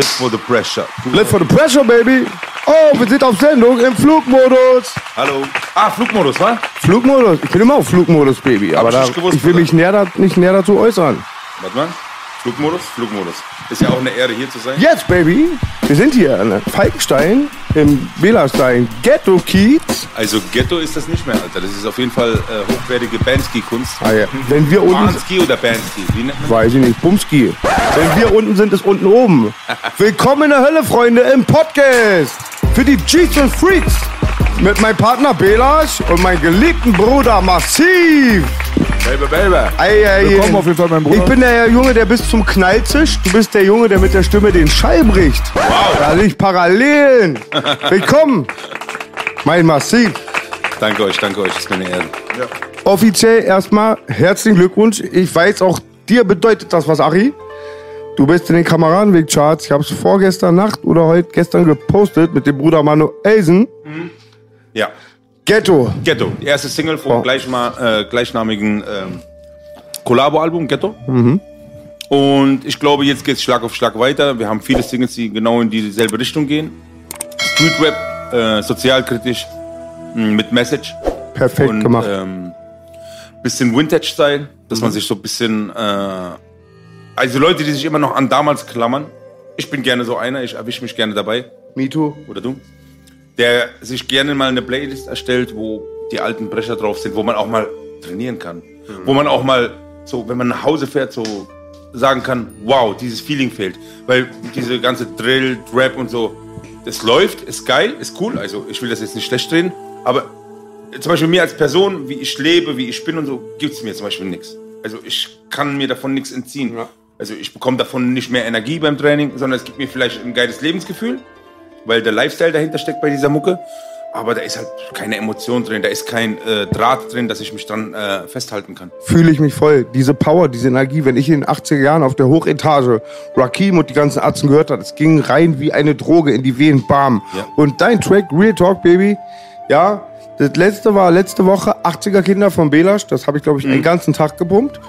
Live for the pressure. Live for the pressure, baby. Oh, wir sind auf Sendung im Flugmodus. Hallo. Ah, Flugmodus, wa? Flugmodus. Ich bin immer auf Flugmodus, Baby. Aber ich da, gewusst, ich will mich näher, da- nicht näher dazu äußern. Warte mal. Flugmodus? Flugmodus. Ist ja auch eine Ehre, hier zu sein. Jetzt, Baby. Wir sind hier an Falkenstein im Wählerstein Ghetto Kiez. Also Ghetto ist das nicht mehr, Alter. Das ist auf jeden Fall äh, hochwertige Bandski-Kunst. Ah, ja. Wenn wir unten, Banski oder Bandski? Wie nennt man weiß ich nicht, Bumski. Wenn wir unten sind, ist unten oben. Willkommen in der Hölle, Freunde, im Podcast. Für die Cheats und Freaks. Mit meinem Partner Belasch und meinem geliebten Bruder Massiv. Baby, baby. Ei, ei, Willkommen auf jeden Fall, mein Bruder. Ich bin der Junge, der bis zum Knall zischt. Du bist der Junge, der mit der Stimme den Schall bricht. Wow. Da liegt Parallelen. Willkommen. Mein Massiv. Danke euch, danke euch. Ist mir eine Ehre. Offiziell erstmal herzlichen Glückwunsch. Ich weiß auch, dir bedeutet das was, Ari. Du bist in den Kameradenweg-Charts. Ich habe es vorgestern Nacht oder heute gestern gepostet mit dem Bruder Manuelsen. Ja. Ghetto. Ghetto. Die erste Single vom Oh. gleichma äh, gleichnamigen ähm, Collabo-Album, Ghetto. Mhm. Und ich glaube, jetzt geht es Schlag auf Schlag weiter. Wir haben viele Singles, die genau in dieselbe Richtung gehen. Street-Rap, äh, sozialkritisch, mh, mit Message. Perfekt und gemacht. Ähm, bisschen Vintage-Style, dass Mhm. man sich so ein bisschen. Äh, also Leute, die sich immer noch an damals klammern. Ich bin gerne so einer, ich erwische mich gerne dabei. Me too. Oder du? Der sich gerne mal eine Playlist erstellt, wo die alten Brecher drauf sind, wo man auch mal trainieren kann. Wo man auch mal so, wenn man nach Hause fährt, so sagen kann, wow, dieses Feeling fehlt. Weil diese ganze Drill, Rap und so, das läuft, ist geil, ist cool. Also ich will das jetzt nicht schlecht drehen, aber zum Beispiel mir als Person, wie ich lebe, wie ich bin und so, gibt es mir zum Beispiel nichts. Also ich kann mir davon nichts entziehen. Also ich bekomme davon nicht mehr Energie beim Training, sondern es gibt mir vielleicht ein geiles Lebensgefühl, weil der Lifestyle dahinter steckt bei dieser Mucke. Aber da ist halt keine Emotion drin, da ist kein äh, Draht drin, dass ich mich dran äh, festhalten kann. Fühle ich mich voll. Diese Power, diese Energie, wenn ich in den 80er Jahren auf der Hochetage Rakim und die ganzen Atzen gehört habe, es ging rein wie eine Droge in die Venen, bam. Ja. Und dein Track, Real Talk, Baby, ja, das letzte war letzte Woche 80er Kinder von Belasch, das habe ich, glaube ich, Mhm. einen ganzen Tag gepumpt.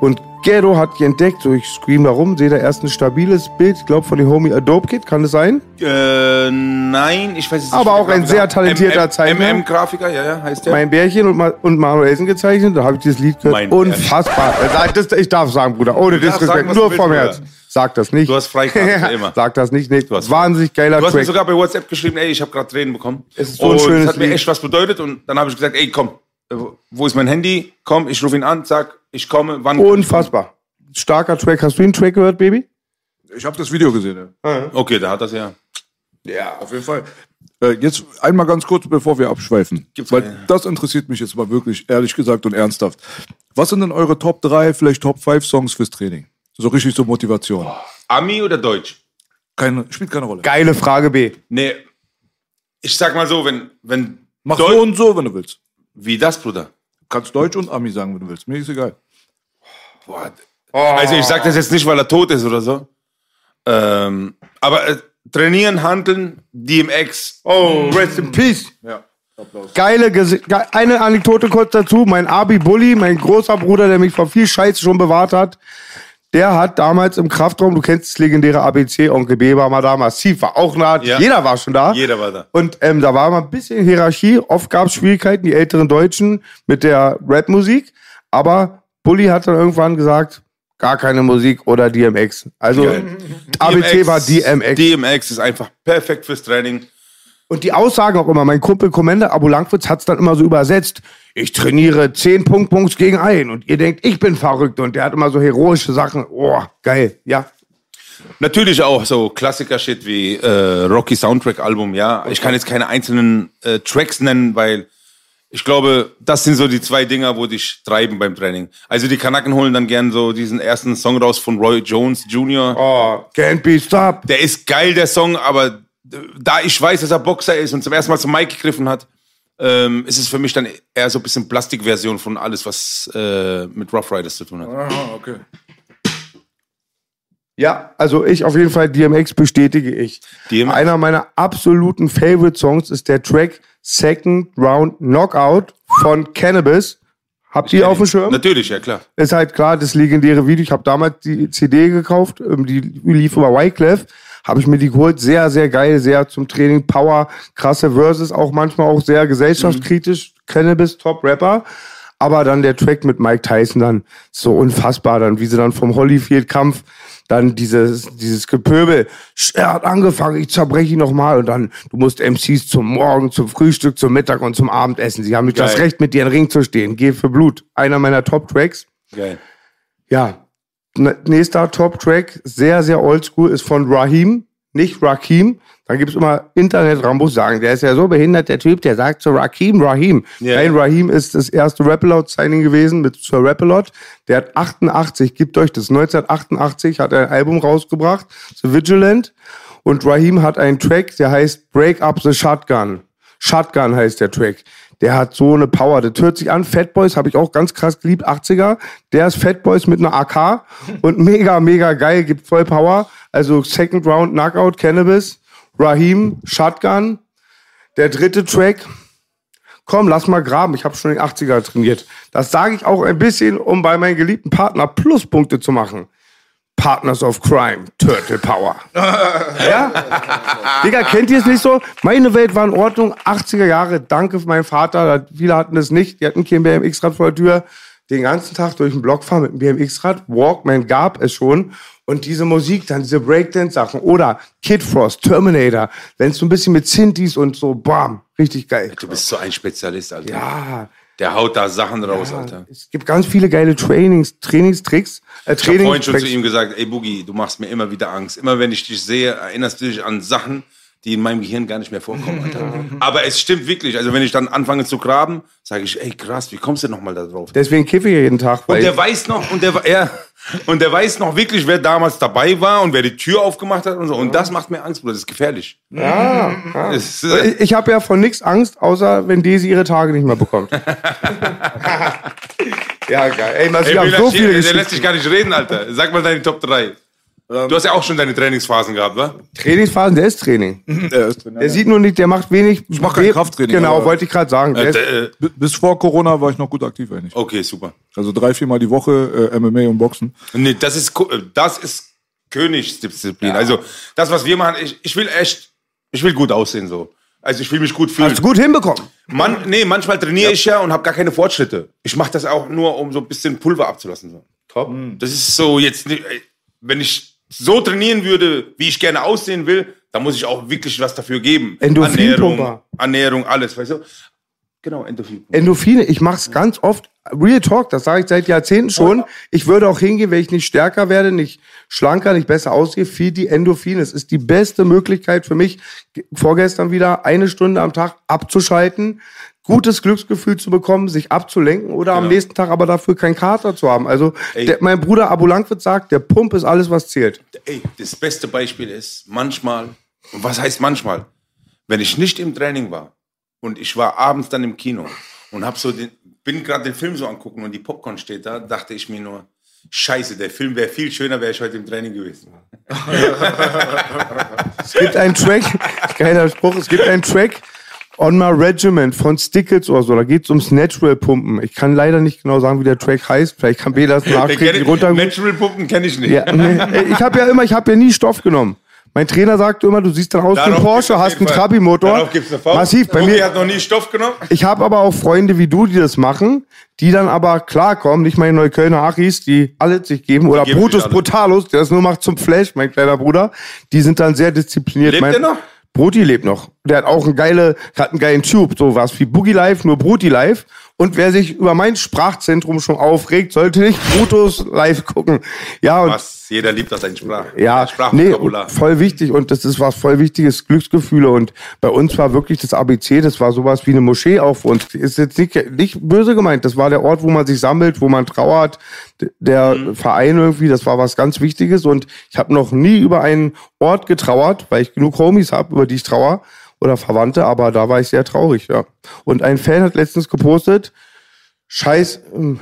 Und Ghetto hat die entdeckt, so ich scream da rum, sehe da erst ein stabiles Bild, ich glaube von dem Homie Adobe Kid, kann das sein? Äh, nein, ich weiß es nicht. Aber auch ein Grafiker. sehr talentierter MM, Zeichner. MM-Grafiker, ja, ja, heißt der. Mein Bärchen und, Ma und Manuelsen gezeichnet, da habe ich dieses Lied gehört. Mein. Unfassbar. Das, ich darf sagen, Bruder, ohne Du Disrespekt, nur du vom Herz. Sag das nicht. Du hast Freikarte immer. Sag das nicht, nee. hast Wahnsinnig geiler Du hast mir Track. sogar bei WhatsApp geschrieben, ey, ich habe gerade Tränen bekommen. Es ist so ein und schönes das hat mir echt was bedeutet. Und dann habe ich gesagt, ey, komm, wo ist mein Handy? Komm, ich rufe ihn an, sag, ich komme, wann? Unfassbar. Starker Track. Hast du den Track gehört, Baby? Ich habe das Video gesehen, ja. Okay, da hat das ja. Ja, auf jeden Fall. Äh, jetzt einmal ganz kurz, bevor wir abschweifen. Gibt's weil keine. das interessiert mich jetzt mal wirklich, ehrlich gesagt und ernsthaft. Was sind denn eure Top 3, vielleicht Top 5 Songs fürs Training? So richtig so Motivation. Ami oder Deutsch? Keine, spielt keine Rolle. Geile Frage, B. Nee, ich sag mal so, wenn, wenn, Mach Deu- so und so, wenn du willst. Wie das, Bruder? Du kannst Deutsch und Ami sagen, wenn du willst. Mir ist egal. Boah. Also ich sag das jetzt nicht, weil er tot ist oder so. Ähm, aber äh, trainieren, handeln, DMX. Oh, rest in peace. Ja. Applaus. Geile, Gesi- ge eine Anekdote kurz dazu. Mein Abi Bully, mein großer Bruder, der mich vor viel Scheiße schon bewahrt hat, der hat damals im Kraftraum, du kennst das legendäre ABC, Onkel B war mal da, massiv, war auch nah, Ja. jeder war schon da. Jeder war da. Und ähm, da war mal ein bisschen Hierarchie. Oft gab es Schwierigkeiten, die älteren Deutschen mit der Rapmusik. Aber Bully hat dann irgendwann gesagt, gar keine Musik oder DMX. Also Geil. ABC war DMX. DMX ist einfach perfekt fürs Training. Und die Aussagen auch immer, mein Kumpel Commander Abu Langwitz hat's dann immer so übersetzt. Ich trainiere 10 Punkt gegen ein und ihr denkt, ich bin verrückt und der hat immer so heroische Sachen. Oh, geil, ja. Natürlich auch so Klassiker-Shit wie äh, Rocky Soundtrack-Album, ja. Ich kann jetzt keine einzelnen äh, Tracks nennen, weil ich glaube, das sind so die zwei Dinger, wo dich treiben beim Training. Also die Kanaken holen dann gern so diesen ersten Song raus von Roy Jones Jr. Oh, can't be stopped. Der ist geil, der Song, aber da ich weiß, dass er Boxer ist und zum ersten Mal zum Mike gegriffen hat, ähm, ist es für mich dann eher so ein bisschen Plastikversion von alles, was äh, mit Rough Riders zu tun hat. Aha, okay. Ja, also ich auf jeden Fall DMX bestätige ich. DMX. Einer meiner absoluten Favorite Songs ist der Track Second Round Knockout von Cannabis. Habt ihr auf dem Schirm? Natürlich, ja klar. ist halt klar das legendäre Video. Ich habe damals die CD gekauft, ähm, die lief über Wyclef. Habe ich mir die geholt. Sehr, sehr geil, sehr zum Training. Power, krasse Verses, auch manchmal auch sehr gesellschaftskritisch. Cannabis, Top-Rapper. Aber dann der Track mit Mike Tyson dann so unfassbar, dann wie sie dann vom Holyfield-Kampf dann dieses, dieses Gepöbel, er hat angefangen, ich zerbreche ihn nochmal und dann, du musst MCs zum Morgen, zum Frühstück, zum Mittag und zum Abendessen. Sie haben nicht das. Recht, mit dir im Ring zu stehen. Geh für Blut. Einer meiner Top-Tracks. Geil. Ja, nächster Top-Track, sehr, sehr oldschool, ist von Rahim, nicht Rakim. Da gibt's immer Internet-Rambos sagen, der ist ja so behindert, der Typ, der sagt zu Rakim, Rahim. Ja. Nein, Rahim ist das erste Rapalot-Signing gewesen mit Sir Rapalot. Der hat 88, gibt euch das, 1988 hat er ein Album rausgebracht, The Vigilant. Und Rahim hat einen Track, der heißt Break Up the Shotgun. Shotgun heißt der Track. Der hat so eine Power. Das hört sich an. Fat Boys habe ich auch ganz krass geliebt. 80er. Der ist Fat Boys mit einer AK und mega, mega geil. Gibt voll Power. Also Second Round Knockout Cannabis. Rahim Shotgun. Der dritte Track. Komm, lass mal graben. Ich habe schon in den 80er trainiert. Das sage ich auch ein bisschen, um bei meinem geliebten Partner Pluspunkte zu machen. Partners of Crime, Turtle Power. ja? Digga, kennt ihr es nicht so? Meine Welt war in Ordnung, 80er Jahre, danke für meinen Vater. Viele hatten es nicht, die hatten kein BMX-Rad vor der Tür. Den ganzen Tag durch den Block fahren mit dem BMX-Rad. Walkman gab es schon. Und diese Musik, dann diese Breakdance-Sachen. Oder Kid Frost, Terminator. Wenn es so ein bisschen mit Synthes und so, bam, richtig geil. Du bist so ein Spezialist, Alter. Ja, Der haut da Sachen raus, Alter. es gibt ganz viele geile Trainings, Trainingstricks. Äh, Ich habe vorhin schon zu ihm gesagt, ey Boogie, du machst mir immer wieder Angst. Immer wenn ich dich sehe, erinnerst du dich an Sachen, die in meinem Gehirn gar nicht mehr vorkommen, Alter. Aber es stimmt wirklich. Also wenn ich dann anfange zu graben, sage ich, ey krass, wie kommst du noch mal da drauf? Deswegen kiffe ich jeden Tag. Und Weil der weiß noch, und der, ja, und der weiß noch wirklich, wer damals dabei war und wer die Tür aufgemacht hat und so. Und das macht mir Angst, Bruder. Das ist gefährlich. Ja. Das ist, äh, ich habe ja von nichts Angst, außer wenn Daisy ihre Tage nicht mehr bekommt. ja, geil. Ey, man, ey, ich Bela, so der viele lässt dich gar nicht reden, Alter. Sag mal deine Top 3. Du hast ja auch schon deine Trainingsphasen gehabt, wa? Trainingsphasen, der ist Training. Der ist ja. Der sieht nur nicht, der macht wenig. Ich mach kein Krafttraining, Genau, wollte ich gerade sagen. Äh, B- Bis vor Corona war ich noch gut aktiv eigentlich. okay, super. Also drei, viermal die Woche äh, MMA und Boxen. Nee, das ist, äh, das ist Königsdisziplin. Also, das, was wir machen, ich, ich will echt, ich will gut aussehen, so. Also, ich will mich gut fühlen. hast du gut hinbekommen. Man, nee, manchmal trainiere ich ja und habe gar keine Fortschritte. Ich mache das auch nur, um so ein bisschen Pulver abzulassen. So. Top. Das ist so jetzt, ey, wenn ich so trainieren würde, wie ich gerne aussehen will, dann muss ich auch wirklich was dafür geben. Ernährung, Ernährung, alles, weißt du? Genau, Endorphin. Endorphine, ich mach's ganz oft. Real Talk, das sage ich seit Jahrzehnten schon. Ich würde auch hingehen, wenn ich nicht stärker werde, nicht schlanker, nicht besser aussehe, für die Endorphine. Es ist die beste Möglichkeit für mich, ge- vorgestern wieder eine Stunde am Tag abzuschalten, gutes Glücksgefühl zu bekommen, sich abzulenken oder am Genau. nächsten Tag aber dafür keinen Kater zu haben. Also der, mein Bruder Abu Langwitz sagt, der Pump ist alles, was zählt. Ey, das beste Beispiel ist manchmal, und was heißt manchmal? Wenn ich nicht im Training war und ich war abends dann im Kino und hab so den, bin gerade den Film so angucken und die Popcorn steht da, dachte ich mir nur, Scheiße, der Film wäre viel schöner, wäre ich heute im Training gewesen. Es gibt einen Track, geiler Spruch, es gibt einen Track On My Regiment von Stickles oder so, da geht's ums Natural Pumpen. Ich kann leider nicht genau sagen, wie der Track heißt, vielleicht kann B das nachträglich ich, runter. Natural Puppen kenne ich nicht. Ja, nee. Ich habe ja immer, ich habe ja nie Stoff genommen. Mein Trainer sagt immer, du siehst dann aus wie ein Porsche, hast einen Trabi-Motor. Massiv. Bei Boogie mir, hat noch nie Stoff genommen. ich habe aber auch Freunde wie du, die das machen, die dann aber klarkommen, nicht meine Neuköllner Achis, die alles sich geben, oder geben Brutus. Brutalus, der das nur macht zum Flash, mein kleiner Bruder. Die sind dann sehr diszipliniert. Lebt mein, der noch? Broti lebt noch. Der hat auch einen geile, hat einen geilen Tube, so was wie Boogie Live, nur Broti Live. Und wer sich über mein Sprachzentrum schon aufregt, sollte nicht Brutus live gucken. Ja, und Was? Jeder liebt das ein Sprach. ja, ein nee, Sprachvokabular. voll wichtig und das ist was voll wichtiges Glücksgefühle und bei uns war wirklich das ABC, das war sowas wie eine Moschee auf uns. Ist jetzt nicht, nicht böse gemeint, das war der Ort, wo man sich sammelt, wo man trauert, der Mhm. Verein irgendwie, das war was ganz Wichtiges und ich habe noch nie über einen Ort getrauert, weil ich genug Homies habe, über die ich trauer oder Verwandte, aber da war ich sehr traurig, ja. Und ein Fan hat letztens gepostet, Scheiß, ähm,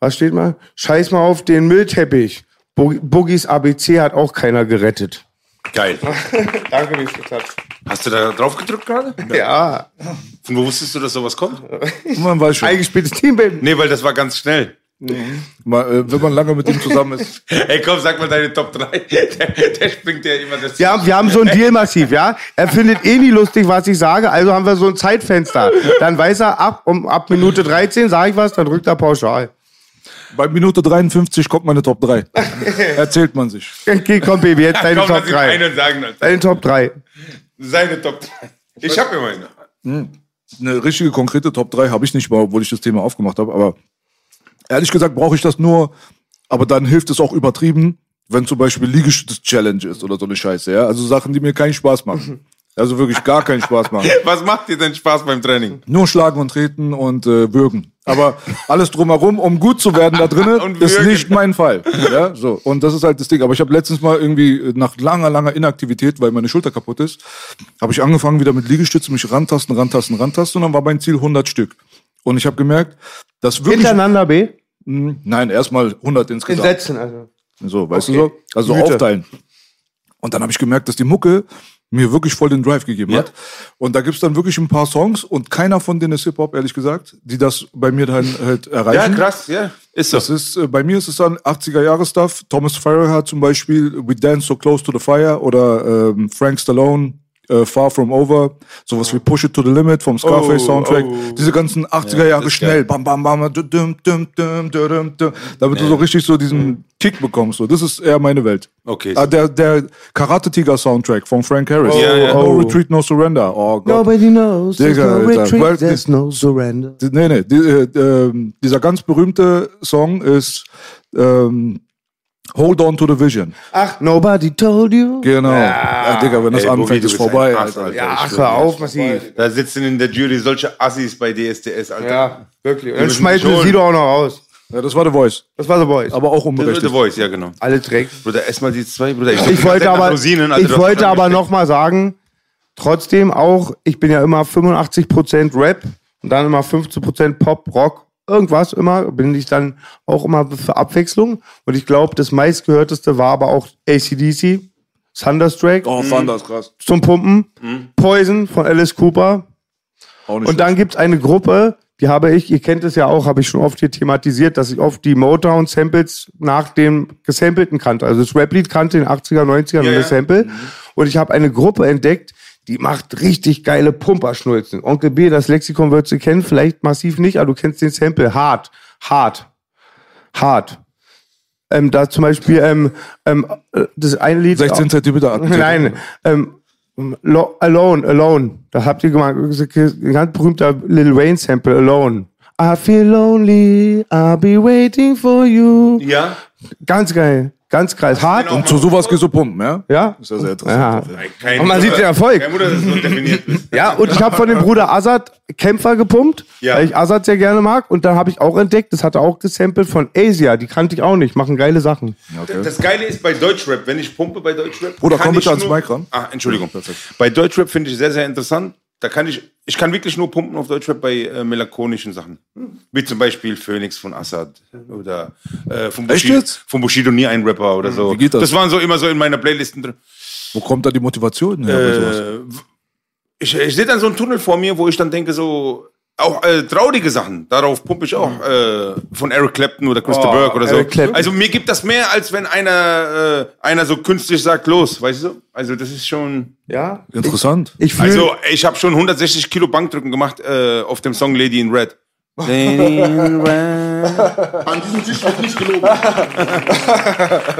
was steht mal? Scheiß mal auf den Müllteppich. Bo- Boogies ABC hat auch keiner gerettet. Geil. Danke, wie es geklatscht. Hast du da drauf gedrückt gerade? Ja, Von wo wusstest du, dass sowas kommt? Man weiß schon. eingespieltes Team, Baby. Nee, weil das war ganz schnell. Mal, äh, wenn man lange mit ihm zusammen ist. Ey, komm, sag mal deine Top 3. Der, der springt ja immer das. Wir haben, wir haben so ein Deal-Massiv, ja? Er findet eh nie lustig, was ich sage, also haben wir so ein Zeitfenster. Dann weiß er, ab, um, ab Minute 13 sage ich was, dann drückt er pauschal. Bei Minute 53 kommt meine Top 3. Erzählt man sich. Okay, komm, Baby, jetzt deine komm, Top lass ihn ein 3. und sagen, Alter. Deine Top 3. Seine Top 3. Ich hab immer eine. Eine richtige, konkrete Top 3 habe ich nicht mal, obwohl ich das Thema aufgemacht habe. Aber ehrlich gesagt brauche ich das nur. Aber dann hilft es auch übertrieben, wenn zum Beispiel Liegestütz-Challenge ist oder so eine Scheiße. Ja? Also Sachen, die mir keinen Spaß machen. Also wirklich gar keinen Spaß machen. Was macht dir denn Spaß beim Training? Nur schlagen und treten und äh, würgen. Aber alles drumherum, um gut zu werden da drinnen, ist nicht mein Fall. Ja, so. Und das ist halt das Ding. Aber ich habe letztens mal irgendwie äh, nach langer, langer Inaktivität, weil meine Schulter kaputt ist, habe ich angefangen wieder mit Liegestützen, mich rantasten, rantasten, rantasten und dann war mein Ziel 100 Stück. Und ich habe gemerkt, dass wirklich... Hintereinander, B? Mh, Nein, erstmal 100 In insgesamt. Sätzen, also. So, weißt Okay. du so? Also Güte. aufteilen. Und dann habe ich gemerkt, dass die Mucke mir wirklich voll den Drive gegeben Ja. hat. Und da gibt's dann wirklich ein paar Songs und keiner von denen ist Hip-Hop, ehrlich gesagt, die das bei mir dann halt Ja, erreichen. krass, ja. Ist so. Das ist, äh, bei mir ist es dann 80er-Jahre-Stuff. Thomas Farrell hat zum Beispiel We Dance So Close to the Fire oder ähm, Frank Stallone, äh, Far From Over, sowas wie Push It to the Limit vom Scarface Oh, Soundtrack. oh. Diese ganzen 80er Ja, Jahre schnell, bam, bam, bam, dum, dum, dum, dum, dum, dum, damit du so richtig so diesen Kick bekommst. So. Das ist eher meine Welt. Okay. Ah, der der Karate Tiger Soundtrack von Frank Harris. Ja, ja. No Oh. Retreat, No Surrender. Oh Gott. Nobody knows, there's Digga, no retreat, Weil- there's no surrender. Nee, nee, die, äh, ähm, dieser ganz berühmte Song ist ähm, Hold On to the Vision. Ach, nobody told you? Genau. Ja, Digga, wenn das Ey, Boogie, anfängt, du ist vorbei, Alter. Alter. Ja, Ich ach, hör auf, Massiv. Da sitzen in der Jury solche Assis bei DSDS, Alter. Ja, wirklich. Und dann schmeißen sie doch auch noch raus. Ja, das war The Voice. Das war The Voice. Aber auch The, The unberechtigt. Voice, ja, genau. Alle Dreck. Bruder, ess mal die zwei, Bruder. Ich wollte aber, Rosinen, Alter, ich wollte aber angesteckt. noch mal sagen, trotzdem auch, ich bin ja immer 85% Rap und dann immer 15% Pop, Rock, irgendwas immer, bin ich dann auch immer für Abwechslung. Und ich glaube, das meistgehörteste war aber auch ACDC, Thunderstruck, Oh, Thunder ist krass. zum Pumpen, Poison von Alice Cooper. Auch nicht Und dann gibt's eine Gruppe, die habe ich, ihr kennt es ja auch, habe ich schon oft hier thematisiert, dass ich oft die Motown-Samples nach dem Gesampelten kannte. Also das Rap-Lied kannte in den 80er, 90er und Ja, das ja. Sample. Und ich habe eine Gruppe entdeckt, die macht richtig geile Pumperschnulzen. Onkel B, das Lexikon würdest du kennen, vielleicht massiv nicht, aber du kennst den Sample. Hart, hart, hart. Ähm, da zum Beispiel ähm, ähm, äh, das eine Lied. 16 Zentimeter. Nein, ähm, Lo- Alone, Alone. Da habt ihr gemacht, ein ganz berühmter Lil Wayne Sample, Alone. I feel lonely, I'll be waiting for you. Ja. Ganz geil, ganz geil. Hart. genau. Und zu sowas gehst du pumpen, ja? Ja. Ist ja sehr Ja. interessant. Kein Und man sieht den Erfolg. Kein du so definiert. Ja, und ich habe von dem Bruder Azad Kämpfer gepumpt, Ja. weil ich Azad sehr gerne mag. Und dann habe ich auch entdeckt, das hat er auch gesampelt von Asia. Die kannte ich auch nicht, machen geile Sachen. Das Geile ist bei Deutschrap, wenn ich pumpe bei Deutschrap. Bruder, kann komm bitte ans ran. Ah, Entschuldigung. Bei Deutschrap finde ich sehr, sehr interessant. Da kann ich, ich kann wirklich nur pumpen auf Deutschrap bei äh, melancholischen Sachen. Wie zum Beispiel Phoenix von Assad oder äh, von, Bushido, von Bushido nie ein Rapper oder so. Wie geht das? Das waren so immer so in meiner Playlisten drin. Wo kommt da die Motivation her? Äh, ich, ich sehe dann so einen Tunnel vor mir, wo ich dann denke, so, auch äh, traurige Sachen, darauf pumpe ich auch äh, von Eric Clapton oder Christa Oh, Burke oder so. Clapton. Also mir gibt das mehr, als wenn einer, äh, einer so künstlich sagt, los, weißt du? Also das ist schon. Ja. Interessant. Ich fühle. Also ich habe schon 160 Kilo Bankdrücken gemacht äh, auf dem Song Lady in Red. Lady in Red. An diesem Tisch wird nicht gelogen.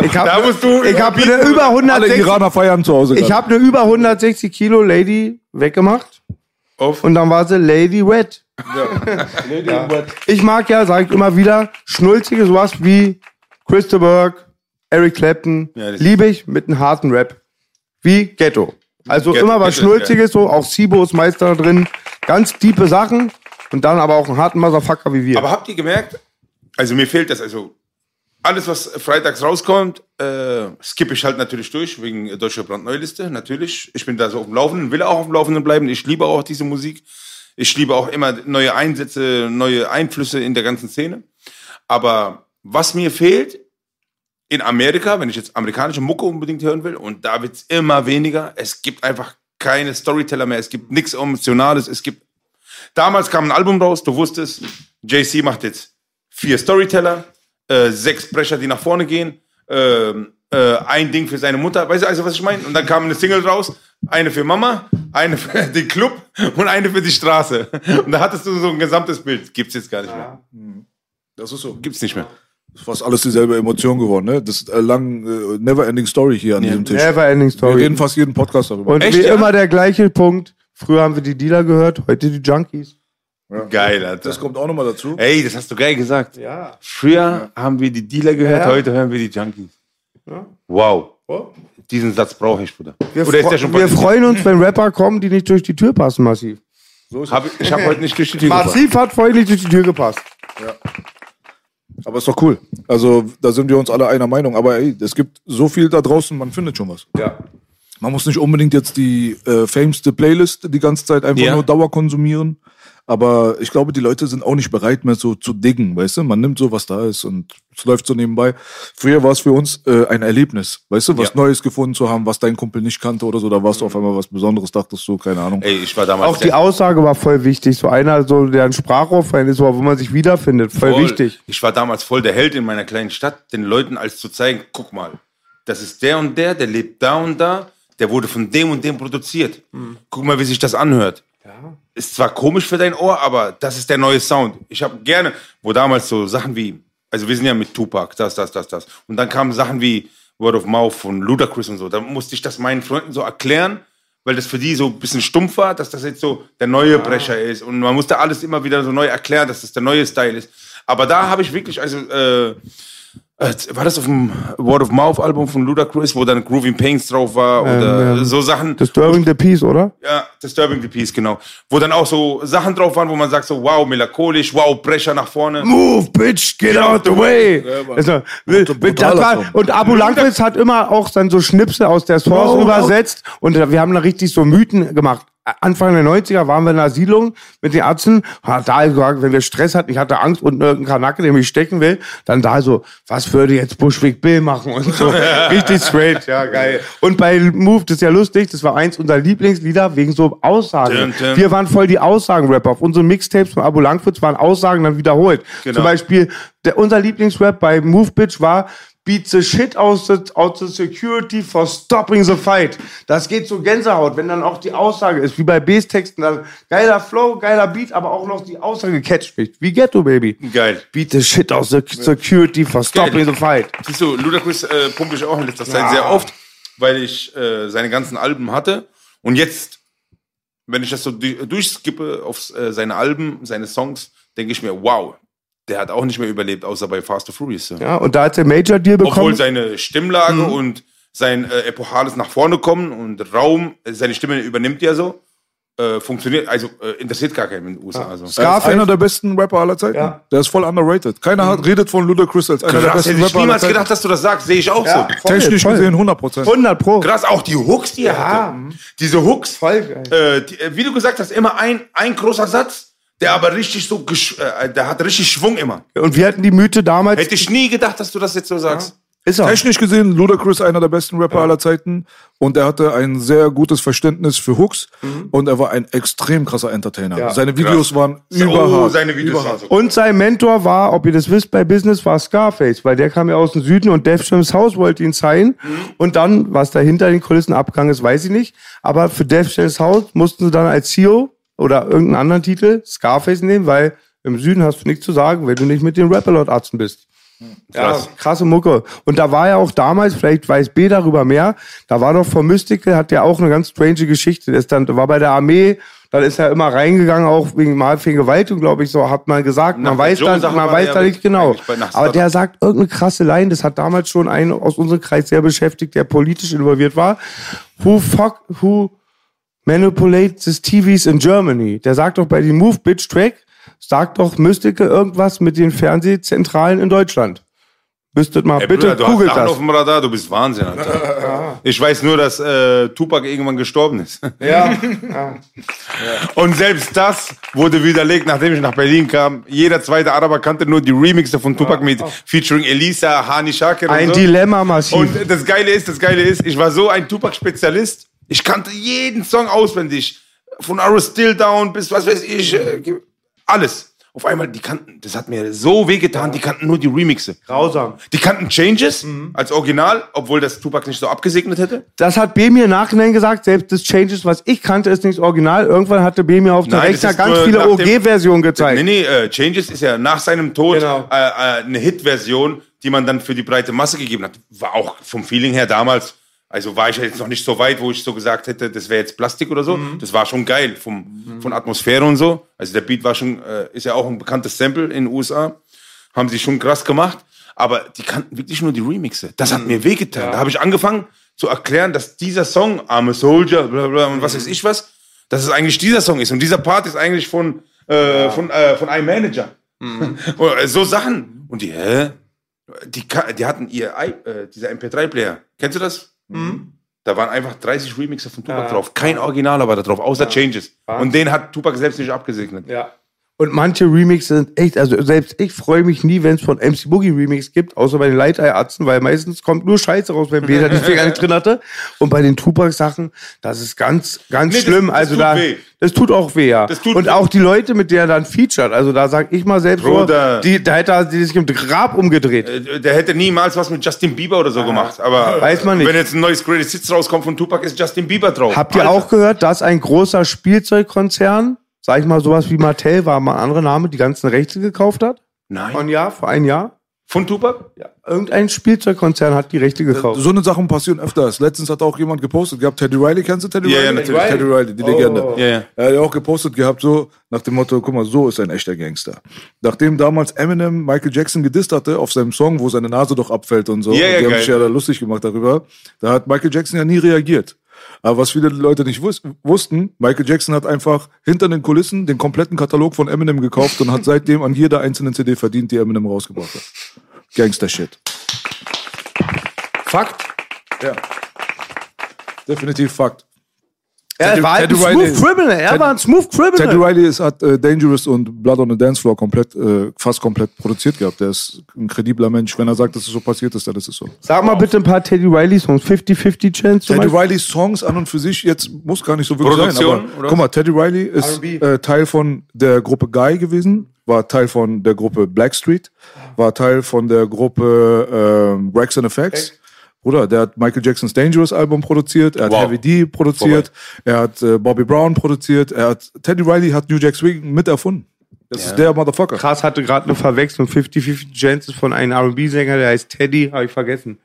Ich habe Da musst du ich hab eine über Alle 160, Iraner feiern zu Hause. ich habe eine über 160 Kilo Lady weggemacht Auf. und dann war sie Lady Red. Ich mag ja, sage ich immer wieder, schnulzige sowas wie Christa Burke, Eric Clapton, Ja, liebe ich mit einem harten Rap. Wie Ghetto. Also Ghetto, immer was Ghetto Schnulziges, so auch Sibo ist Meister drin, ganz tiefe Sachen und dann aber auch einen harten Motherfucker wie wir. Aber habt ihr gemerkt, also mir fehlt das, also alles, was freitags rauskommt, äh, skippe ich halt natürlich durch, wegen deutscher Brandneuliste, natürlich. Ich bin da so auf dem Laufenden, will auch auf dem Laufenden bleiben. Ich liebe auch diese Musik. Ich liebe auch immer neue Einsätze, neue Einflüsse in der ganzen Szene. Aber was mir fehlt, in Amerika, wenn ich jetzt amerikanische Mucke unbedingt hören will, und da wird's immer weniger, es gibt einfach keine Storyteller mehr, es gibt nichts Emotionales, es gibt Damals kam ein Album raus, du wusstest, JC macht jetzt vier Storyteller, äh, sechs Brecher, die nach vorne gehen, ähm, äh, ein Ding für seine Mutter, weißt du also, was ich meine? Und dann kam eine Single raus, eine für Mama, eine für den Club und eine für die Straße. Und da hattest du so ein gesamtes Bild. Gibt's jetzt gar nicht mehr. Das ist so. Gibt's nicht mehr. Das ist fast alles dieselbe Emotion geworden, ne? Das ist äh, lang, äh, never ending story hier an diesem Tisch. Never ending Wir story. reden fast jeden Podcast darüber. Und Echt, wie ja? immer der gleiche Punkt. Früher haben wir die Dealer gehört, heute die Junkies. Geil, Alter. das kommt auch nochmal dazu. Ey, das hast du geil gesagt. Ja. Früher haben wir die Dealer gehört, Ja. heute hören wir die Junkies. Wow. Diesen Satz brauche ich, Bruder. Wir, Oder ist der schon wir freuen uns, wenn Rapper kommen, die nicht durch die Tür passen, massiv. Hab, ich habe heute nicht durch die Tür gebracht. Massiv hat vorhin nicht durch die Tür gepasst. Aber ist doch cool. Also da sind wir uns alle einer Meinung. Aber ey, es gibt so viel da draußen, man findet schon was. Ja. Man muss nicht unbedingt jetzt die äh, fameste Playlist die ganze Zeit einfach Ja. nur Dauer konsumieren. Aber ich glaube, die Leute sind auch nicht bereit mehr so zu diggen, weißt du? Man nimmt so, was da ist und es läuft so nebenbei. Früher war es für uns äh, ein Erlebnis, weißt du? Was Ja. Neues gefunden zu haben, was dein Kumpel nicht kannte oder so. Da warst du auf einmal was Besonderes, dachtest du, keine Ahnung. Ey, ich war damals Auch die Aussage war voll wichtig. So einer, so, der ein Sprachrohrfan ist, wo man sich wiederfindet. Voll, voll, wichtig. Ich war damals voll der Held in meiner kleinen Stadt, den Leuten als zu zeigen, guck mal, das ist der und der, der lebt da und da, der wurde von dem und dem produziert. Guck mal, wie sich das anhört. Ist zwar komisch für dein Ohr, aber das ist der neue Sound. Ich habe gerne, wo damals so Sachen wie, also wir sind ja mit Tupac, das, das, das, das. Und dann kamen Sachen wie Word of Mouth von Ludacris und so. Da musste ich das meinen Freunden so erklären, weil das für die so ein bisschen stumpf war, dass das jetzt so der neue Brecher ist. Und man musste alles immer wieder so neu erklären, dass das der neue Style ist. Aber da habe ich wirklich, also, äh, äh, war das auf dem Word of Mouth Album von Ludacris, wo dann Groovy Pains drauf war oder so Sachen. Disturbing the Peace, oder? Ja, Disturbing the Peace, genau. Wo dann auch so Sachen drauf waren, wo man sagt so, wow, melancholisch, wow, Brecher nach vorne. Move, bitch, get out the way. Also, das brutaler war, und Abu Langwitz hat immer auch dann so Schnipsel aus der Source Wow, übersetzt und wir haben da richtig so Mythen gemacht. Anfang der 90er waren wir in einer Siedlung mit den Ärzten, hat da gesagt, wenn wir Stress hatten, ich hatte Angst und irgendein Kanacke, der mich stecken will, dann da so, was würde jetzt Bushwick Bill machen und so. Richtig straight, ja, geil. Und bei Move, das ist ja lustig, das war eins unserer Lieblingslieder wegen so Aussagen. Dun, dun. Wir waren voll die Aussagen-Rapper. Auf unseren Mixtapes von Abu Langwitz waren Aussagen dann wiederholt. Genau. Zum Beispiel, der, unser Lieblingsrap bei Move Bitch war, Beat the shit out the, out the security for stopping the fight. Das geht so Gänsehaut, wenn dann auch die Aussage ist, wie bei Bass-Texten, dann geiler Flow, geiler Beat, aber auch noch die Aussage catcht mich. Wie Ghetto, Baby. Geil. Beat the shit out the security for stopping the fight. Siehst du, Ludacris äh, pumpe ich auch in letzter Zeit sehr oft, weil ich äh, seine ganzen Alben hatte. Und jetzt, wenn ich das so du- durchskippe auf äh, seine Alben, seine Songs, denke ich mir, wow, der hat auch nicht mehr überlebt, außer bei Fast and Furious. Ja, und da hat der Major Deal Obwohl bekommen. seine Stimmlage und sein äh, epochales nach vorne kommen und Raum, seine Stimme übernimmt ja so, äh, funktioniert, also äh, interessiert gar keinen in den USA. Also. Er ist Scarface. einer der besten Rapper aller Zeiten. Ja. Der ist voll underrated. Keiner hat, redet von Ludacris als einer der Krass, besten hätte ich Rapper niemals gedacht, dass du das sagst, sehe ich auch Ja, so. voll, Technisch voll. gesehen 100 Prozent. 100 Pro. Krass, auch die Hooks, die er hatte. Diese Hooks, Voll geil. äh, die, äh, wie du gesagt hast, immer ein, ein großer Satz, der aber richtig so, äh, der hat richtig Schwung immer. Und wir hatten die Mythe damals. Hätte ich nie gedacht, dass du das jetzt so sagst. Ist er. Technisch gesehen, Ludacris einer der besten Rapper aller Zeiten. Und er hatte ein sehr gutes Verständnis für Hooks. Und er war ein extrem krasser Entertainer. Ja. Seine Videos waren Oh, überhart. seine Videos waren so. Und sein Mentor war, ob ihr das wisst, bei Business war Scarface, weil der kam ja aus dem Süden und Def Jam's Haus wollte ihn sein. Und dann, was da hinter den Kulissen abgegangen ist, weiß ich nicht. Aber für Def Jam's Haus mussten sie dann als CEO oder irgendeinen anderen Titel Scarface nehmen, weil Im Süden hast du nichts zu sagen, wenn du nicht mit den Rap-Lord-Arzten bist. Ja, Krass. krasse Mucke. Und da war ja auch damals, vielleicht weiß B darüber mehr, da war doch von Mystical, hat der auch eine ganz strange Geschichte. Der ist dann, war bei der Armee, dann ist er immer reingegangen, auch wegen mal Vergewaltigung, glaube ich, so, hat man gesagt. Nach man weiß dann, man weiß da nicht genau. Aber der sagt irgendeine krasse Line, das hat damals schon einen aus unserem Kreis sehr beschäftigt, der politisch involviert war. Who fuck, who manipulates the TVs in Germany? Der sagt doch bei dem Move Bitch Track, sagt doch Mystical irgendwas mit den Fernsehzentralen in Deutschland. Müsstet mal, Ey, bitte Bruder, du googelt das. auf dem Radar, du bist Wahnsinn, Alter. Ich weiß nur, dass äh, Tupac irgendwann gestorben ist. Ja. Und selbst das wurde widerlegt, nachdem ich nach Berlin kam. Jeder zweite Araber kannte nur die Remixe von Tupac mit featuring Elisa, Hani Shakir und Ein so. Dilemma massiv. Und das Geile ist, das Geile ist, ich war so ein Tupac-Spezialist. Ich kannte jeden Song auswendig. Von Arrow Still Down bis was weiß ich. äh, Alles. Auf einmal, die kannten, das hat mir so wehgetan, die kannten nur die Remixe. Grausam. Die kannten Changes als Original, obwohl das Tupac nicht so abgesegnet hätte. Das hat B mir im Nachhinein gesagt, selbst das Changes, was ich kannte, ist nicht das Original. Irgendwann hatte B mir auf das Rechner ganz viele OG-Versionen gezeigt. Nee, nee, äh, Changes ist ja nach seinem Tod Genau. äh, äh, eine Hit-Version, die man dann für die breite Masse gegeben hat. War auch vom Feeling her damals, also war ich ja jetzt noch nicht so weit, wo ich so gesagt hätte, das wäre jetzt Plastik oder so. Das war schon geil vom, von Atmosphäre und so. Also der Beat war schon, äh, ist ja auch ein bekanntes Sample in den USA. Haben sie schon krass gemacht. Aber die kannten wirklich nur die Remixe. Das hat mir wehgetan. Da habe ich angefangen zu erklären, dass dieser Song, I'm a Soldier, bla bla und was weiß ich was, dass es eigentlich dieser Song ist. Und dieser Part ist eigentlich von, äh, von, äh, von einem Manager. Oder so Sachen. Und die, hä? Die, die hatten ihr, i- äh, dieser MP3-Player. Kennst du das? Da waren einfach 30 Remixe von Tupac drauf. Kein Originaler war da drauf, außer Changes. Und den hat Tupac selbst nicht abgesegnet. Ja. Und manche Remixes sind echt, also selbst ich freue mich nie, wenn es von MC Boogie Remix gibt, außer bei den Light-Eye-Arzten, weil meistens kommt nur Scheiße raus, wenn Peter die Finger nicht drin hatte. Und bei den Tupac-Sachen, das ist ganz, ganz Nee, das- schlimm. das also tut da, weh. das tut auch weh, ja. Das Und weh. auch die Leute, mit der er dann featured, also da sag ich mal selbst Bruder. so, die, da hätte er sich im Grab umgedreht. Äh, Der hätte niemals was mit Justin Bieber oder so gemacht. Aber Weiß man nicht. wenn jetzt ein neues Greatest Hits rauskommt von Tupac, ist Justin Bieber drauf. Habt ihr Alter. auch gehört, dass ein großer Spielzeugkonzern, sag ich mal sowas wie Mattel, war mal ein anderer Name, die ganzen Rechte gekauft hat? Vor ein Nein. Jahr, vor ein Jahr? Von Tupac? Ja. Irgendein Spielzeugkonzern hat die Rechte gekauft. So eine Sachen passieren öfters. Letztens hat auch jemand gepostet gehabt, Teddy Riley, kennst du Teddy Ja, Riley? ja, natürlich. Teddy Riley, die Legende. Ja, ja. Er hat ja auch gepostet gehabt, so nach dem Motto, guck mal, so ist ein echter Gangster. Nachdem damals Eminem Michael Jackson gedisst hatte auf seinem Song, wo seine Nase doch abfällt und so, Ja, ja, und die haben geil. sich ja da lustig gemacht darüber, da hat Michael Jackson ja nie reagiert. Aber was viele Leute nicht wus wussten, Michael Jackson hat einfach hinter den Kulissen den kompletten Katalog von Eminem gekauft und hat seitdem an jeder einzelnen CD verdient, die Eminem rausgebracht hat. Gangster-Shit. Fakt. Ja. Definitiv Fakt. Er Teddy- war halt ein Teddy Riley- Smooth Criminal. Er Teddy- war ein Smooth Teddy Criminal. Riley ist, hat äh, Dangerous und Blood on the Dance Floor komplett, äh, fast komplett produziert gehabt. Der ist ein kredibler Mensch. Wenn er sagt, dass es so passiert ist, dann ist es so. Sag mal bitte ein paar Teddy Riley Songs. 50-50 Chance Teddy. Rileys Songs an und für sich jetzt muss gar nicht so wirklich Produktion, sein. Aber oder? guck mal, Teddy Riley ist äh, Teil von der Gruppe Guy gewesen, war Teil von der Gruppe Blackstreet, war Teil von der Gruppe ähm, Rex and Effects. Bruder, der hat Michael Jacksons Dangerous Album produziert, er hat Wow. Heavy D produziert, er hat äh, Bobby Brown produziert, er hat Teddy Riley hat New Jack Swing mit erfunden. Das ist der Motherfucker. Krass hatte gerade eine Verwechslung. 50-50 Chance von einem R&B-Sänger, der heißt Teddy, habe ich vergessen.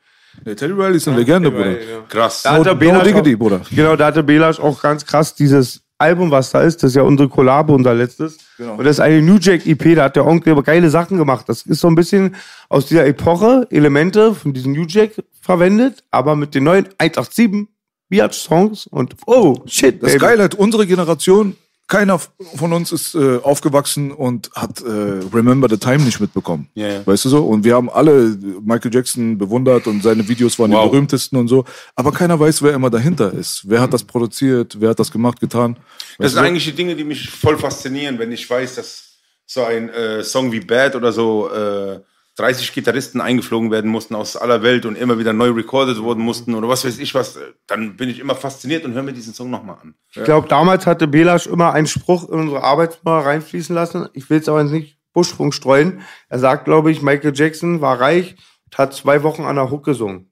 Der Teddy Riley ist eine Legende, Bruder. Krass. Da hat der No- Belasch no diggity, auch, Bruder. Genau, da hatte Belasch auch ganz krass dieses Album, was da ist. Das ist ja unsere Kollabo, unser letztes. Genau. Und das ist eine New Jack EP. Da hat der Onkel aber geile Sachen gemacht. Das ist so ein bisschen aus dieser Epoche Elemente von diesem New Jack verwendet, aber mit den neuen 187 Biatch-Songs und oh, shit. Das ist baby. geil, halt unsere Generation, keiner von uns ist äh, aufgewachsen und hat äh, Remember the Time nicht mitbekommen. Ja, ja. Weißt du so? Und wir haben alle Michael Jackson bewundert und seine Videos waren Wow. die berühmtesten und so. Aber keiner weiß, wer immer dahinter ist. Wer hat das produziert? Wer hat das gemacht, getan? Das Weißt sind du? eigentlich die Dinge, die mich voll faszinieren, wenn ich weiß, dass so ein äh, Song wie Bad oder so äh, 30 Gitarristen eingeflogen werden mussten aus aller Welt und immer wieder neu recorded worden mussten oder was weiß ich was, dann bin ich immer fasziniert und höre mir diesen Song nochmal an. Ich glaube, damals hatte Belasch immer einen Spruch in unsere Arbeitsmal reinfließen lassen. Ich will es aber jetzt nicht Buschfunk streuen. Er sagt, glaube ich, Michael Jackson war reich und hat zwei Wochen an der Hook gesungen.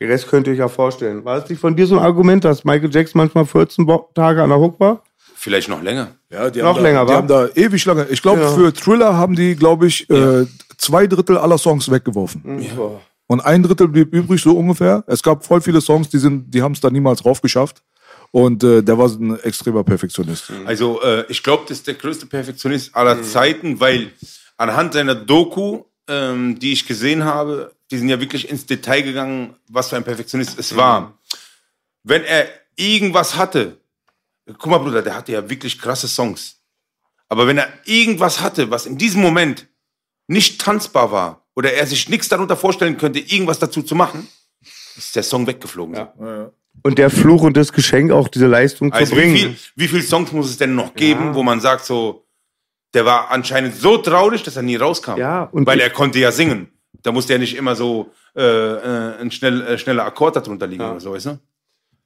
Den Rest könnt ihr euch ja vorstellen. War es nicht von dir so ein Argument, dass Michael Jackson manchmal 14 Bo- Tage an der Hook war? Vielleicht noch länger. Ja, die Noch haben länger, da, die wa? haben da ewig lange. Ich glaube, Ja. für Thriller haben die, glaube ich, äh, zwei Drittel aller Songs weggeworfen. Und ein Drittel blieb übrig, so ungefähr. Es gab voll viele Songs, die sind, die haben es da niemals raufgeschafft. Und äh, der war so ein extremer Perfektionist. Also äh, ich glaube, das ist der größte Perfektionist aller Zeiten, weil anhand seiner Doku, ähm, die ich gesehen habe, die sind ja wirklich ins Detail gegangen, was für ein Perfektionist es war. Wenn er irgendwas hatte, guck mal Bruder, der hatte ja wirklich krasse Songs. Aber wenn er irgendwas hatte, was in diesem Moment nicht tanzbar war oder er sich nichts darunter vorstellen könnte, irgendwas dazu zu machen, ist der Song weggeflogen. Und der Fluch und das Geschenk, auch diese Leistung Also zu bringen. wie viel, wie viele Songs muss es denn noch geben, wo man sagt so, der war anscheinend so traurig, dass er nie rauskam. Ja, und Weil er konnte ja singen. Da musste ja nicht immer so äh, äh, ein schnell, äh, schneller Akkord darunter liegen oder so, weißt du?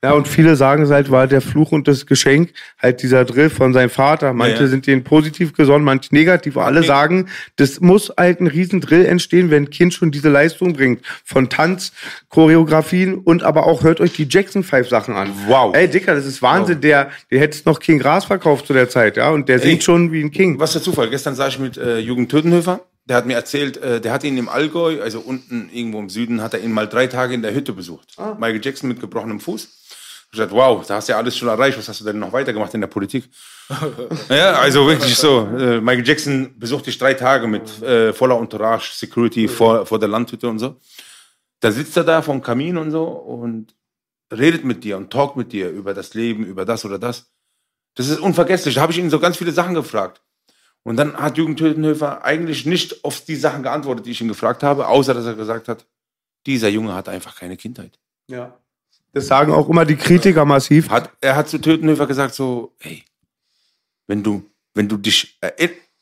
Ja, und viele sagen es halt, war der Fluch und das Geschenk, halt dieser Drill von seinem Vater. Manche Ja, ja. sind denen positiv gesonnen, manche negativ. Alle nee. sagen, das muss halt ein riesen Drill entstehen, wenn ein Kind schon diese Leistung bringt. Von Tanz, Choreografien und aber auch hört euch die Jackson Five Sachen an. Wow. Ey, Dicker, das ist Wahnsinn. Der, der hätte noch King Gras verkauft zu der Zeit, ja. Und der singt schon wie ein King. Was für Zufall. Gestern saß ich mit äh, Jürgen Tötenhöfer. Der hat mir erzählt, äh, der hat ihn im Allgäu, also unten irgendwo im Süden, hat er ihn mal drei Tage in der Hütte besucht. Ah. Michael Jackson mit gebrochenem Fuß. Ich gesagt, wow, da hast du ja alles schon erreicht. Was hast du denn noch weitergemacht in der Politik? ja, also wirklich so. Äh, Michael Jackson besucht dich drei Tage mit äh, voller Entourage, Security vor, vor der Landhütte und so. Da sitzt er da vom Kamin und so und redet mit dir und talkt mit dir über das Leben, über das oder das. Das ist unvergesslich. Da habe ich ihn so ganz viele Sachen gefragt. Und dann hat Jürgen Tötenhöfer eigentlich nicht auf die Sachen geantwortet, die ich ihn gefragt habe, außer dass er gesagt hat, dieser Junge hat einfach keine Kindheit. Ja. Das sagen auch immer die Kritiker massiv. Hat, er hat zu Tötenhöfer gesagt so, hey, wenn du, wenn du dich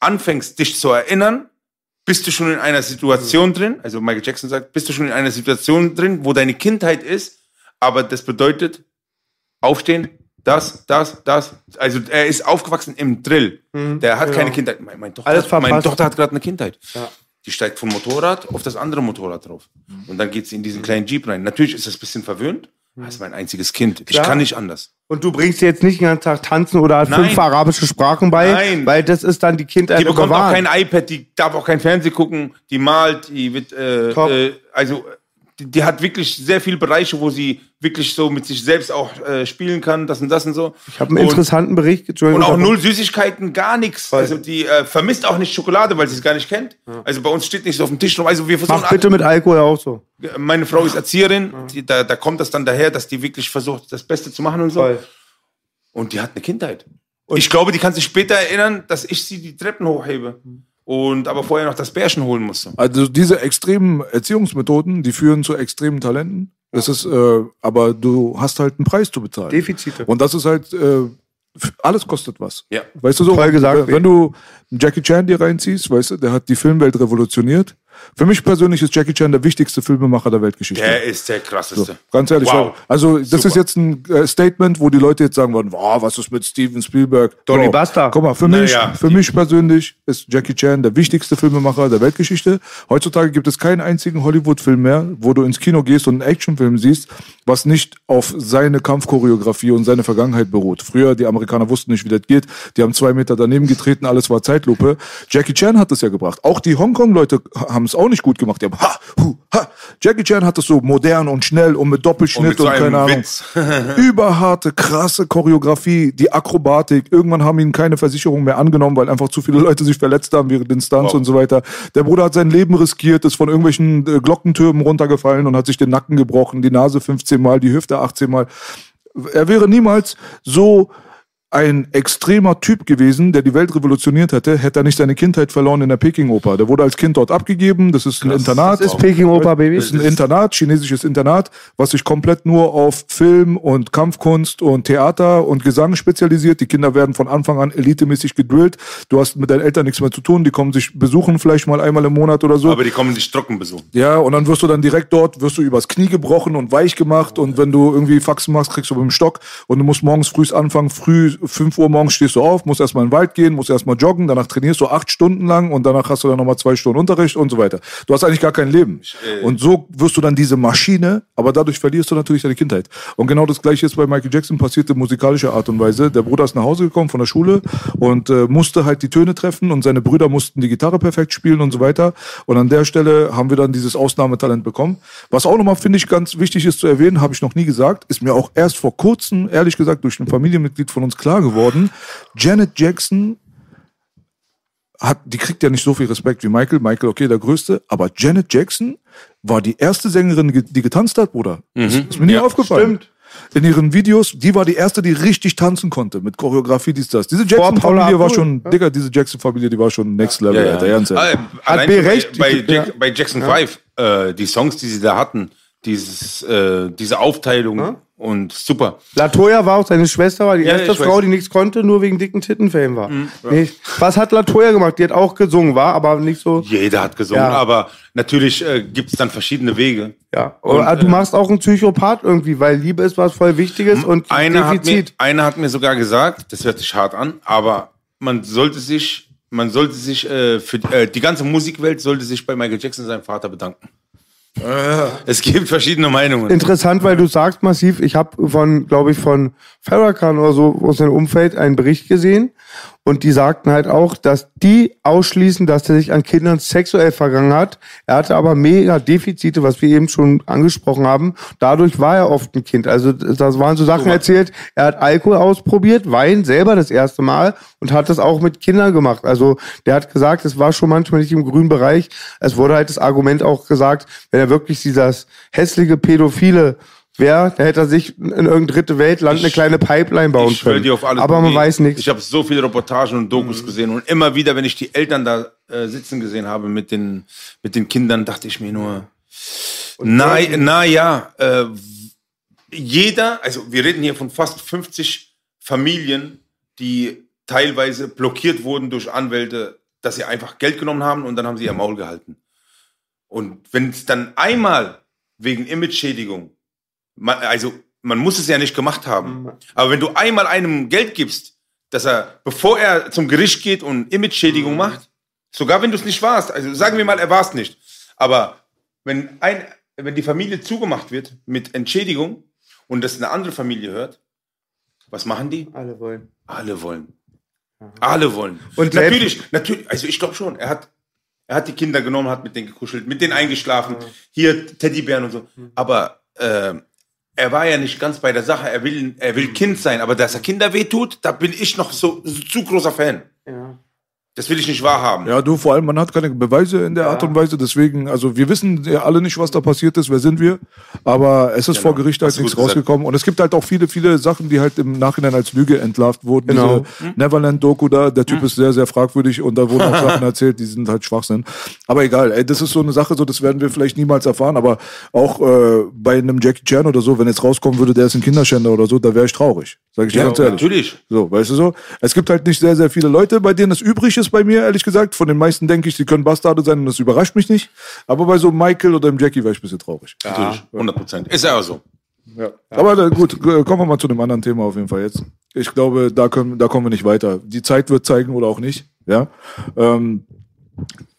anfängst, dich zu erinnern, bist du schon in einer Situation drin, also Michael Jackson sagt, bist du schon in einer Situation drin, wo deine Kindheit ist, aber das bedeutet, aufstehen, das, das, das. Also er ist aufgewachsen im Drill. Der hat keine Kindheit. Mein, meine Tochter, Alles hat- meine. Tochter hat gerade eine Kindheit. Ja. Die steigt vom Motorrad auf das andere Motorrad drauf. Und dann geht sie in diesen kleinen Jeep rein. Natürlich ist das ein bisschen verwöhnt. Das ist mein einziges Kind. Ich Klar. kann nicht anders. Und du bringst jetzt nicht den ganzen Tag tanzen oder Nein. fünf arabische Sprachen bei, Nein. weil das ist dann die Kindheit Die bekommt auch kein iPad, die darf auch kein Fernsehen gucken, die malt, die wird, äh, äh, also die, die hat wirklich sehr viele Bereiche, wo sie wirklich so mit sich selbst auch äh, spielen kann, das und das und so. Ich habe einen interessanten Bericht. Und auch null Süßigkeiten, gar nichts. Also die äh, vermisst auch nicht Schokolade, weil sie es gar nicht kennt. Also bei uns steht nichts auf dem Tisch. Also wir versuchen Mach bitte mit Alkohol auch so. meine Frau ist Erzieherin, die, da, da kommt das dann daher, dass die wirklich versucht, das Beste zu machen und so. Voll. Und die hat eine Kindheit. ich glaube, die kann sich später erinnern, dass ich sie die Treppen hochhebe. Und aber vorher noch das Bärchen holen musste. Also diese extremen Erziehungsmethoden, die führen zu extremen Talenten. Das ist, äh, aber du hast halt einen Preis zu bezahlen. Defizite. Und das ist halt, äh, alles kostet was. Ja. Weißt du so? Toll gesagt. Wenn- du Jackie Chan dir reinziehst, weißt du, der hat die Filmwelt revolutioniert. Für mich persönlich ist Jackie Chan der wichtigste Filmemacher der Weltgeschichte. Der ist der krasseste. Ganz ehrlich, Wow. also das Super. ist jetzt ein äh, Statement, wo die Leute jetzt sagen würden, wow, was ist mit Steven Spielberg? Donny Buster. Guck mal, für Na mich, ja. für mich persönlich ist Jackie Chan der wichtigste Filmemacher der Weltgeschichte. Heutzutage gibt es keinen einzigen Hollywood-Film mehr, wo du ins Kino gehst und einen Actionfilm siehst, was nicht auf seine Kampfchoreografie und seine Vergangenheit beruht. Früher, die Amerikaner wussten nicht, wie das geht. Die haben zwei Meter daneben getreten, alles war Zeitlupe. Jackie Chan hat es ja gebracht. Auch die Hongkong-Leute haben es auch nicht gut gemacht. Die haben ha, hu, ha. Jackie Chan hat es so modern und schnell und mit Doppelschnitt Und mit und, keine Ahnung. Überharte, krasse Choreografie, die Akrobatik. Irgendwann haben ihn keine Versicherung mehr angenommen, weil einfach zu viele Leute sich verletzt haben während den Stunts Wow. und so weiter. Der Bruder hat sein Leben riskiert, ist von irgendwelchen äh, Glockentürmen runtergefallen und hat sich den Nacken gebrochen, die Nase 15 Mal, die Hüfte 18 Mal. Er wäre niemals so ein extremer Typ gewesen, der die Welt revolutioniert hätte, hätte er nicht seine Kindheit verloren in der Peking-Oper. Der wurde als Kind dort abgegeben, das ist ein Internat. Das ist Peking Opa, Baby. Das ist ein Internat, chinesisches Internat, was sich komplett nur auf Film und Kampfkunst und Theater und Gesang spezialisiert. Die Kinder werden von Anfang an elitemäßig gedrillt. Du hast mit deinen Eltern nichts mehr zu tun. Die kommen sich besuchen vielleicht mal einmal im Monat oder so. Aber die kommen dich trocken besuchen. Ja, und dann wirst du dann direkt dort, wirst du übers Knie gebrochen und weich gemacht und wenn du irgendwie Faxen machst, kriegst du mit dem Stock und du musst morgens früh anfangen, früh 5 Uhr morgens stehst du auf, musst erstmal in den Wald gehen, musst erstmal joggen, danach trainierst du acht Stunden lang und danach hast du dann nochmal zwei Stunden Unterricht und so weiter. Du hast eigentlich gar kein Leben. Und so wirst du dann diese Maschine, aber dadurch verlierst du natürlich deine Kindheit. Und genau das gleiche ist bei Michael Jackson passiert in musikalischer Art und Weise. Der Bruder ist nach Hause gekommen von der Schule und äh, musste halt die Töne treffen und seine Brüder mussten die Gitarre perfekt spielen und so weiter. Und an der Stelle haben wir dann dieses Ausnahmetalent bekommen. Was auch nochmal, finde ich, ganz wichtig ist zu erwähnen, habe ich noch nie gesagt, ist mir auch erst vor kurzem, ehrlich gesagt, durch ein Familienmitglied von uns klar geworden. Janet Jackson hat, die kriegt ja nicht so viel Respekt wie Michael. Michael, okay, der Größte. Aber Janet Jackson war die erste Sängerin, ge- die getanzt hat, Bruder. Das ist mir nie aufgefallen. stimmt. In ihren Videos, die war die erste, die richtig tanzen konnte mit Choreografie, dies, das. Diese Jackson-Familie war schon, Digga, diese Jackson-Familie, die war schon next level, Alter, ganz ehrlich. Ah, allein B schon recht. Bei, Ja. Jack, bei Jackson 5, äh, die Songs, die sie da hatten, dieses, äh, diese Aufteilung und super. Latoya war auch seine Schwester, war die Ja, erste Frau, weiß. Mhm, die nichts konnte, nur wegen dicken Tittenfame war. nee. Was hat Latoya gemacht? Die hat auch gesungen, war aber nicht so. Jeder hat gesungen, Ja. aber natürlich äh, gibt es dann verschiedene Wege. Ja. Und, Aber du äh, machst auch einen Psychopath irgendwie, weil Liebe ist was voll Wichtiges und Einer hat, mir, Defizit. einer hat mir sogar gesagt, das hört sich hart an, aber man sollte sich, man sollte sich äh, für äh, die ganze Musikwelt sollte sich bei Michael Jackson seinem Vater bedanken. Es gibt verschiedene Meinungen. Interessant, weil du sagst massiv, ich habe von, glaube ich, von Farrakhan oder so aus seinem Umfeld einen Bericht gesehen und die sagten halt auch, dass die ausschließen, dass er sich an Kindern sexuell vergangen hat. Er hatte aber mega Defizite, was wir eben schon angesprochen haben. Dadurch war er oft ein Kind. Also das waren so Sachen erzählt. Er hat Alkohol ausprobiert, Wein selber das erste Mal und hat das auch mit Kindern gemacht. Also der hat gesagt, es war schon manchmal nicht im grünen Bereich. Es wurde halt das Argument auch gesagt, wenn er wirklich dieses hässliche Pädophile wäre, dann hätte er sich in irgendein dritte Weltland eine kleine Pipeline bauen Ich können. dir auf alles. Aber man Nee, weiß nichts. Ich habe so viele Reportagen und Dokus Mhm. gesehen und immer wieder, wenn ich die Eltern da äh, sitzen gesehen habe mit den, mit den Kindern, dachte ich mir nur, na, na ja, äh, jeder, also wir reden hier von fast 50 Familien, die teilweise blockiert wurden durch Anwälte, dass sie einfach Geld genommen haben und dann haben sie ihr Maul gehalten. Und wenn es dann einmal wegen Image-Schädigung, man, also man muss es ja nicht gemacht haben, aber wenn du einmal einem Geld gibst, dass er, bevor er zum Gericht geht und Image-Schädigung macht, sogar wenn du es nicht warst, also sagen wir mal, er war es nicht, aber wenn, ein, wenn die Familie zugemacht wird mit Entschädigung und das eine andere Familie hört, was machen die? Alle wollen. Alle wollen. Alle wollen. Und natürlich, natürlich, also ich glaube schon, er hat, er hat die Kinder genommen, hat mit denen gekuschelt, mit denen eingeschlafen, hier Teddybären und so. Aber äh, er war ja nicht ganz bei der Sache. Er will, er will Kind sein, aber dass er Kinder wehtut, da bin ich noch so, so zu großer Fan. Ja. Das will ich nicht wahrhaben. Ja, du, vor allem, man hat keine Beweise in der Art und Weise, deswegen, also wir wissen ja alle nicht, was da passiert ist, wer sind wir, aber es ist vor Gericht halt nichts gut gesagt. rausgekommen und es gibt halt auch viele, viele Sachen, die halt im Nachhinein als Lüge entlarvt wurden. Genau. Diese Neverland-Doku da, der Typ ist sehr, sehr fragwürdig und da wurden auch Sachen erzählt, die sind halt Schwachsinn. Aber egal, ey, das ist so eine Sache, so das werden wir vielleicht niemals erfahren, aber auch äh, bei einem Jackie Chan oder so, wenn jetzt rauskommen würde, der ist ein Kinderschänder oder so, da wäre ich traurig. Sag ich dir Ja, ganz ehrlich. natürlich. So, weißt du so? Es gibt halt nicht sehr, sehr viele Leute, bei denen es übrig ist bei mir, ehrlich gesagt. Von den meisten denke ich, sie können Bastarde sein und das überrascht mich nicht. Aber bei so Michael oder dem Jackie wäre ich ein bisschen traurig. Natürlich. 100 Prozent. Ist ja auch so. Ja. Aber äh, gut, äh, kommen wir mal zu dem anderen Thema auf jeden Fall jetzt. Ich glaube, da, können, da kommen wir nicht weiter. Die Zeit wird zeigen oder auch nicht. Ja. Ähm,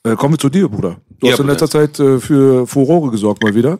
äh, kommen wir zu dir, Bruder. Du Ja, hast in letzter Zeit äh, für Furore gesorgt mal wieder.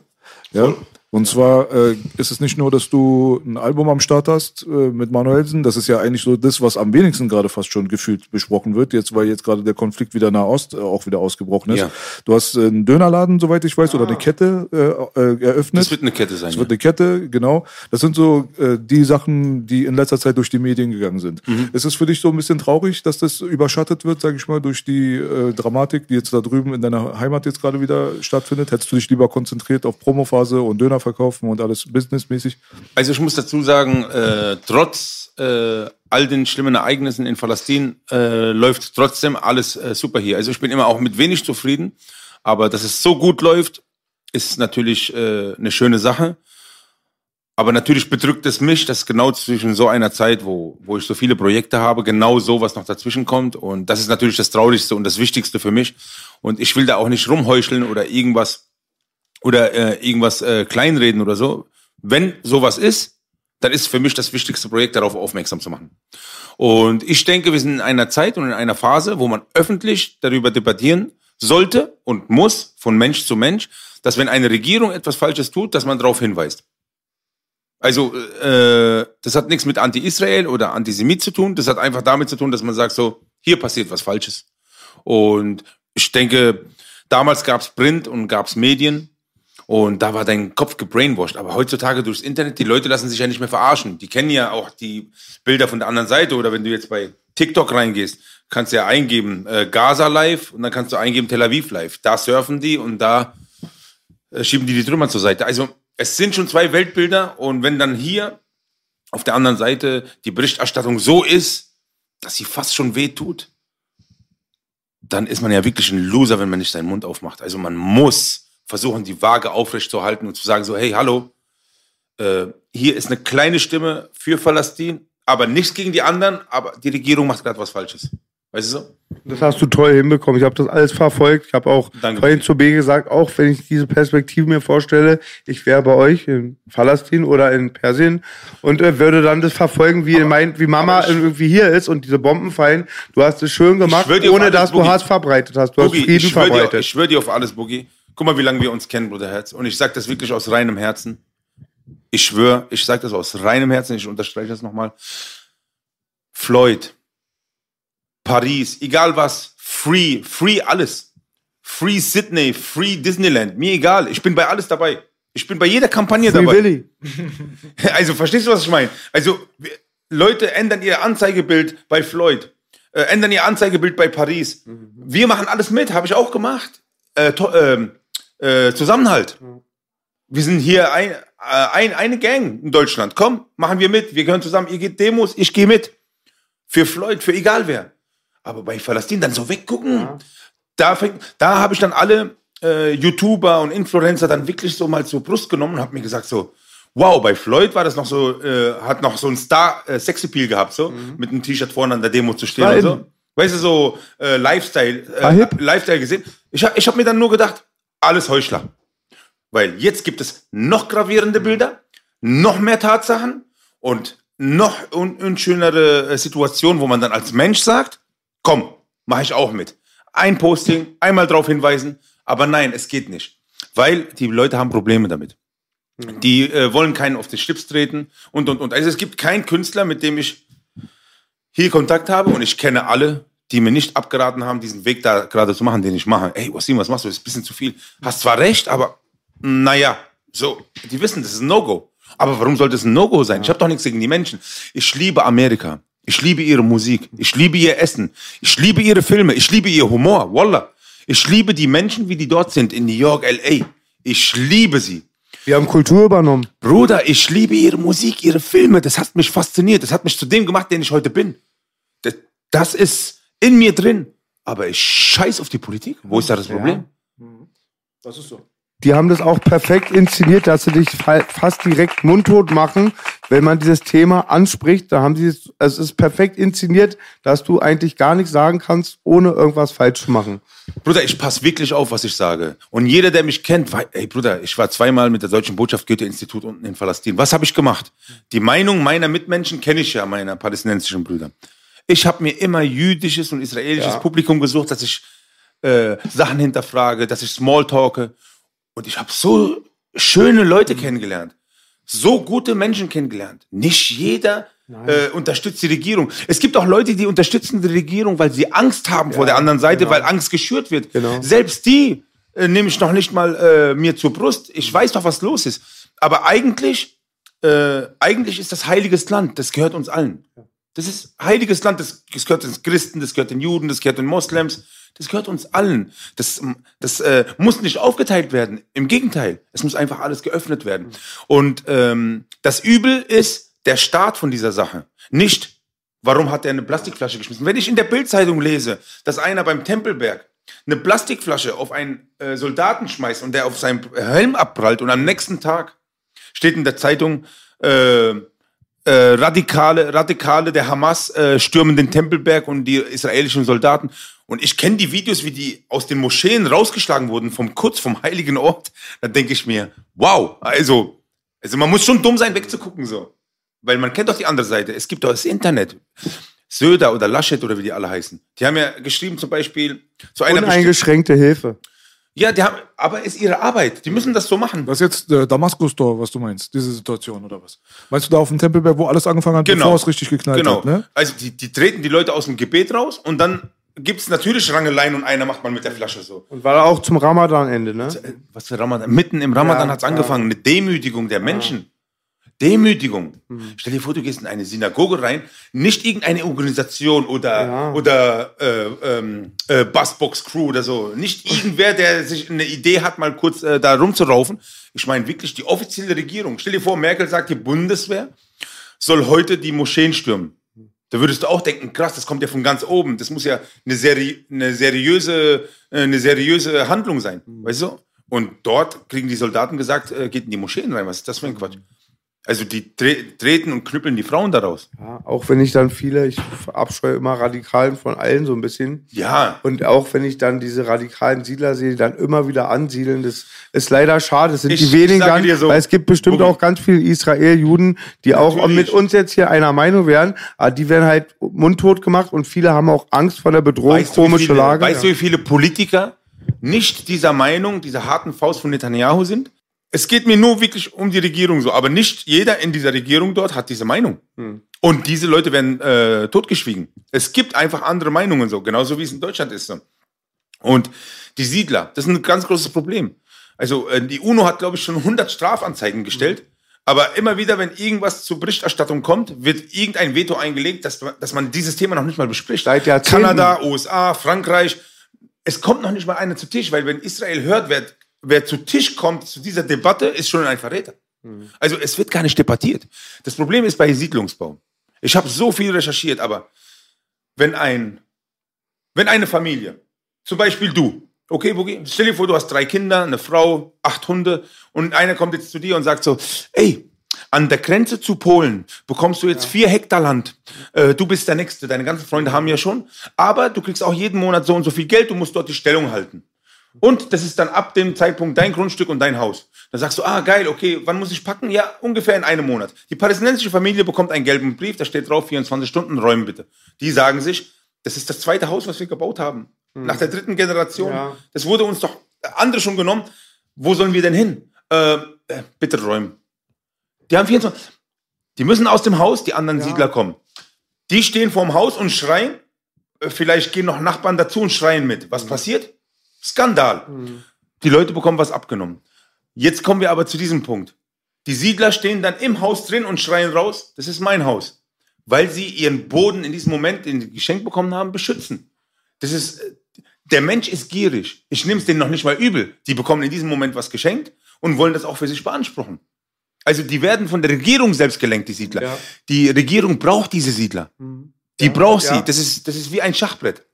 Ja. Und zwar äh, ist es nicht nur, dass du ein Album am Start hast äh, mit Manuelsen, das ist ja eigentlich so das, was am wenigsten gerade fast schon gefühlt besprochen wird, jetzt weil jetzt gerade der Konflikt wieder Nahost äh, auch wieder ausgebrochen ist. Ja. Du hast äh, einen Dönerladen, soweit ich weiß, oder eine Kette äh, äh, eröffnet. Das wird eine Kette sein. Es wird eine Kette, genau. Das sind so äh, die Sachen, die in letzter Zeit durch die Medien gegangen sind. Ist es für dich so ein bisschen traurig, dass das überschattet wird, sage ich mal, durch die äh, Dramatik, die jetzt da drüben in deiner Heimat jetzt gerade wieder stattfindet? Hättest du dich lieber konzentriert auf Promophase und Döner verkaufen und alles businessmäßig? Also ich muss dazu sagen, äh, trotz äh, all den schlimmen Ereignissen in Palästina äh, läuft trotzdem alles äh, super hier. Also ich bin immer auch mit wenig zufrieden, aber dass es so gut läuft, ist natürlich äh, eine schöne Sache. Aber natürlich bedrückt es mich, dass genau zwischen so einer Zeit, wo, wo ich so viele Projekte habe, genau sowas noch dazwischen kommt. Und das ist natürlich das Traurigste und das Wichtigste für mich. Und ich will da auch nicht rumheucheln oder irgendwas oder äh, irgendwas äh, kleinreden oder so. Wenn sowas ist, dann ist für mich das wichtigste Projekt, darauf aufmerksam zu machen. Und ich denke, wir sind in einer Zeit und in einer Phase, wo man öffentlich darüber debattieren sollte und muss, von Mensch zu Mensch, dass wenn eine Regierung etwas Falsches tut, dass man darauf hinweist. Also, äh, das hat nichts mit Anti-Israel oder Antisemit zu tun. Das hat einfach damit zu tun, dass man sagt so, hier passiert was Falsches. Und ich denke, damals gab es Print und gab es Medien und da war dein Kopf gebrainwashed. Aber heutzutage durchs Internet, die Leute lassen sich ja nicht mehr verarschen. Die kennen ja auch die Bilder von der anderen Seite. Oder wenn du jetzt bei TikTok reingehst, kannst du ja eingeben äh, Gaza live und dann kannst du eingeben Tel Aviv live. Da surfen die und da äh, schieben die die Trümmer zur Seite. Also es sind schon zwei Weltbilder und wenn dann hier auf der anderen Seite die Berichterstattung so ist, dass sie fast schon weh tut, dann ist man ja wirklich ein Loser, wenn man nicht seinen Mund aufmacht. Also man muss versuchen, die Waage aufrechtzuerhalten und zu sagen so, hey, hallo, äh, hier ist eine kleine Stimme für Palästin, aber nichts gegen die anderen, aber die Regierung macht gerade was Falsches. Weißt du so? Das hast du toll hinbekommen. Ich habe das alles verfolgt. Ich habe auch Danke. vorhin zu B gesagt, auch wenn ich diese Perspektive mir vorstelle, ich wäre bei euch in Palästin oder in Persien und äh, würde dann das verfolgen, wie, mein, wie Mama irgendwie hier ist und diese Bomben fallen. Du hast es schön gemacht, ohne alles, dass du Boogie. Hass verbreitet hast. Du hast Boogie, Frieden ich schwöre dir, verbreitet. ich schwör dir auf alles, Boogie. Guck mal, wie lange wir uns kennen, Bruder Herz. Und ich sage das wirklich aus reinem Herzen. Ich schwöre, ich sage das aus reinem Herzen, ich unterstreiche das nochmal. Floyd, Paris, egal was, free, free alles. Free Sydney, free Disneyland, mir egal. Ich bin bei alles dabei. Ich bin bei jeder Kampagne Free dabei. Willy. Also, verstehst du, was ich meine? Also, Leute ändern ihr Anzeigebild bei Floyd, äh, ändern ihr Anzeigebild bei Paris. Wir machen alles mit, habe ich auch gemacht. Äh, to, ähm, äh, Zusammenhalt. Wir sind hier ein, äh, ein, eine Gang in Deutschland. Komm, machen wir mit. Wir gehören zusammen. Ihr geht Demos, ich gehe mit. Für Floyd, für egal wer. Aber bei Palästin dann so weggucken. Da, fängt- da habe ich dann alle äh, YouTuber und Influencer dann wirklich so mal zur Brust genommen und habe mir gesagt so, wow, bei Floyd war das noch so, äh, hat noch so ein Star äh, Sexappeal gehabt, so, mit einem T-Shirt vorne an der Demo zu stehen War und in. so. Weißt du, so äh, Lifestyle, äh. Lifestyle gesehen. Ich, hab- ich habe mir dann nur gedacht, alles Heuchler. Weil jetzt gibt es noch gravierende Bilder, noch mehr Tatsachen und noch un unschönere äh, Situationen, wo man dann als Mensch sagt, komm, mache ich auch mit. Ein Posting, einmal drauf hinweisen, aber nein, es geht nicht. Weil die Leute haben Probleme damit. Die äh, wollen keinen auf den Schlips treten und, und, und. Also es gibt keinen Künstler, mit dem ich hier Kontakt habe und ich kenne alle, die mir nicht abgeraten haben, diesen Weg da gerade zu machen, den ich mache. Ey, Wasim, was machst du? Das ist ein bisschen zu viel. Hast zwar recht, aber naja, so, die wissen, das ist ein No-Go. Aber warum sollte es ein No-Go sein? Ich habe doch nichts gegen die Menschen. Ich liebe Amerika. Ich liebe ihre Musik. Ich liebe ihr Essen. Ich liebe ihre Filme. Ich liebe ihr Humor. Wallah. Ich liebe die Menschen, wie die dort sind, in New York, L.A. Ich liebe sie. Wir haben Kultur übernommen. Bruder, ich liebe ihre Musik, ihre Filme. Das hat mich fasziniert. Das hat mich zu dem gemacht, den ich heute bin. Das, das ist in mir drin. Aber ich scheiß auf die Politik. Wo ist da das Problem? Das ist so. Die haben das auch perfekt inszeniert, dass sie dich fa- fast direkt mundtot machen, wenn man dieses Thema anspricht. Da haben sie es, es ist perfekt inszeniert, dass du eigentlich gar nichts sagen kannst, ohne irgendwas falsch zu machen. Bruder, ich passe wirklich auf, was ich sage. Und jeder, der mich kennt, weiß, ey Bruder, ich war zweimal mit der Deutschen Botschaft Goethe-Institut unten in Palästina. Was habe ich gemacht? Die Meinung meiner Mitmenschen kenne ich ja, meiner palästinensischen Brüder. Ich habe mir immer jüdisches und israelisches Publikum gesucht, dass ich äh, Sachen hinterfrage, dass ich Smalltalke. Und ich habe so schöne Leute kennengelernt. So gute Menschen kennengelernt. Nicht jeder äh, unterstützt die Regierung. Es gibt auch Leute, die unterstützen die Regierung, weil sie Angst haben vor der anderen Seite, weil Angst geschürt wird. Genau. Selbst die äh, nehme ich noch nicht mal äh, mir zur Brust. Ich weiß doch, was los ist. Aber eigentlich, äh, eigentlich ist das heiliges Land. Das gehört uns allen. Das ist heiliges Land. Das, das gehört den Christen, das gehört den Juden, das gehört den Moslems. Das gehört uns allen. Das, das äh, muss nicht aufgeteilt werden. Im Gegenteil, es muss einfach alles geöffnet werden. Und ähm, das Übel ist der Start von dieser Sache. Nicht, warum hat er eine Plastikflasche geschmissen. Wenn ich in der Bildzeitung lese, dass einer beim Tempelberg eine Plastikflasche auf einen äh, Soldaten schmeißt und der auf seinem Helm abprallt und am nächsten Tag steht in der Zeitung, äh, äh, Radikale, Radikale der Hamas äh, stürmen den Tempelberg und die israelischen Soldaten. Und ich kenne die Videos, wie die aus den Moscheen rausgeschlagen wurden, vom Kutz, vom heiligen Ort. Da denke ich mir, wow, also, also man muss schon dumm sein, wegzugucken so. Weil man kennt doch die andere Seite. Es gibt doch das Internet. Söder oder Laschet oder wie die alle heißen. Die haben ja geschrieben zum Beispiel zu einer Uneingeschränkte Hilfe. Ja, die haben, aber ist ihre Arbeit. Die müssen das so machen. Das ist jetzt äh, Damaskus-Tor, was du meinst, diese Situation oder was? Meinst du da auf dem Tempelberg, wo alles angefangen hat, Genau. bevor es richtig geknallt Genau. hat, ne? Also die, die treten die Leute aus dem Gebet raus und dann gibt es natürlich Rangeleien und einer macht man mit der Flasche so. Und war auch zum Ramadan-Ende, ne? Was für Ramadan? Mitten im Ramadan Ja, hat's angefangen. Eine Demütigung der Menschen. Demütigung. Mhm. Stell dir vor, du gehst in eine Synagoge rein, nicht irgendeine Organisation oder, Ja. oder äh, ähm, äh, Bassbox Crew oder so. Nicht irgendwer, der sich eine Idee hat, mal kurz äh, da rumzuraufen. Ich meine wirklich die offizielle Regierung. Stell dir vor, Merkel sagt, die Bundeswehr soll heute die Moscheen stürmen. Da würdest du auch denken, krass, das kommt ja von ganz oben. Das muss ja eine, seri eine, seriöse, äh, eine seriöse Handlung sein. Weißt du? Und dort kriegen die Soldaten gesagt, äh, geht in die Moscheen rein. Was ist das für ein Quatsch? Also die tre treten und knüppeln die Frauen daraus. Ja, auch wenn ich dann viele, ich verabscheue immer Radikalen von allen so ein bisschen. Ja. Und auch wenn ich dann diese radikalen Siedler sehe, die dann immer wieder ansiedeln, das ist leider schade. Das sind Ich die wenigen dann, so, weil es gibt bestimmt auch ganz viele Israel-Juden, die auch Natürlich. mit uns jetzt hier einer Meinung wären, aber die werden halt mundtot gemacht und viele haben auch Angst vor der Bedrohung, Weißt, komische viele, Lage. weißt du, wie viele Politiker nicht dieser Meinung, dieser harten Faust von Netanyahu sind? Es geht mir nur wirklich um die Regierung so, aber nicht jeder in dieser Regierung dort hat diese Meinung. Und diese Leute werden äh, totgeschwiegen. Es gibt einfach andere Meinungen so, genauso wie es in Deutschland ist. So. Und die Siedler, das ist ein ganz großes Problem. Also äh, die UNO hat, glaube ich, schon 100 Strafanzeigen gestellt. Aber immer wieder, wenn irgendwas zur Berichterstattung kommt, wird irgendein Veto eingelegt, dass, dass man dieses Thema noch nicht mal bespricht. Seit Jahrzehnten. Kanada, USA, Frankreich. Es kommt noch nicht mal einer zu Tisch, weil wenn Israel hört, wer, wer zu Tisch kommt zu dieser Debatte, ist schon ein Verräter. Also es wird gar nicht debattiert. Das Problem ist bei Siedlungsbau. Ich habe so viel recherchiert, aber wenn ein, wenn eine Familie, zum Beispiel du, okay, Boogie, stell dir vor, du hast drei Kinder, eine Frau, acht Hunde und einer kommt jetzt zu dir und sagt so, ey, an der Grenze zu Polen bekommst du jetzt vier Hektar Land. Äh, du bist der Nächste, deine ganzen Freunde haben ja schon, aber du kriegst auch jeden Monat so und so viel Geld, du musst dort die Stellung halten. Und das ist dann ab dem Zeitpunkt dein Grundstück und dein Haus. Dann sagst du, ah, geil, okay, wann muss ich packen? Ja, ungefähr in einem Monat. Die palästinensische Familie bekommt einen gelben Brief, da steht drauf, 24 Stunden, räumen bitte. Die sagen sich, das ist das zweite Haus, was wir gebaut haben. Nach der dritten Generation. Ja. Das wurde uns doch andere schon genommen. Wo sollen wir denn hin? Äh, äh, bitte räumen. Die haben 24. Die müssen aus dem Haus, die anderen Siedler kommen. Die stehen vorm Haus und schreien. Äh, Vielleicht gehen noch Nachbarn dazu und schreien mit. Was passiert? Skandal. Die Leute bekommen was abgenommen. Jetzt kommen wir aber zu diesem Punkt. Die Siedler stehen dann im Haus drin und schreien raus, das ist mein Haus. Weil sie ihren Boden in diesem Moment, den sie geschenkt bekommen haben, beschützen. Das ist, äh, der Mensch ist gierig. Ich nehme es denen noch nicht mal übel. Die bekommen in diesem Moment was geschenkt und wollen das auch für sich beanspruchen. Also die werden von der Regierung selbst gelenkt, die Siedler. Ja. Die Regierung braucht diese Siedler. Die braucht ja. sie. Das ist, das ist wie ein Schachbrett.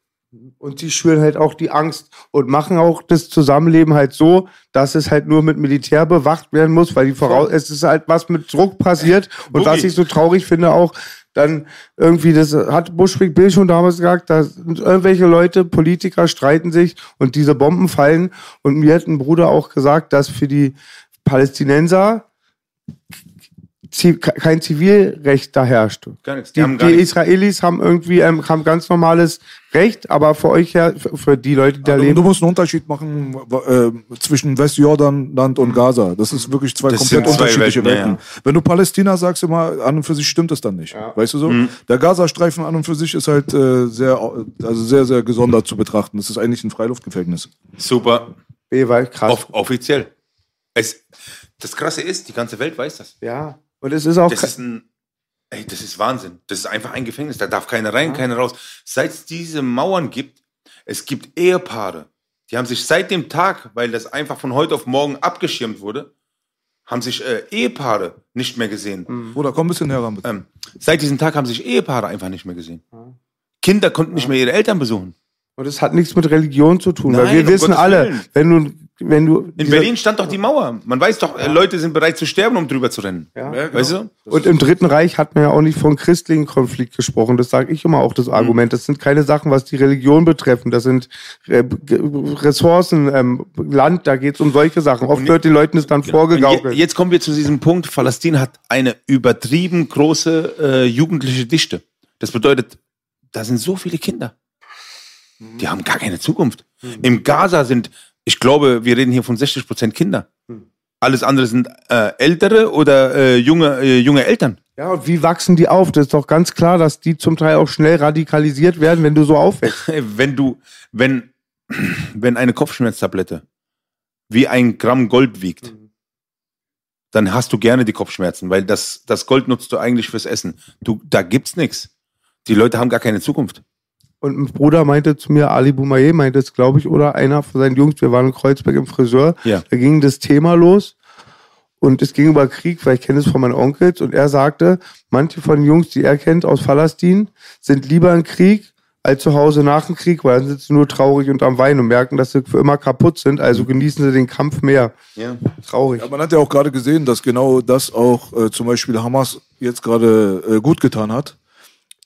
Und sie schüren halt auch die Angst und machen auch das Zusammenleben halt so, dass es halt nur mit Militär bewacht werden muss, weil die voraus, es ist halt was mit Druck passiert. Und Boogie. was ich so traurig finde auch, dann irgendwie, das hat Buschwig Bill schon damals gesagt, da irgendwelche Leute, Politiker streiten sich und diese Bomben fallen. Und mir hat ein Bruder auch gesagt, dass für die Palästinenser kein Zivilrecht da herrscht. Gar nichts. Die Die, die nichts. Israelis haben irgendwie ähm, haben ganz normales Recht, aber für euch ja, für, die Leute, die da Du, du leben. musst einen Unterschied machen äh, zwischen Westjordanland und Gaza. Das ist wirklich zwei Das komplett zwei unterschiedliche Welten, Welten. Wenn du Palästina sagst, immer an und für sich stimmt es dann nicht. Weißt du so? Mhm. Der Gazastreifen an und für sich ist halt äh, sehr, also sehr, sehr gesondert zu betrachten. Das ist eigentlich ein Freiluftgefängnis. Super. B, weil krass. Off offiziell. Es, das Krasse ist, die ganze Welt weiß das. Ja. Und es ist auch Das ist ein, ey, das ist Wahnsinn. Das ist einfach ein Gefängnis. Da darf keiner rein, keiner raus. Seit es diese Mauern gibt, es gibt Ehepaare, die haben sich seit dem Tag, weil das einfach von heute auf morgen abgeschirmt wurde, haben sich äh, Ehepaare nicht mehr gesehen. Bruder, komm ein bisschen heran, bitte. Ähm, seit diesem Tag haben sich Ehepaare einfach nicht mehr gesehen. Kinder konnten nicht mehr ihre Eltern besuchen. Und es hat nichts mit Religion zu tun, weil Nein, wir um wissen Gottes alle, Willen. wenn du wenn du. In Berlin stand doch die Mauer. Man weiß doch, äh, Leute sind bereit zu sterben, um drüber zu rennen. Ja. Weißt du? Und im Dritten Reich hat man ja auch nicht von christlichen Konflikt gesprochen. Das sage ich immer auch das Argument. Das sind keine Sachen, was die Religion betreffen. Das sind äh, Ressourcen, ähm, Land, da geht es um solche Sachen. Oft wird den Leuten das dann je, vorgegaukelt. jetzt kommen wir zu diesem Punkt, Palästina hat eine übertrieben große äh, jugendliche Dichte. Das bedeutet, da sind so viele Kinder. Die haben gar keine Zukunft. Im Gaza sind, ich glaube, wir reden hier von 60 Prozent Kinder. Alles andere sind äh, ältere oder äh, junge, äh, junge Eltern. Ja, und wie wachsen die auf? Das ist doch ganz klar, dass die zum Teil auch schnell radikalisiert werden, wenn du so aufwächst. Wenn du, wenn, wenn eine Kopfschmerztablette wie ein Gramm Gold wiegt, dann hast du gerne die Kopfschmerzen, weil das, das Gold nutzt du eigentlich fürs Essen. Du, da gibt's nichts. Die Leute haben gar keine Zukunft. Und ein Bruder meinte zu mir, Ali Boumaier meinte es, glaube ich, oder einer von seinen Jungs, wir waren in Kreuzberg im Friseur, Ja. da ging das Thema los und es ging über Krieg, weil ich kenne es von meinen Onkels und er sagte, manche von den Jungs, die er kennt aus Palästin, sind lieber im Krieg als zu Hause nach dem Krieg, weil dann sind sie nur traurig und am Weinen und merken, dass sie für immer kaputt sind, also genießen sie den Kampf mehr. Ja. Traurig. Ja, man hat ja auch gerade gesehen, dass genau das auch äh, zum Beispiel Hamas jetzt gerade äh, gut getan hat.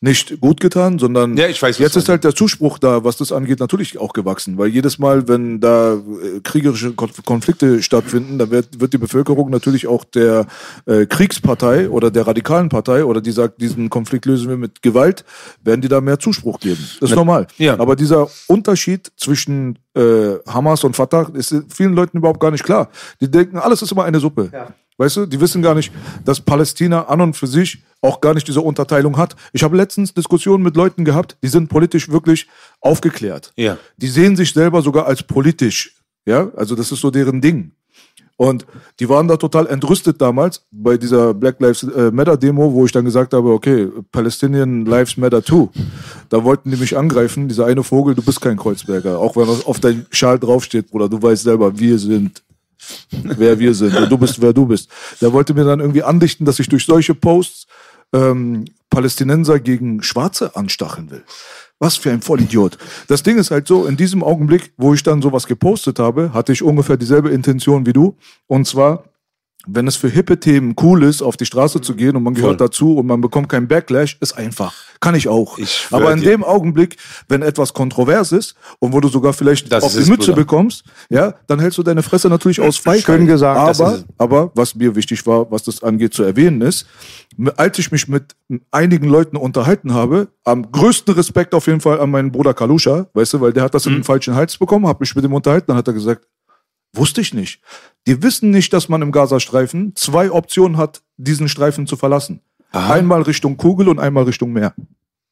Nicht gut getan, sondern Ja, ich weiß, jetzt ist halt der Zuspruch da, was das angeht, natürlich auch gewachsen. Weil jedes Mal, wenn da äh, kriegerische Konf- Konflikte stattfinden, da wird, wird die Bevölkerung natürlich auch der äh, Kriegspartei oder der radikalen Partei oder die sagt, diesen Konflikt lösen wir mit Gewalt, werden die da mehr Zuspruch geben. Das ist normal. ja. Aber dieser Unterschied zwischen äh, Hamas und Fatah ist vielen Leuten überhaupt gar nicht klar. Die denken, alles ist immer eine Suppe. Weißt du, die wissen gar nicht, dass Palästina an und für sich auch gar nicht diese Unterteilung hat. Ich habe letztens Diskussionen mit Leuten gehabt, die sind politisch wirklich aufgeklärt. Ja. Die sehen sich selber sogar als politisch. Ja, also das ist so deren Ding. Und die waren da total entrüstet damals bei dieser Black Lives äh, Matter Demo, wo ich dann gesagt habe, okay, Palestinian Lives Matter too. Da wollten die mich angreifen, dieser eine Vogel, du bist kein Kreuzberger. Auch wenn das auf deinem Schal draufsteht, Bruder, du weißt selber, wir sind wer wir sind und du bist, wer du bist. Der wollte mir dann irgendwie andichten, dass ich durch solche Posts ähm, Palästinenser gegen Schwarze anstacheln will. Was für ein Vollidiot. Das Ding ist halt so, in diesem Augenblick, wo ich dann sowas gepostet habe, hatte ich ungefähr dieselbe Intention wie du. Und zwar, wenn es für hippe Themen cool ist, auf die Straße zu gehen und man gehört dazu und man bekommt keinen Backlash, ist einfach. Kann ich auch. Ich Aber in dir. dem Augenblick, wenn etwas kontrovers ist und wo du sogar vielleicht Das auf die Mütze Bruder. bekommst, ja, dann hältst du deine Fresse natürlich aus Feigheit. Schön gesagt. Aber, aber was mir wichtig war, was das angeht zu erwähnen ist, als ich mich mit einigen Leuten unterhalten habe, am größten Respekt auf jeden Fall an meinen Bruder Kalusha, weißt du, weil der hat das in den falschen Hals bekommen, habe mich mit ihm unterhalten, dann hat er gesagt, wusste ich nicht. Die wissen nicht, dass man im Gazastreifen zwei Optionen hat, diesen Streifen zu verlassen. Einmal Richtung Kugel und einmal Richtung Meer.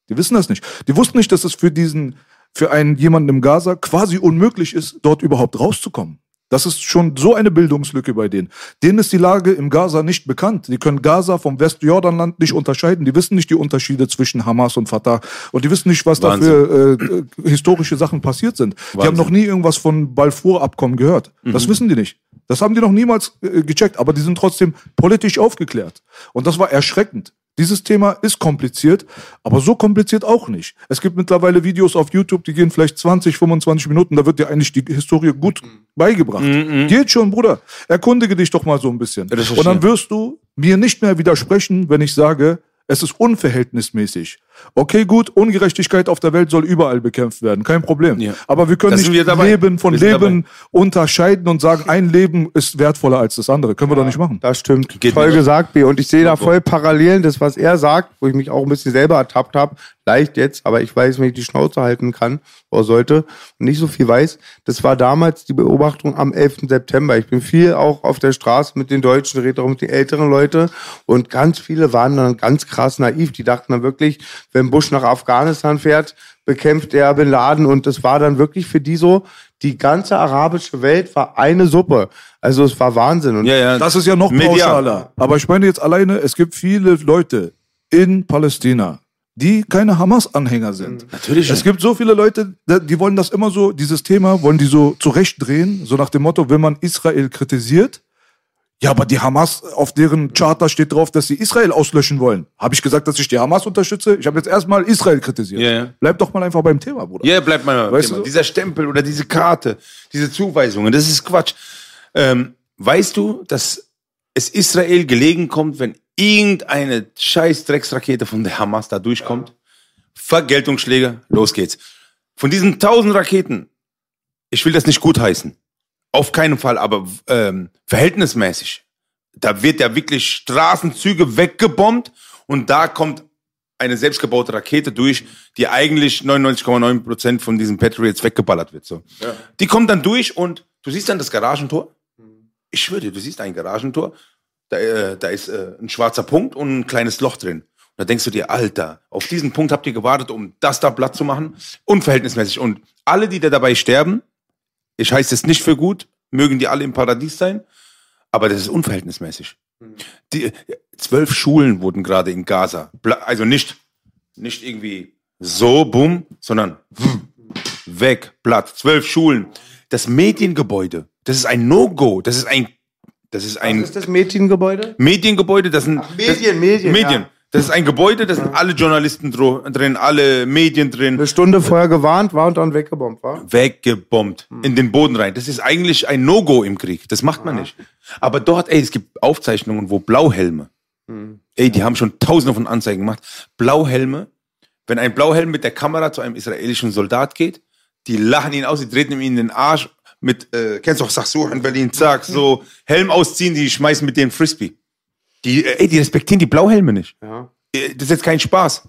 Die wissen das nicht. Die wussten nicht, dass es für diesen, für einen jemanden im Gaza quasi unmöglich ist, dort überhaupt rauszukommen. Das ist schon so eine Bildungslücke bei denen. Denen ist die Lage im Gaza nicht bekannt. Die können Gaza vom Westjordanland nicht unterscheiden. Die wissen nicht die Unterschiede zwischen Hamas und Fatah. Und die wissen nicht, was da Wahnsinn. für äh, historische Sachen passiert sind. Die haben Wahnsinn. noch nie irgendwas von Balfour-Abkommen gehört. Das wissen die nicht. Das haben die noch niemals äh, gecheckt. Aber die sind trotzdem politisch aufgeklärt. Und das war erschreckend. Dieses Thema ist kompliziert, aber so kompliziert auch nicht. Es gibt mittlerweile Videos auf YouTube, die gehen vielleicht 20, 25 Minuten, da wird dir eigentlich die Historie gut beigebracht. Geht schon, Bruder. Erkundige dich doch mal so ein bisschen. Und dann wirst du mir nicht mehr widersprechen, wenn ich sage, es ist unverhältnismäßig. Okay, gut, Ungerechtigkeit auf der Welt soll überall bekämpft werden, kein Problem. Ja. Aber wir können Da sind nicht wir dabei. Leben von Leben unterscheiden und sagen, ein Leben ist wertvoller als das andere. Können wir doch nicht machen. Das stimmt. Geht voll nicht. gesagt, B. Und ich sehe da voll Parallelen, das, was er sagt, wo ich mich auch ein bisschen selber ertappt habe. Leicht jetzt, aber ich weiß, wenn ich die Schnauze halten kann oder sollte und nicht so viel weiß. Das war damals die Beobachtung am 11. September. Ich bin viel auch auf der Straße mit den Deutschen, rede auch mit den älteren Leuten und ganz viele waren dann ganz krass naiv. Die dachten dann wirklich, wenn Bush nach Afghanistan fährt, bekämpft er Bin Laden und das war dann wirklich für die so, die ganze arabische Welt war eine Suppe. Also es war Wahnsinn. Und Ja, ja. Das ist ja noch Medial. pauschaler. Aber ich meine jetzt alleine, es gibt viele Leute in Palästina, die keine Hamas-Anhänger sind. Natürlich. Es gibt so viele Leute, die die wollen das immer so, dieses Thema wollen die so zurechtdrehen, so nach dem Motto, wenn man Israel kritisiert, Ja, aber die Hamas, auf deren Charter steht drauf, dass sie Israel auslöschen wollen. Habe ich gesagt, dass ich die Hamas unterstütze? Ich habe jetzt erstmal Israel kritisiert. Ja, ja. Bleib doch mal einfach beim Thema, Bruder. Ja, bleibt mal. Weißt Thema. du? Dieser Stempel oder diese Karte, diese Zuweisungen, das ist Quatsch. Ähm, weißt du, dass es Israel gelegen kommt, wenn irgendeine scheiß Drecksrakete von der Hamas da durchkommt? Vergeltungsschläge, los geht's. Von diesen tausend Raketen, ich will das nicht gutheißen. Auf keinen Fall, aber ähm, verhältnismäßig. Da wird ja wirklich Straßenzüge weggebombt und da kommt eine selbstgebaute Rakete durch, die eigentlich 99,9% von diesen Patriots weggeballert wird. So. Die kommt dann durch und du siehst dann das Garagentor. Ich schwöre dir, du siehst ein Garagentor, da, äh, da ist äh, ein schwarzer Punkt und ein kleines Loch drin. Und da denkst du dir, Alter, auf diesen Punkt habt ihr gewartet, um das da platt zu machen. Unverhältnismäßig. Und alle, die da dabei sterben, ich heiße es nicht für gut, mögen die alle im Paradies sein, aber das ist unverhältnismäßig. Die, zwölf Schulen wurden gerade in Gaza, also nicht, nicht irgendwie so, bumm, sondern weg, platt. Zwölf Schulen. Das Mediengebäude, das ist ein No-Go, das ist ein, das ist ein ist das Mädchengebäude? Mediengebäude, das sind Medien, das, Medien, Medien. ja. Das ist ein Gebäude, da sind alle Journalisten drin, alle Medien drin Eine Stunde vorher gewarnt, war und dann weggebombt, war? weggebombt in den Boden rein. Das ist eigentlich ein No-Go im Krieg. Das macht man nicht. Aber dort, ey, es gibt Aufzeichnungen, wo Blauhelme, ey, die haben schon tausende von Anzeigen gemacht. Blauhelme, wenn ein Blauhelm mit der Kamera zu einem israelischen Soldat geht, die lachen ihn aus, die treten ihm in den Arsch mit, äh, kennst du auch Sachsuch in Berlin, zack, so Helm ausziehen, die schmeißen mit denen Frisbee. Die, äh, ey, die respektieren die Blauhelme nicht. Ja. Äh, Das ist jetzt kein Spaß.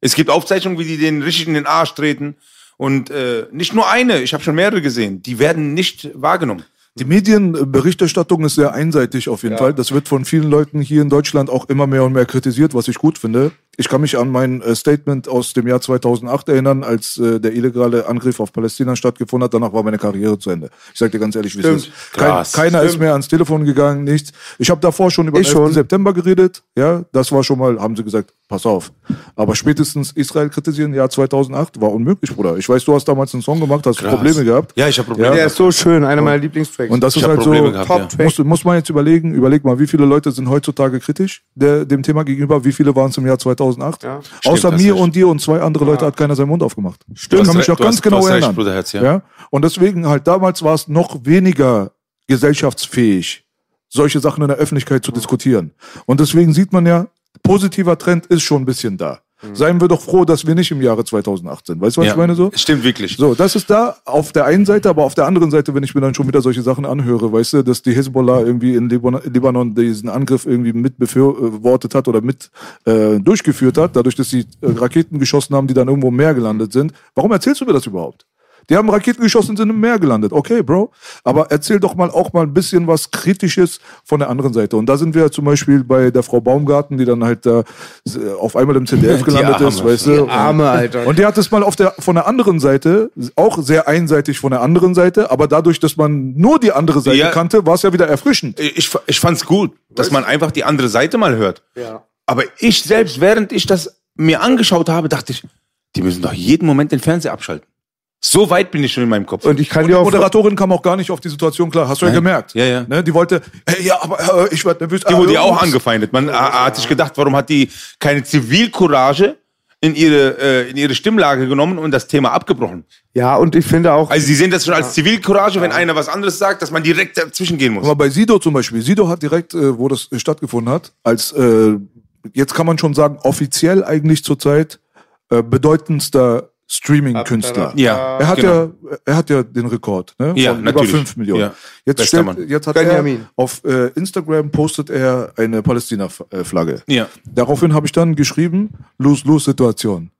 Es gibt Aufzeichnungen, wie die den richtig in den Arsch treten. Und äh, nicht nur eine, ich habe schon mehrere gesehen. Die werden nicht wahrgenommen. Die Medienberichterstattung ist sehr einseitig auf jeden Fall. Das wird von vielen Leuten hier in Deutschland auch immer mehr und mehr kritisiert, was ich gut finde. Ich kann mich an mein äh, Statement aus dem Jahr 2008 erinnern, als äh, der illegale Angriff auf Palästina stattgefunden hat. Danach war meine Karriere zu Ende. Ich sag dir ganz ehrlich, wie es ist. Stimmt. Kein, keiner ist mehr ans Telefon gegangen, nichts. Ich habe davor schon über den Ich 11. schon. September geredet. Ja, das war schon mal, haben sie gesagt, pass auf. Aber spätestens Israel kritisieren, Jahr 2008, war unmöglich, Bruder. Ich weiß, du hast damals einen Song gemacht, hast Probleme gehabt. Ja, ich habe Probleme. Der gehabt. ist so schön, einer meiner Lieblingstracks. Und das Ich ist halt Probleme so, gehabt, Top ja. Muss, muss man jetzt überlegen, überleg mal, wie viele Leute sind heutzutage kritisch der, dem Thema gegenüber, wie viele waren es im Jahr 2008? Ja. Außer Stimmt, mir recht. und dir und zwei andere Leute hat keiner seinen Mund aufgemacht. Stimmt. hast kann mich noch du ganz hast- genau hast recht, erinnern. Bruderherz, ja. Und deswegen halt damals war es noch weniger gesellschaftsfähig, solche Sachen in der Öffentlichkeit zu diskutieren. Und deswegen sieht man ja, positiver Trend ist schon ein bisschen da. Seien wir doch froh, dass wir nicht im Jahre 2008 sind. Weißt du, was ja. ich meine so? Stimmt wirklich. So, das ist da auf der einen Seite, aber auf der anderen Seite, wenn ich mir dann schon wieder solche Sachen anhöre, weißt du, dass die Hezbollah irgendwie in Libanon, diesen Angriff irgendwie mit befürwortet hat oder mit äh, durchgeführt hat, dadurch, dass sie äh, Raketen geschossen haben, die dann irgendwo im Meer gelandet sind. Warum erzählst du mir das überhaupt? Die haben Raketen geschossen und sind im Meer gelandet. Okay, Bro. Aber erzähl doch mal auch mal ein bisschen was Kritisches von der anderen Seite. Und da sind wir zum Beispiel bei der Frau Baumgarten, die dann halt da äh, auf einmal im ZDF gelandet Arme. ist, weißt du. Arme, Alter. Und die hat es mal auf der, von der anderen Seite, auch sehr einseitig von der anderen Seite, aber dadurch, dass man nur die andere Seite Ja. kannte, war es ja wieder erfrischend. Ich, ich fand's gut, dass man einfach die andere Seite mal hört. ja. Aber ich selbst, während ich das mir angeschaut habe, dachte ich, die müssen doch jeden Moment den Fernseher abschalten. So weit bin ich schon in meinem Kopf. Und ich kann Und die. Moderatorin kam auch gar nicht auf die Situation klar. Hast du ja Nein. gemerkt. Ja, ja. Ne, die wollte, hey, ja, aber äh, ich werde nervös. Die wurde ja auch angefeindet. Man äh, hat sich gedacht, warum hat die keine Zivilcourage in ihre, äh, in ihre Stimmlage genommen und das Thema abgebrochen? Ja, und ich finde auch. Also sie sehen das schon als Zivilcourage, wenn einer was anderes sagt, dass man direkt dazwischen gehen muss. Aber bei Sido zum Beispiel, Sido hat direkt, äh, wo das äh, stattgefunden hat, als, äh, jetzt kann man schon sagen, offiziell eigentlich zurzeit äh, bedeutendster Streaming-Künstler. Ja, Er hat genau. ja, er hat ja den Rekord, ne? Ja, Von natürlich. über 5 Millionen. Ja. Jetzt, stellt, jetzt hat Benjamin. er auf äh, Instagram postet er eine Palästina-Flagge. Ja. Daraufhin habe ich dann geschrieben, Lose-Lose-Situation.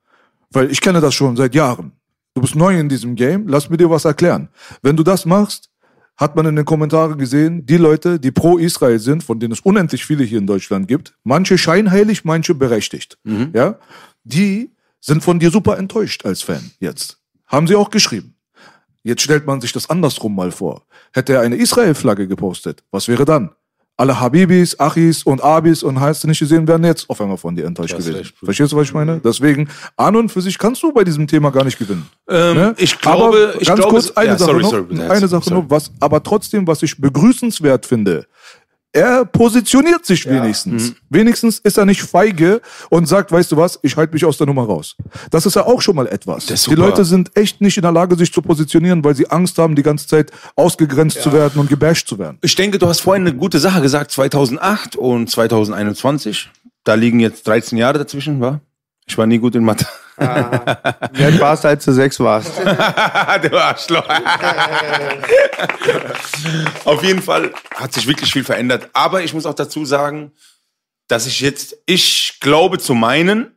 Weil ich kenne das schon seit Jahren. Du bist neu in diesem Game, lass mir dir was erklären. Wenn du das machst, hat man in den Kommentaren gesehen, die Leute, die pro Israel sind, von denen es unendlich viele hier in Deutschland gibt, manche scheinheilig, manche berechtigt, ja, die sind von dir super enttäuscht als Fan jetzt. Haben sie auch geschrieben. Jetzt stellt man sich das andersrum mal vor. Hätte er eine Israel-Flagge gepostet, was wäre dann? Alle Habibis, Achis und Abis und du nicht gesehen, wären jetzt auf einmal von dir enttäuscht hast gewesen. Verstehst du, was ich meine? Deswegen, an und für sich kannst du bei diesem Thema gar nicht gewinnen. Ähm, Ne? Ich glaube, aber ich ganz glaube, kurz eine ja, Sache sorry, noch, sorry, eine Sache sorry. noch, was aber trotzdem, was ich begrüßenswert finde, er positioniert sich wenigstens. Wenigstens ist er nicht feige und sagt, weißt du was, ich halte mich aus der Nummer raus. Das ist ja auch schon mal etwas. Die. Leute sind echt nicht in der Lage, sich zu positionieren, weil sie Angst haben, die ganze Zeit ausgegrenzt zu werden und gebasht zu werden. Ich denke, du hast vorhin eine gute Sache gesagt, 2008 und 2021. Da liegen jetzt 13 Jahre dazwischen, wa? Ich war nie gut in Mathe. Alt warst du, als du sechs warst? du Arschloch. Auf jeden Fall hat sich wirklich viel verändert. Aber ich muss auch dazu sagen, dass ich jetzt, ich glaube zu meinen,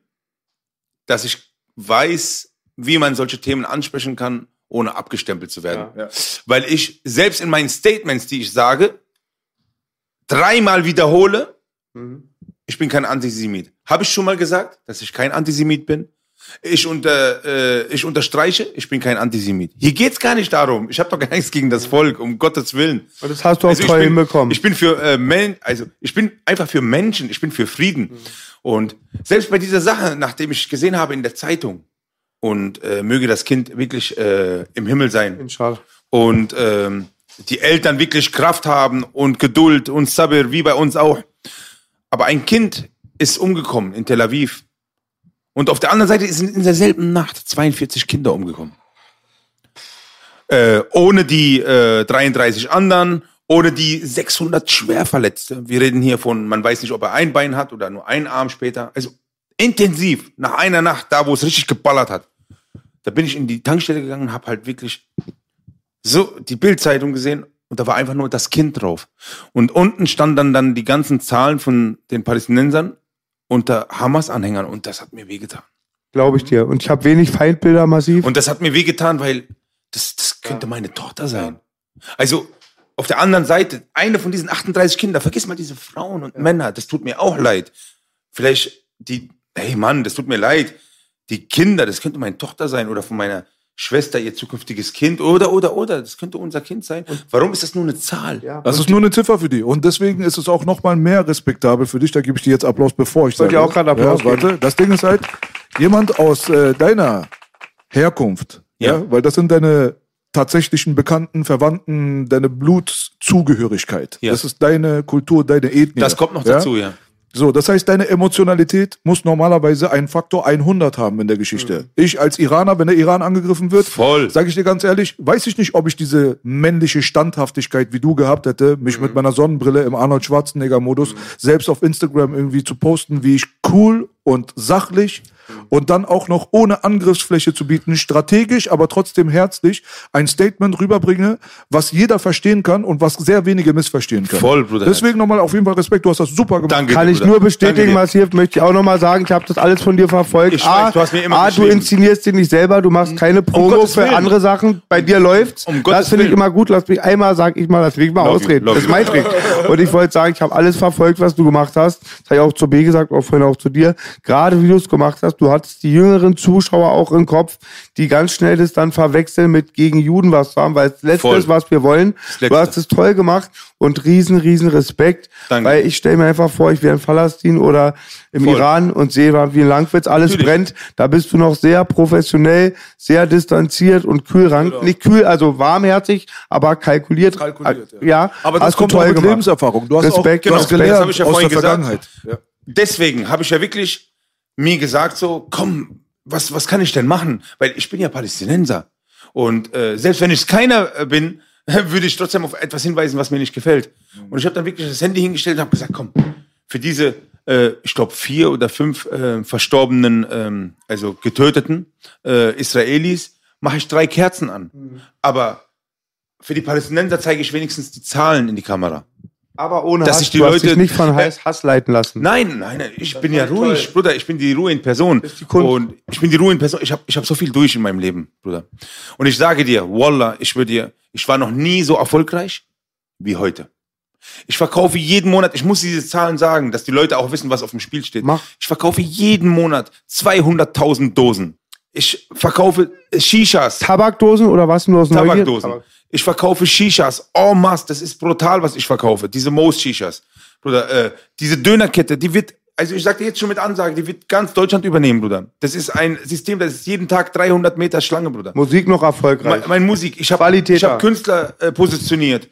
dass ich weiß, wie man solche Themen ansprechen kann, ohne abgestempelt zu werden. Weil ich selbst in meinen Statements, die ich sage, dreimal wiederhole, ich bin kein Antisemit. Habe ich schon mal gesagt, dass ich kein Antisemit bin? Ich, unter, äh, ich unterstreiche, ich bin kein Antisemit. Hier geht's gar nicht darum. Ich habe doch gar nichts gegen das Volk, um Gottes Willen. Und das hast du auch Also toll hinbekommen. Ich bin für äh, Men also ich bin einfach für Menschen, ich bin für Frieden. Und selbst bei dieser Sache, nachdem ich gesehen habe in der Zeitung, und äh, möge das Kind wirklich äh, im Himmel sein Inshallah. und ähm, die Eltern wirklich Kraft haben und Geduld und Sabir, wie bei uns auch. Aber ein Kind ist umgekommen in Tel Aviv. Und auf der anderen Seite sind in derselben Nacht 42 Kinder umgekommen. Äh, ohne die äh, 33 anderen, ohne die 600 Schwerverletzte. Wir reden hier von, man weiß nicht, ob er ein Bein hat oder nur einen Arm später. Also intensiv, nach einer Nacht, da wo es richtig geballert hat. Da bin ich in die Tankstelle gegangen und habe halt wirklich so die Bildzeitung gesehen und da war einfach nur das Kind drauf. Und unten standen dann, dann die ganzen Zahlen von den Palästinensern unter Hamas-Anhängern und das hat mir wehgetan. Glaube ich dir. Und ich habe wenig Feindbilder massiv. Und das hat mir wehgetan, weil das, das könnte meine Tochter sein. Also auf der anderen Seite, eine von diesen 38 Kindern, vergiss mal diese Frauen und Männer, das tut mir auch leid. Vielleicht die, hey Mann, das tut mir leid. Die Kinder, das könnte meine Tochter sein oder von meiner Schwester, ihr zukünftiges Kind oder, oder, oder, das könnte unser Kind sein. Warum ist das nur eine Zahl? Das ist nur eine Ziffer für die. Und deswegen ist es auch noch mal mehr respektabel für dich. Da gebe ich dir jetzt Applaus, bevor ich sage. ich auch gerade Applaus ja, warte. Das Ding ist halt, jemand aus äh, deiner Herkunft, ja. Ja. weil das sind deine tatsächlichen Bekannten, Verwandten, deine Blutzugehörigkeit. Ja. Das ist deine Kultur, deine Ethnie. Das kommt noch ja? dazu, ja. So, das heißt, deine Emotionalität muss normalerweise einen Faktor 100 haben in der Geschichte. Ich als Iraner, wenn der Iran angegriffen wird, Voll. sage ich dir ganz ehrlich, weiß ich nicht, ob ich diese männliche Standhaftigkeit wie du gehabt hätte, mich mit meiner Sonnenbrille im Arnold Schwarzenegger-Modus selbst auf Instagram irgendwie zu posten, wie ich cool und sachlich und dann auch noch ohne Angriffsfläche zu bieten, strategisch, aber trotzdem herzlich ein Statement rüberbringe, was jeder verstehen kann und was sehr wenige missverstehen können. Voll, Bruder. Deswegen nochmal auf jeden Fall Respekt, du hast das super gemacht. Danke. Kann ich Bruder. nur bestätigen, massiv, möchte ich auch nochmal sagen, ich habe das alles von dir verfolgt. Ich A, weiß, du hast mir immer A, du inszenierst dich nicht selber, du machst keine Promo Gottes für andere Sachen, bei dir läuft's. Um das finde ich immer gut, lass mich einmal, sag ich mal, lass mich mal Love you, ausreden. love das ist you. mein Trick. Und ich wollte sagen, ich habe alles verfolgt, was du gemacht hast. Das habe ich auch zu B gesagt, auch vorhin auch zu dir. Gerade wie du es gemacht hast, du hattest die jüngeren Zuschauer auch im Kopf, die ganz schnell das dann verwechseln mit gegen Juden was zu haben, weil das Letzte Voll. ist, was wir wollen. Du hast es toll gemacht und riesen, riesen Respekt. Danke. Weil ich stelle mir einfach vor, ich wäre in Palästin oder im Voll. Iran und sehe, wie in Langwitz alles Natürlich. brennt. Da bist du noch sehr professionell, sehr distanziert und kühlrang. Nicht kühl, also warmherzig, aber kalkuliert. Kalkuliert, ja. ja Aber das hast kommt du auch toll mit gemacht. Lebenserfahrung. Du hast Respekt, auch du genau. hast Das gelernt habe ich ja aus vorhin der gesagt. Vergangenheit. Ja. deswegen habe ich ja wirklich mir gesagt so, komm, was, was kann ich denn machen? Weil ich bin ja Palästinenser. Und äh, selbst wenn ich keiner äh, bin, würde ich trotzdem auf etwas hinweisen, was mir nicht gefällt. Und ich habe dann wirklich das Handy hingestellt und habe gesagt, komm, für diese, äh, ich glaube, vier oder fünf äh, verstorbenen, ähm, also getöteten äh, Israelis, mache ich drei Kerzen an. Aber für die Palästinenser zeige ich wenigstens die Zahlen in die Kamera. Aber ohne Dass Hass. sich die du hast Leute- dich nicht von Hass, Hass leiten lassen. Nein, nein, nein, ich bin ja ruhig, Bruder, ich bin die Ruhe in Person. Und ich bin die Ruhe in Person. Ich habe ich hab so viel durch in meinem Leben, Bruder. Und ich sage dir, Wallah, ich würde dir, ich war noch nie so erfolgreich wie heute. Ich verkaufe jeden Monat, ich muss diese Zahlen sagen, dass die Leute auch wissen, was auf dem Spiel steht. Mach. Ich verkaufe jeden Monat 200.000 Dosen. Ich verkaufe Shishas. Tabakdosen oder was nur aus? Tabakdosen. Tabak. Ich verkaufe Shishas en masse. Das ist brutal, was ich verkaufe. Diese Moos-Shishas. Bruder, äh, diese Dönerkette, die wird, also ich sag dir jetzt schon mit Ansage, die wird ganz Deutschland übernehmen, Bruder. Das ist ein System, das ist jeden Tag 300 Meter Schlange, Bruder. Musik noch erfolgreich. Mein, mein Musik, ich habe hab Künstler äh, positioniert.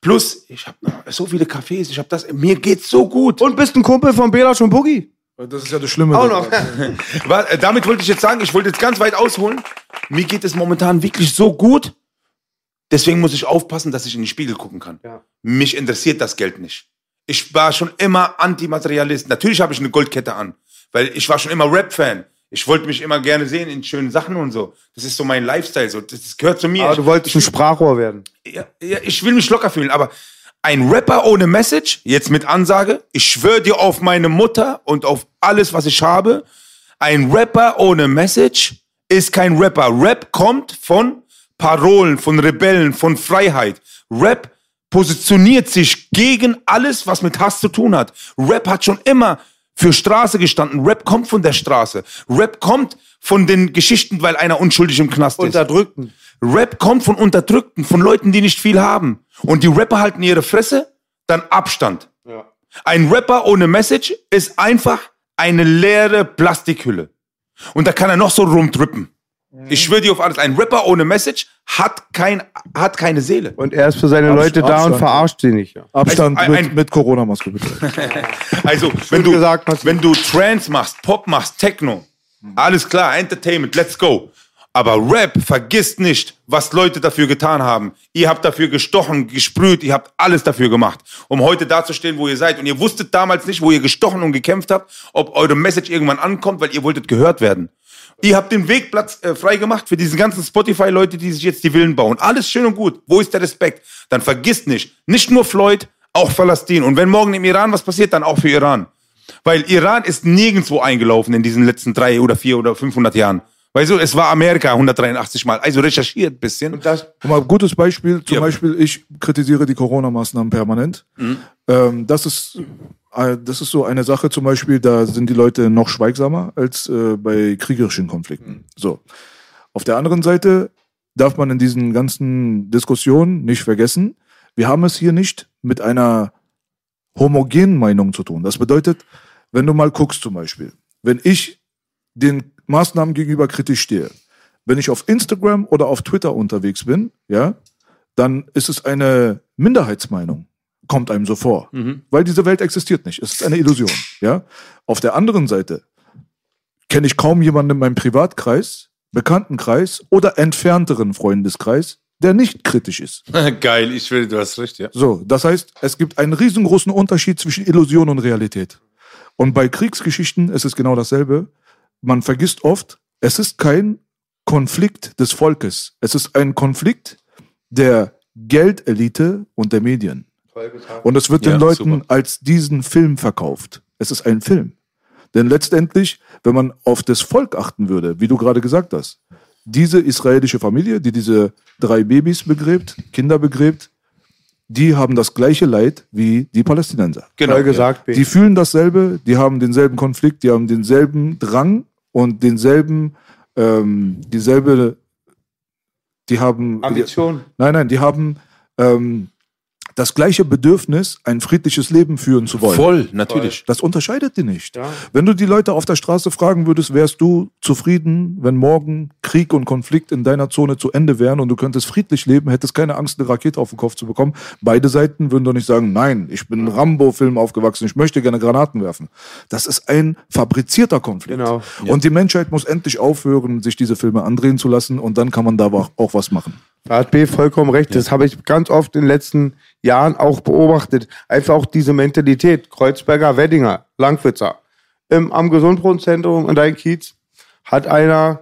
Plus, ich habe so viele Cafés, ich habe das, mir geht's so gut. Und bist ein Kumpel von Belasch und Boogie. Das ist ja das Schlimme. Auch noch. Wa- äh, Damit wollte ich jetzt sagen, ich wollte jetzt ganz weit ausholen. Mir geht es momentan wirklich so gut. Deswegen muss ich aufpassen, dass ich in den Spiegel gucken kann. Ja. Mich interessiert das Geld nicht. Ich war schon immer Antimaterialist. Natürlich habe ich eine Goldkette an, weil ich war schon immer Rap-Fan. Ich wollte mich immer gerne sehen in schönen Sachen und so. Das ist so mein Lifestyle. So. Das, das gehört zu mir. Aber du wolltest ein Sprachrohr werden. ja, ja, ich will mich locker fühlen, aber ein Rapper ohne Message, jetzt mit Ansage, ich schwöre dir auf meine Mutter und auf alles, was ich habe, ein Rapper ohne Message ist kein Rapper. Rap kommt von Parolen, von Rebellen, von Freiheit. Rap positioniert sich gegen alles, was mit Hass zu tun hat. Rap hat schon immer für Straße gestanden. Rap kommt von der Straße. Rap kommt von den Geschichten, weil einer unschuldig im Knast ist. Unterdrückten. Rap kommt von Unterdrückten, von Leuten, die nicht viel haben. Und die Rapper halten ihre Fresse, dann Abstand. Ein Rapper ohne Message ist einfach eine leere Plastikhülle. Und da kann er noch so rumtrippen. Ich schwöre dir auf alles. Ein Rapper ohne Message hat, kein, hat keine Seele. Und er ist für seine Leute da und Abstand. verarscht sie nicht. Abstand Ein- ein- mit, mit Corona-Maske, bitte. Also, wenn du, gesagt, wenn du Trance machst, Pop machst, Techno, alles klar, Entertainment, let's go. Aber Rap, vergisst nicht, was Leute dafür getan haben. Ihr habt dafür gestochen, gesprüht, ihr habt alles dafür gemacht, um heute dazustehen, wo ihr seid. Und ihr wusstet damals nicht, wo ihr gestochen und gekämpft habt, ob eure Message irgendwann ankommt, weil ihr wolltet gehört werden. Ihr habt den Wegplatz äh, frei gemacht für diesen ganzen Spotify-Leute, die sich jetzt die Villen bauen. Alles schön und gut. Wo ist der Respekt? Dann vergisst nicht, nicht nur Floyd, auch Palästin. Und wenn morgen im Iran was passiert, dann auch für Iran. Weil Iran ist nirgendwo eingelaufen in diesen letzten drei oder vier oder 500 Jahren. Weißt du, es war Amerika 183 Mal. Also recherchiert ein bisschen. Und das, Guck mal, gutes Beispiel. Zum Ja. Beispiel, ich kritisiere die Corona-Maßnahmen permanent. Ähm, das ist, äh, das ist so eine Sache, zum Beispiel, da sind die Leute noch schweigsamer als äh, bei kriegerischen Konflikten. So. Auf der anderen Seite darf man in diesen ganzen Diskussionen nicht vergessen, wir haben es hier nicht mit einer homogenen Meinung zu tun. Das bedeutet, wenn du mal guckst zum Beispiel, wenn ich den Maßnahmen gegenüber kritisch stehe, wenn ich auf Instagram oder auf Twitter unterwegs bin, ja, dann ist es eine Minderheitsmeinung. Kommt einem so vor. Weil diese Welt existiert nicht. Es ist eine Illusion, ja. Auf der anderen Seite kenne ich kaum jemanden in meinem Privatkreis, Bekanntenkreis oder entfernteren Freundeskreis, der nicht kritisch ist. Geil, ich will, du hast recht, ja. So, das heißt, es gibt einen riesengroßen Unterschied zwischen Illusion und Realität. Und bei Kriegsgeschichten ist es genau dasselbe. Man vergisst oft, es ist kein Konflikt des Volkes. Es ist ein Konflikt der Geldelite und der Medien. Und es wird Ja, den Leuten super. als diesen Film verkauft. Es ist ein Film. Denn letztendlich, wenn man auf das Volk achten würde, wie du gerade gesagt hast, diese israelische Familie, die diese drei Babys begräbt, Kinder begräbt, die haben das gleiche Leid wie die Palästinenser. Genau. Voll gesagt, B. Die fühlen dasselbe, die haben denselben Konflikt, die haben denselben Drang und denselben, ähm, dieselbe, die haben, Ambition. nein, nein, die haben ähm, das gleiche Bedürfnis, ein friedliches Leben führen zu wollen. Voll, natürlich. Das unterscheidet die nicht. Ja. Wenn du die Leute auf der Straße fragen würdest, wärst du zufrieden, wenn morgen Krieg und Konflikt in deiner Zone zu Ende wären und du könntest friedlich leben, hättest keine Angst, eine Rakete auf den Kopf zu bekommen. Beide Seiten würden doch nicht sagen, nein, ich bin in Rambo-Film aufgewachsen, ich möchte gerne Granaten werfen. Das ist ein fabrizierter Konflikt. Genau. Und die Menschheit muss endlich aufhören, sich diese Filme andrehen zu lassen und dann kann man da auch auch was machen. Da hat B vollkommen recht. Das habe ich ganz oft in den letzten Jahren auch beobachtet. Einfach auch diese Mentalität. Kreuzberger, Weddinger, Langwitzer. Im, am Gesundbrunnenzentrum in deinem Kiez hat einer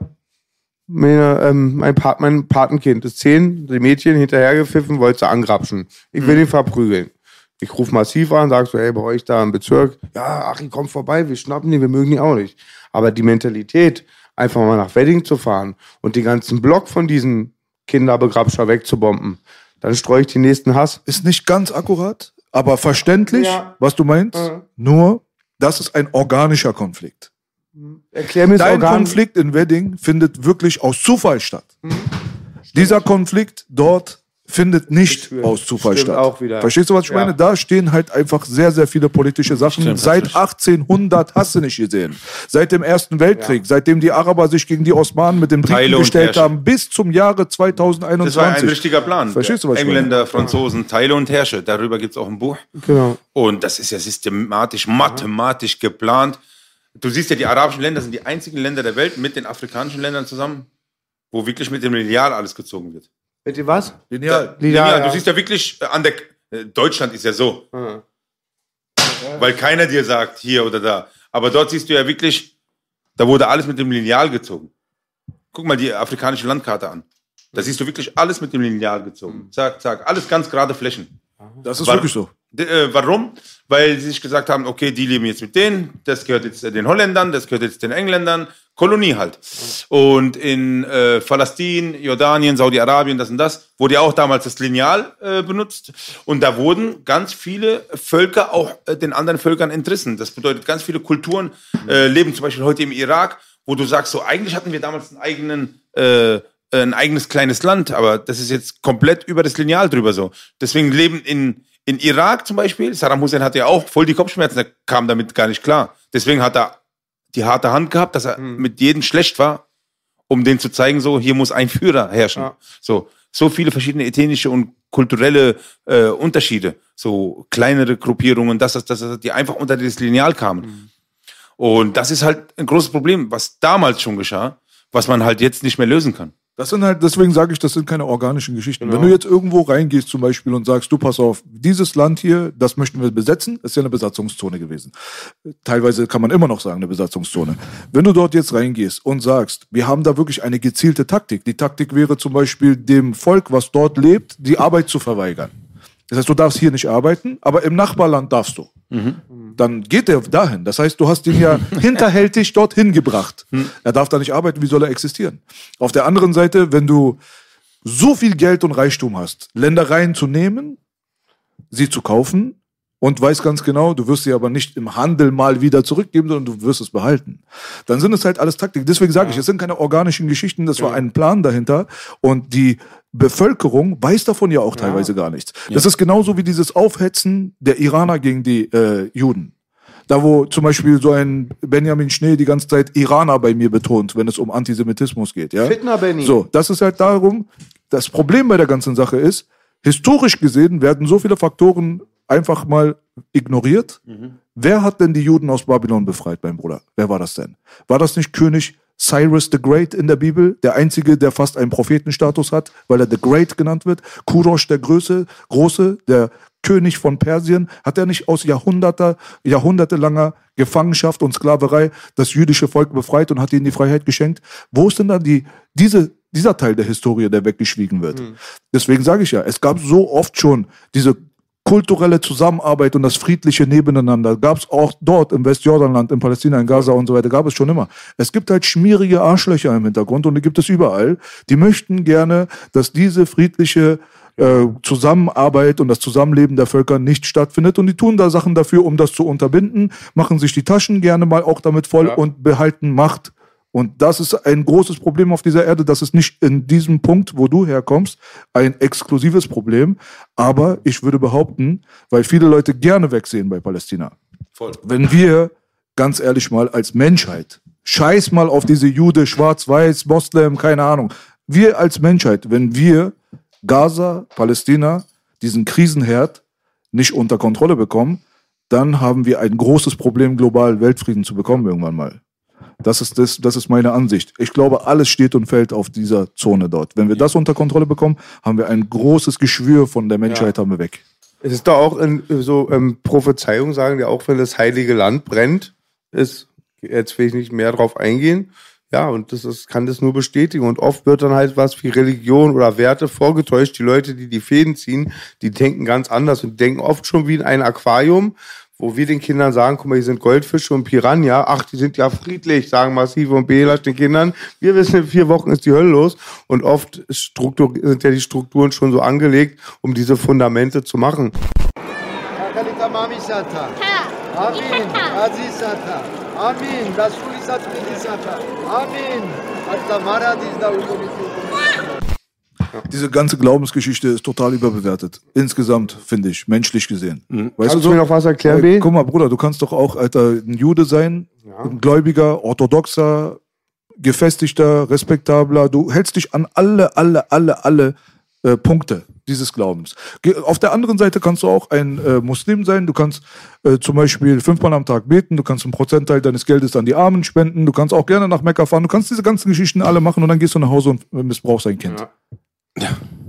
meine, ähm, mein, Pat, mein Patenkind, das zehn, die Mädchen hinterhergepfiffen, wollte sie angrapschen. Ich will ihn verprügeln. Ich rufe massiv an, sag so, hey, bei euch da im Bezirk, ja, Achim, komm vorbei, wir schnappen die, wir mögen die auch nicht. Aber die Mentalität, einfach mal nach Wedding zu fahren und den ganzen Block von diesen Kinderbegrabscher wegzubomben, dann streue ich den nächsten Hass. Ist nicht ganz akkurat, aber verständlich, Ja. was du meinst. Mhm. Nur, das ist ein organischer Konflikt. Erklär mir das Dein Organ. Konflikt in Wedding findet wirklich aus Zufall statt. Dieser Konflikt dort findet nicht aus Zufall Stimmt statt. auch wieder. Verstehst du, was ich Ja. meine? Da stehen halt einfach sehr, sehr viele politische Sachen. Seit 1800 hast du nicht gesehen. Seit dem Ersten Weltkrieg, seitdem die Araber sich gegen die Osmanen mit dem Briten gestellt Herrsche. haben, bis zum Jahre Das war ein 2021. richtiger Plan. Verstehst du, was ich meine? Engländer, Franzosen, Teile und Herrsche. Darüber gibt es auch ein Buch. Genau. Und das ist ja systematisch, mathematisch geplant. Du siehst ja, die arabischen Länder sind die einzigen Länder der Welt mit den afrikanischen Ländern zusammen, wo wirklich mit dem Lineal alles gezogen wird. Mit dem was? Lineal. Lineal, ja. Du siehst ja wirklich äh, an der. äh, Deutschland ist ja so. Weil keiner dir sagt, hier oder da. Aber dort siehst du ja wirklich, da wurde alles mit dem Lineal gezogen. Guck mal die afrikanische Landkarte an. Da siehst du wirklich alles mit dem Lineal gezogen. Zack, zack. Alles ganz gerade Flächen. Das ist War- wirklich so. Äh, warum? Weil sie sich gesagt haben, okay, die leben jetzt mit denen, das gehört jetzt den Holländern, das gehört jetzt den Engländern, Kolonie halt. Und in äh, Palästin, Jordanien, Saudi-Arabien, das und das, wurde ja auch damals das Lineal äh, benutzt. Und da wurden ganz viele Völker auch äh, den anderen Völkern entrissen. Das bedeutet, ganz viele Kulturen äh, leben zum Beispiel heute im Irak, wo du sagst, so eigentlich hatten wir damals einen eigenen äh, ein eigenes kleines Land, aber das ist jetzt komplett über das Lineal drüber so. Deswegen leben in, in Irak zum Beispiel, Saddam Hussein hatte ja auch voll die Kopfschmerzen, er kam damit gar nicht klar. Deswegen hat er die harte Hand gehabt, dass er mit jedem schlecht war, um denen zu zeigen, so, hier muss ein Führer herrschen. Ja. So, so viele verschiedene ethnische und kulturelle äh, Unterschiede, so kleinere Gruppierungen, das, das, das, das, die einfach unter das Lineal kamen. Und das ist halt ein großes Problem, was damals schon geschah, was man halt jetzt nicht mehr lösen kann. Das sind halt, deswegen sage ich, das sind keine organischen Geschichten. Genau. Wenn du jetzt irgendwo reingehst zum Beispiel und sagst, du pass auf, dieses Land hier, das möchten wir besetzen, ist ja eine Besatzungszone gewesen. Teilweise kann man immer noch sagen, eine Besatzungszone. Wenn du dort jetzt reingehst und sagst, wir haben da wirklich eine gezielte Taktik. Die Taktik wäre zum Beispiel dem Volk, was dort lebt, die Arbeit zu verweigern. Das heißt, du darfst hier nicht arbeiten, aber im Nachbarland darfst du. Dann geht er dahin. Das heißt, du hast ihn ja hinterhältig dorthin gebracht. Er darf da nicht arbeiten, wie soll er existieren? Auf der anderen Seite, wenn du so viel Geld und Reichtum hast, Ländereien zu nehmen, sie zu kaufen und weiß ganz genau, du wirst sie aber nicht im Handel mal wieder zurückgeben, sondern du wirst es behalten. Dann sind es halt alles Taktik. Deswegen sage ich, es sind keine organischen Geschichten, das war ein Plan dahinter und die Bevölkerung weiß davon ja auch teilweise gar nichts. Das ist genauso wie dieses Aufhetzen der Iraner gegen die äh, Juden. Da wo zum Beispiel so ein Benjamin Schnee die ganze Zeit Iraner bei mir betont, wenn es um Antisemitismus geht. Ja? Fitner Benny. So, das ist halt darum, das Problem bei der ganzen Sache ist, historisch gesehen werden so viele Faktoren einfach mal ignoriert. Wer hat denn die Juden aus Babylon befreit, mein Bruder? Wer war das denn? War das nicht König Cyrus the Great in der Bibel? Der einzige, der fast einen Prophetenstatus hat, weil er the Great genannt wird. Kurosh der Größe, Große, der König von Persien, hat er nicht aus Jahrhunderter, jahrhundertelanger Gefangenschaft und Sklaverei das jüdische Volk befreit und hat ihnen die Freiheit geschenkt? Wo ist denn dann die, diese, dieser Teil der Historie, der weggeschwiegen wird? Deswegen sage ich ja, es gab so oft schon diese kulturelle Zusammenarbeit und das friedliche Nebeneinander gab es auch dort im Westjordanland, in Palästina, in Gaza und so weiter, gab es schon immer. Es gibt halt schmierige Arschlöcher im Hintergrund und die gibt es überall. Die möchten gerne, dass diese friedliche äh, Zusammenarbeit und das Zusammenleben der Völker nicht stattfindet und die tun da Sachen dafür, um das zu unterbinden, machen sich die Taschen gerne mal auch damit voll und behalten Macht. Und das ist ein großes Problem auf dieser Erde. Das ist nicht in diesem Punkt, wo du herkommst, ein exklusives Problem. Aber ich würde behaupten, weil viele Leute gerne wegsehen bei Palästina, Voll. wenn wir ganz ehrlich mal als Menschheit, scheiß mal auf diese Jude, Schwarz-Weiß, Moslem, keine Ahnung. Wir als Menschheit, wenn wir Gaza, Palästina, diesen Krisenherd nicht unter Kontrolle bekommen, dann haben wir ein großes Problem, global Weltfrieden zu bekommen irgendwann mal. Das ist, das, das ist meine Ansicht. Ich glaube, alles steht und fällt auf dieser Zone dort. Wenn wir das unter Kontrolle bekommen, haben wir ein großes Geschwür von der Menschheit haben wir weg. Es ist doch auch in so ähm, Prophezeiungen, sagen die auch, wenn das heilige Land brennt, ist, jetzt will ich nicht mehr drauf eingehen. Ja, und das ist, kann das nur bestätigen. Und oft wird dann halt was wie Religion oder Werte vorgetäuscht. Die Leute, die die Fäden ziehen, die denken ganz anders und denken oft schon wie in ein Aquarium, wo wir den Kindern sagen, guck mal, hier sind Goldfische und Piranha. Ach, die sind ja friedlich, sagen Massive und Belasch den Kindern. Wir wissen, in vier Wochen ist die Hölle los. Und oft Struktur, sind ja die Strukturen schon so angelegt, um diese Fundamente zu machen. Kalita Mami Sata. Amin. Aziz Sata. Amin. Sata. Amin. Hasta Maradis da diese ganze Glaubensgeschichte ist total überbewertet. Insgesamt, finde ich, menschlich gesehen. Weißt Kannst du mir noch was erklären, B? guck mal, Bruder, du kannst doch auch, Alter, ein Jude sein, ein Gläubiger, orthodoxer, gefestigter, respektabler. Du hältst dich an alle, alle, alle, alle äh, Punkte dieses Glaubens. Auf der anderen Seite kannst du auch ein äh, Muslim sein. Du kannst äh, zum Beispiel fünfmal am Tag beten. Du kannst einen Prozentteil deines Geldes an die Armen spenden. Du kannst auch gerne nach Mekka fahren. Du kannst diese ganzen Geschichten alle machen und dann gehst du nach Hause und äh, missbrauchst dein Kind.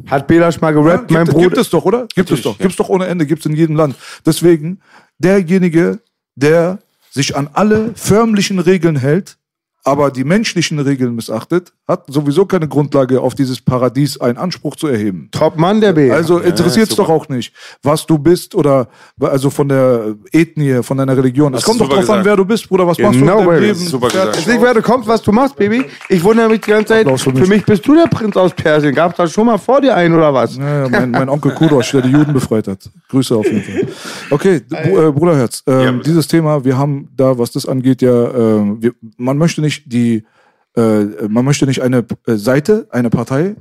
Hat Belasch mal Ja, gerappt, mein gibt, Bruder. gibt es doch, oder? Gibt es Natürlich, doch. ja. Gibt es doch ohne Ende. Gibt es in jedem Land. Deswegen, derjenige, der sich an alle förmlichen Regeln hält, aber die menschlichen Regeln missachtet, hat sowieso keine Grundlage, auf dieses Paradies einen Anspruch zu erheben. Top Mann, der B. Also interessiert es doch auch nicht, was du bist oder also von der Ethnie, von deiner Religion. Es kommt doch drauf super an, gesagt. wer du bist, Bruder. Was machst du Genau, in deinem. Leben? Super gesagt. ist nicht, wer du kommst, was du machst, Baby. Ich wundere mich die ganze Zeit. Applaus für Für mich. mich bist du der Prinz aus Persien. Gab's da schon mal vor dir einen oder was? Ja, ja, mein, mein Onkel Kudosh, der die Juden befreit hat. Grüße auf jeden Fall. Okay, äh, Bruderherz, Ja, bitte. dieses Thema, wir haben da, was das angeht, ja, ähm, wir, man möchte nicht die, äh, man möchte nicht eine äh, Seite, eine Partei,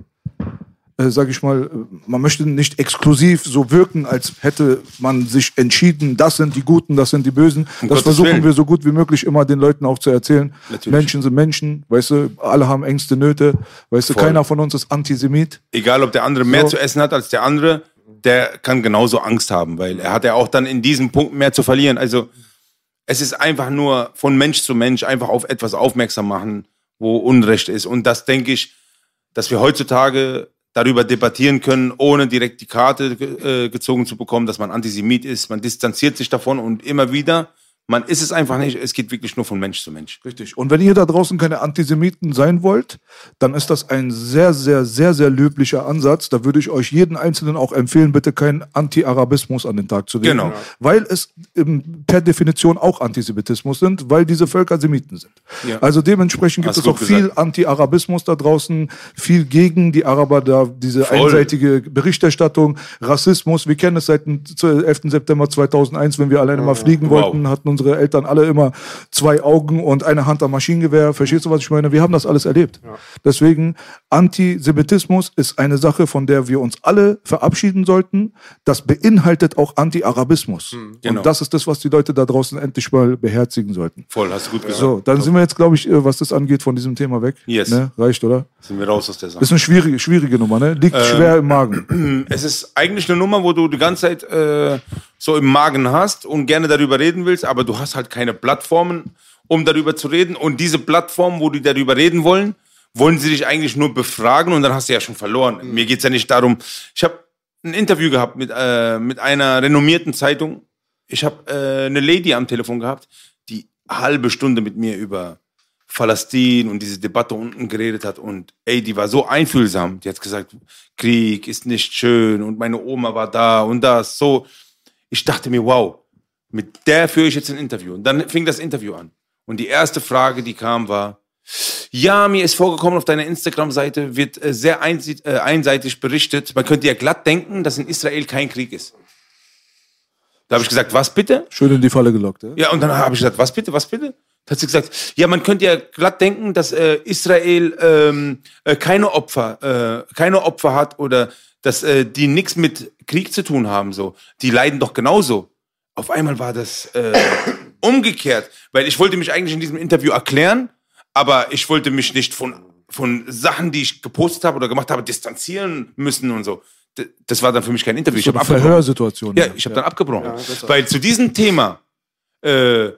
äh, sag ich mal, äh, man möchte nicht exklusiv so wirken, als hätte man sich entschieden, das sind die Guten, das sind die Bösen. das Gottes versuchen Willen. wir so gut wie möglich immer den Leuten auch zu erzählen. Natürlich. Menschen sind Menschen, weißt du, alle haben Ängste, Nöte, weißt du, Voll. keiner von uns ist Antisemit. Egal, ob der andere mehr So. zu essen hat als der andere, der kann genauso Angst haben, weil er hat ja auch dann in diesem Punkt mehr zu verlieren. Also es ist einfach nur von Mensch zu Mensch einfach auf etwas aufmerksam machen, wo Unrecht ist. Und das denke ich, dass wir heutzutage darüber debattieren können, ohne direkt die Karte äh, gezogen zu bekommen, dass man Antisemit ist. Man distanziert sich davon und immer wieder, man ist es einfach nicht. Es geht wirklich nur von Mensch zu Mensch. Richtig. Und wenn ihr da draußen keine Antisemiten sein wollt, dann ist das ein sehr, sehr, sehr, sehr löblicher Ansatz. Da würde ich euch jeden Einzelnen auch empfehlen, bitte keinen Anti-Arabismus an den Tag zu legen. Genau. Weil es per Definition auch Antisemitismus sind, weil diese Völker Semiten sind. Ja. Also dementsprechend gibt Hast es auch gut viel gesagt. Anti-Arabismus da draußen, viel gegen die Araber da, diese Voll. einseitige Berichterstattung, Rassismus. Wir kennen es seit dem 11. September 2001, wenn wir alleine mal fliegen Wow. wollten, hatten unsere Eltern alle immer zwei Augen und eine Hand am Maschinengewehr. Verstehst du, was ich meine? Wir haben das alles erlebt. Deswegen, Antisemitismus ist eine Sache, von der wir uns alle verabschieden sollten. Das beinhaltet auch Anti-Arabismus. genau. Und das ist das, was die Leute da draußen endlich mal beherzigen sollten. Voll, hast du gut gesagt. So, dann sind wir jetzt, glaube ich, äh, was das angeht, von diesem Thema weg. Yes. Ne? Reicht, oder? Sind wir raus aus der Sache. Das ist eine schwierige, schwierige Nummer, ne? Liegt schwer im Magen. Es ist eigentlich eine Nummer, wo du die ganze Zeit äh, so im Magen hast und gerne darüber reden willst, aber du hast halt keine Plattformen, um darüber zu reden. Und diese Plattformen, wo die darüber reden wollen, wollen sie dich eigentlich nur befragen und dann hast du ja schon verloren. Mir geht's ja nicht darum. Ich habe ein Interview gehabt mit, äh, mit einer renommierten Zeitung. Ich habe äh, eine Lady am Telefon gehabt, die halbe Stunde mit mir über Palästin und diese Debatte unten geredet hat und ey, die war so einfühlsam. Die hat gesagt, Krieg ist nicht schön und meine Oma war da und das so. Ich dachte mir, wow, mit der führe ich jetzt ein Interview. Und dann fing das Interview an. Und die erste Frage, die kam, war, ja, mir ist vorgekommen, auf deiner Instagram-Seite wird äh, sehr einsi- äh, einseitig berichtet. Man könnte ja glatt denken, dass in Israel kein Krieg ist. Da habe ich gesagt, was bitte? Schön in die Falle gelockt, ja? Ja, und dann habe ich gesagt, was bitte, was bitte? Hat sie gesagt, ja, man könnte ja glatt denken, dass äh, Israel ähm, äh, keine Opfer, äh, keine Opfer hat oder dass äh, die nichts mit Krieg zu tun haben. So, die leiden doch genauso. Auf einmal war das äh, umgekehrt, weil ich wollte mich eigentlich in diesem Interview erklären, aber ich wollte mich nicht von von Sachen, die ich gepostet habe oder gemacht habe, distanzieren müssen und so. D- Das war dann für mich kein Interview. Ich So habe eine abgebrochen. Verhörsituation. Ja, ich habe dann abgebrochen. Weil zu diesem Thema äh,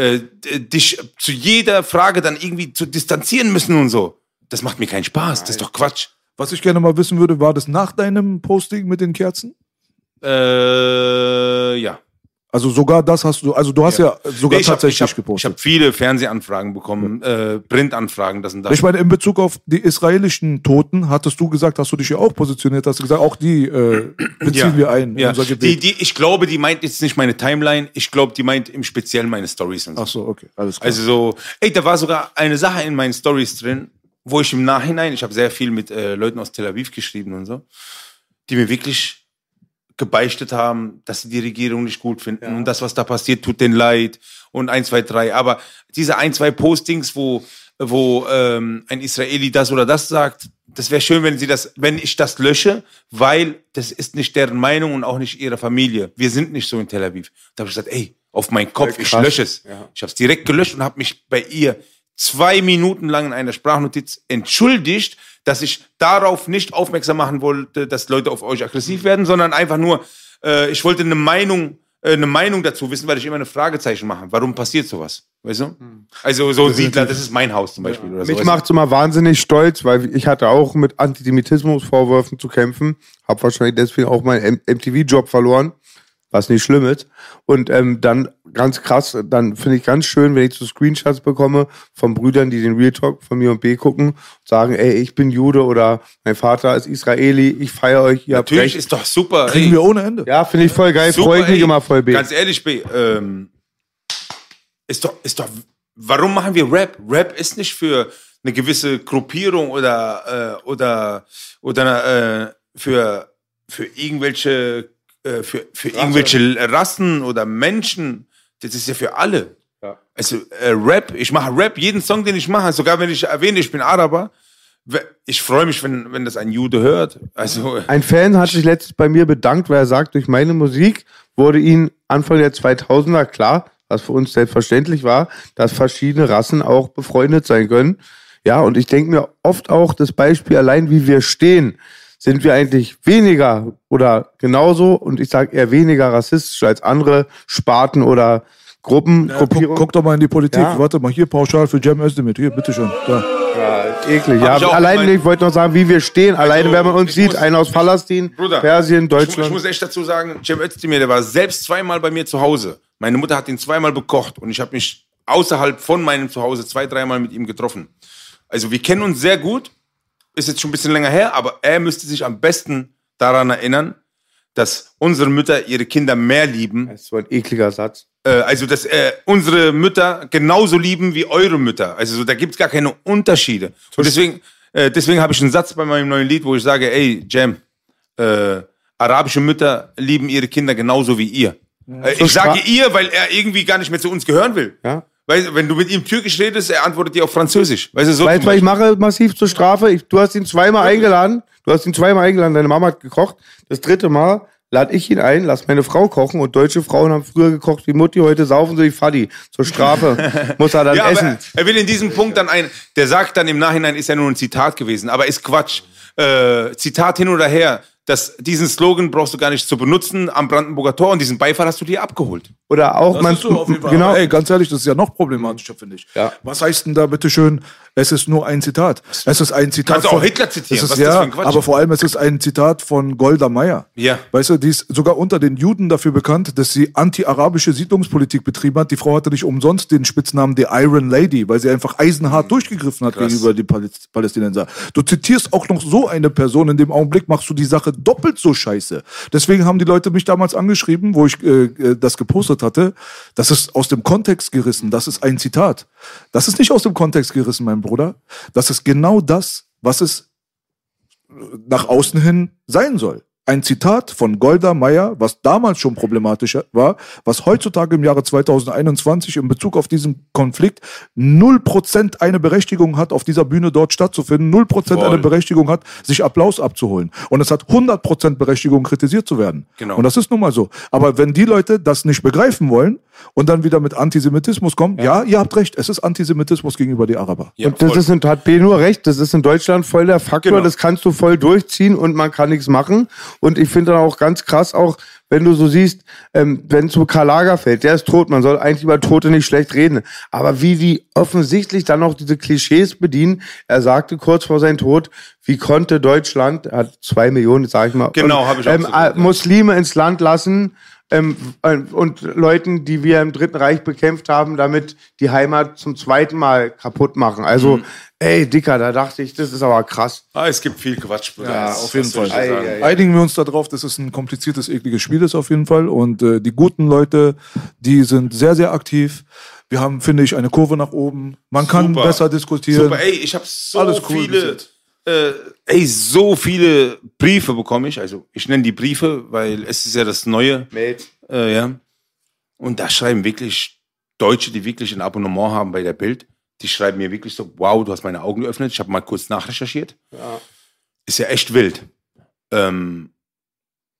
äh, dich zu jeder Frage dann irgendwie zu distanzieren müssen und so, das macht mir keinen Spaß. Das ist doch Quatsch. Was ich gerne mal wissen würde, war das nach deinem Posting mit den Kerzen? Äh, ja. Also sogar das hast du, also du hast ja, sogar Nee, ich habe tatsächlich ich hab, ich gepostet. hab viele Fernsehanfragen bekommen, äh, Printanfragen, das und das. Ich meine, in Bezug auf die israelischen Toten, hattest du gesagt, hast du dich ja auch positioniert, hast du gesagt, auch die äh, beziehen wir ein in ja. unser Die, Gebet. die, ich glaube, die meint jetzt nicht meine Timeline, ich glaube, die meint im Speziellen meine Stories und so. Ach so, okay, alles klar. Also so, ey, da war sogar eine Sache in meinen Stories drin, wo ich im Nachhinein, ich habe sehr viel mit äh, Leuten aus Tel Aviv geschrieben und so, die mir wirklich gebeichtet haben, dass sie die Regierung nicht gut finden und das, was da passiert, tut denen leid und eins, zwei, drei. Aber diese ein, zwei Postings, wo wo ähm, ein Israeli das oder das sagt. Das wäre schön, wenn sie das, wenn ich das lösche, weil das ist nicht deren Meinung und auch nicht ihre Familie. Wir sind nicht so in Tel Aviv. Da habe ich gesagt, ey, auf meinen Kopf, ich lösche es. Ich habe es direkt gelöscht und habe mich bei ihr zwei Minuten lang in einer Sprachnotiz entschuldigt, dass ich darauf nicht aufmerksam machen wollte, dass Leute auf euch aggressiv werden, sondern einfach nur, äh, ich wollte eine Meinung, äh, eine Meinung dazu wissen, weil ich immer eine Fragezeichen mache. Warum passiert sowas? Weißt du? Also so ein Siedler, das ist mein Haus zum Beispiel. Oder so, Mich du? macht's immer wahnsinnig stolz, weil ich hatte auch mit Antisemitismusvorwürfen zu kämpfen. Hab wahrscheinlich deswegen auch meinen MTV-Job verloren, was nicht schlimm ist. Und ähm, dann ganz krass, dann finde ich ganz schön, wenn ich so Screenshots bekomme von Brüdern, die den Real Talk von mir und B gucken und sagen, ey, ich bin Jude oder mein Vater ist Israeli, ich feiere euch, ihr habt Natürlich recht. ist doch super. Kriegen ey. wir ohne Ende. Ja, finde ich voll geil, freue ich mich ey. immer voll B. Ganz ehrlich, B, ähm, ist doch, ist doch, warum machen wir Rap? Rap ist nicht für eine gewisse Gruppierung oder, äh, oder, oder, äh, für, für irgendwelche, äh, für, für irgendwelche Rassen oder Menschen. Das ist ja für alle. Also, äh, Rap, ich mache Rap, jeden Song, den ich mache, sogar wenn ich erwähne, ich bin Araber, ich freue mich, wenn, wenn das ein Jude hört. Also, Ein Fan hat sich letztens bei mir bedankt, weil er sagt, durch meine Musik wurde ihm Anfang der 2000er klar, was für uns selbstverständlich war, dass verschiedene Rassen auch befreundet sein können. Ja, und ich denke mir oft auch das Beispiel allein, wie wir stehen, sind wir eigentlich weniger oder genauso und ich sage eher weniger rassistisch als andere Sparten oder Gruppen, Ja, guck, guck doch mal in die Politik. Ja. Warte mal, hier pauschal für Jam Özdemir. Hier, bitteschön. Da. Eklig, Hab ja. ich gemeint. ich wollte noch sagen, wie wir stehen. Alleine, wenn man uns ich sieht, muss- einer aus Palästin, Bruder, Persien, Ich, mu- ich Deutschland. muss echt dazu sagen, Cem Özdemir, der war selbst zweimal bei mir zu Hause. Meine Mutter hat ihn zweimal bekocht und ich habe mich außerhalb von meinem Zuhause zwei, dreimal mit ihm getroffen. Also wir kennen uns sehr gut, ist jetzt schon ein bisschen länger her, aber er müsste sich am besten daran erinnern, dass unsere Mütter ihre Kinder mehr lieben. Das ist so ein ekliger Satz. Äh, also dass äh, unsere Mütter genauso lieben wie eure Mütter. Also so, da gibt's gar keine Unterschiede. Und deswegen, äh, deswegen habe ich einen Satz bei meinem neuen Lied, wo ich sage, ey, Jam, äh, arabische Mütter lieben ihre Kinder genauso wie ihr. Äh, So ich sage ihr, weil er irgendwie gar nicht mehr zu uns gehören will. Ja. Weißt, du, wenn du mit ihm Türkisch redest, er antwortet dir auf Französisch. Weißt du, so Weißt du, was ich mache massiv zur Strafe? Ich, du hast ihn zweimal eingeladen. Du hast ihn zweimal eingeladen. Deine Mama hat gekocht. Das dritte Mal lade ich ihn ein, lass meine Frau kochen. Und deutsche Frauen haben früher gekocht wie Mutti, heute saufen sie wie Faddy. Zur Strafe muss er dann Ja, essen. er will in diesem Punkt dann ein, der sagt dann im Nachhinein, ist ja nur ein Zitat gewesen, aber ist Quatsch. Äh, Zitat hin oder her, das, diesen Slogan brauchst du gar nicht zu benutzen am Brandenburger Tor und diesen Beifall hast du dir abgeholt. Oder auch Das man, ist so auf jeden Fall. genau. Ey, ganz ehrlich, das ist ja noch problematischer, finde ich. Ja. Was heißt denn da bitteschön, es ist nur ein Zitat? Es ist ein Zitat Kannst du auch Hitler zitieren. Ist, ja, aber vor allem, es ist ein Zitat von Golda Meir. Ja. Weißt du, die ist sogar unter den Juden dafür bekannt, dass sie anti-arabische Siedlungspolitik betrieben hat. Die Frau hatte nicht umsonst den Spitznamen The Iron Lady, weil sie einfach eisenhart durchgegriffen hat gegenüber den Paläst Palästinenser. Du zitierst auch noch so eine Person, in dem Augenblick machst du die Sache doppelt so scheiße. Deswegen haben die Leute mich damals angeschrieben, wo ich äh, äh, das gepostet hatte. Das ist aus dem Kontext gerissen. Das ist ein Zitat. Das ist nicht aus dem Kontext gerissen, mein Bruder. Das ist genau das, was es nach außen hin sein soll. Ein Zitat von Golda Meir, was damals schon problematisch war, was heutzutage im Jahre 2021 in Bezug auf diesen Konflikt 0% eine Berechtigung hat, auf dieser Bühne dort stattzufinden, 0% Voll. eine Berechtigung hat, sich Applaus abzuholen. Und es hat 100% Berechtigung, kritisiert zu werden. Genau. Und das ist nun mal so. Aber wenn die Leute das nicht begreifen wollen und dann wieder mit Antisemitismus kommen, ja, ihr habt recht, es ist Antisemitismus gegenüber die Araber. Ja, und das voll. ist in, hat B nur recht, das ist in Deutschland voll der Faktor, Genau. das kannst du voll durchziehen und man kann nichts machen. Und ich finde dann auch ganz krass, auch wenn du so siehst, ähm, wenn zu Karl Lagerfeld, der ist tot, man soll eigentlich über Tote nicht schlecht reden. Aber wie die offensichtlich dann auch diese Klischees bedienen, er sagte kurz vor seinem Tod, wie konnte Deutschland, er hat zwei Millionen, sag ich mal, Genau, und, hab ich auch ähm, so äh, ja. Muslime ins Land lassen, ähm, äh, und Leuten, die wir im Dritten Reich bekämpft haben, damit die Heimat zum zweiten Mal kaputt machen. Also, Mhm. ey, Dicker, da dachte ich, das ist aber krass. Ah, es gibt viel Quatsch. Ja, Das- auf jeden Fall. Ei, ei, Einigen wir uns darauf, dass es ein kompliziertes, ekliges Spiel ist auf jeden Fall. Und äh, die guten Leute, die sind sehr, sehr aktiv. Wir haben, finde ich, eine Kurve nach oben. Man kann Super. besser diskutieren. Super, ey, ich habe so Alles cool viele, jetzt. Äh, ey, so viele Briefe bekomme ich. Also ich nenne die Briefe, weil es ist ja das Neue. Äh, ja. Und da schreiben wirklich Deutsche, die wirklich ein Abonnement haben bei der Bild, die schreiben mir wirklich so, wow, du hast meine Augen geöffnet. Ich habe mal kurz nachrecherchiert. Ist ja echt wild. Ähm,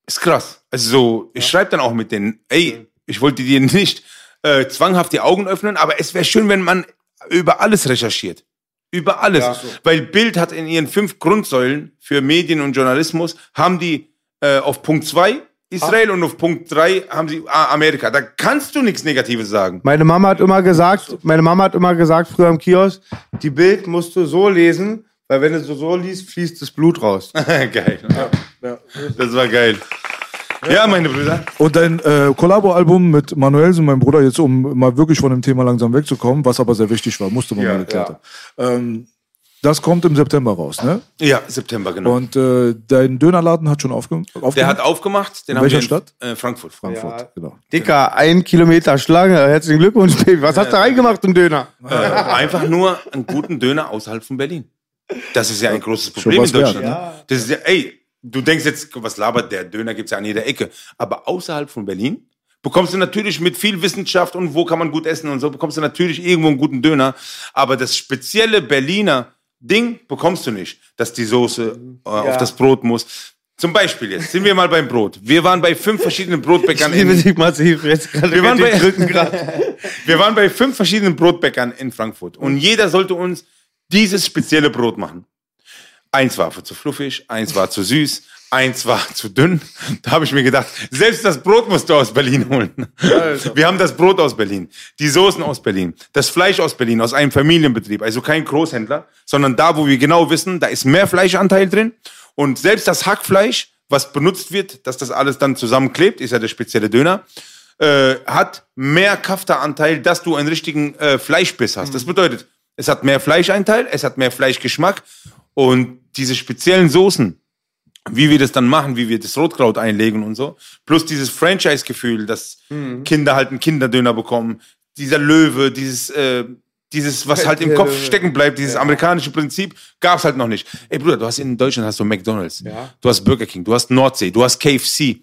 ist krass. Also so, ich schreibe dann auch mit denen, ey, ich wollte dir nicht äh, zwanghaft die Augen öffnen, aber es wäre schön, wenn man über alles recherchiert. Über alles. Weil Bild hat in ihren fünf Grundsäulen für Medien und Journalismus, haben die äh, auf Punkt zwei Israel und auf Punkt drei haben sie ah, Amerika. Da kannst du nichts Negatives sagen. Meine Mama hat immer gesagt, meine Mama hat immer gesagt, früher im Kiosk, die Bild musst du so lesen, weil wenn du so, so liest, fließt das Blut raus. geil. Das war geil. Ja, meine Brüder. Und dein äh, Kollabo-Album mit Manuelsen, meinem Bruder, jetzt um mal wirklich von dem Thema langsam wegzukommen, was aber sehr wichtig war, musste man Ja, mal geklärt haben. Ähm, das kommt im September raus, ne? Ja, September, genau. Und äh, dein Dönerladen hat schon aufge aufgemacht? Der hat aufgemacht. Den In haben welcher wir in, Stadt? Äh, Frankfurt. Frankfurt, genau. Dicker, ein Kilometer Schlange. Herzlichen Glückwunsch, Baby. Was hast du reingemacht im Döner? Äh, einfach nur einen guten Döner außerhalb von Berlin. Das ist ja ein großes Problem in Deutschland. wert, Das ist ja, ey, du denkst jetzt, was labert der? Döner gibt's ja an jeder Ecke. Aber außerhalb von Berlin bekommst du natürlich mit viel Wissenschaft und wo kann man gut essen und so, bekommst du natürlich irgendwo einen guten Döner. Aber das spezielle Berliner Ding bekommst du nicht, dass die Soße äh, auf das Brot muss. Zum Beispiel jetzt, sind wir mal beim Brot. Wir waren bei fünf verschiedenen Brotbäckern Ich liebe in, dich massiv. Jetzt gerade wir waren, bei, wir waren bei fünf verschiedenen Brotbäckern in Frankfurt und jeder sollte uns dieses spezielle Brot machen. Eins war zu fluffig, eins war zu süß, eins war zu dünn. Da habe ich mir gedacht, selbst das Brot musst du aus Berlin holen. Wir haben das Brot aus Berlin, die Soßen aus Berlin, das Fleisch aus Berlin, aus einem Familienbetrieb, also kein Großhändler, sondern da, wo wir genau wissen, da ist mehr Fleischanteil drin und selbst das Hackfleisch, was benutzt wird, dass das alles dann zusammenklebt, ist ja der spezielle Döner, äh, hat mehr Kafteranteil, dass du einen richtigen äh, Fleischbiss hast. Das bedeutet, es hat mehr Fleischeinteil, es hat mehr Fleischgeschmack und diese speziellen Soßen, wie wir das dann machen, wie wir das Rotkraut einlegen und so, plus dieses Franchise-Gefühl, dass Kinder halt einen Kinderdöner bekommen, dieser Löwe, dieses äh, dieses, was halt im Kopf stecken bleibt, dieses amerikanische Prinzip, gab's halt noch nicht. Ey Bruder, du hast in Deutschland hast du McDonalds, du hast Burger King, du hast Nordsee, du hast KFC.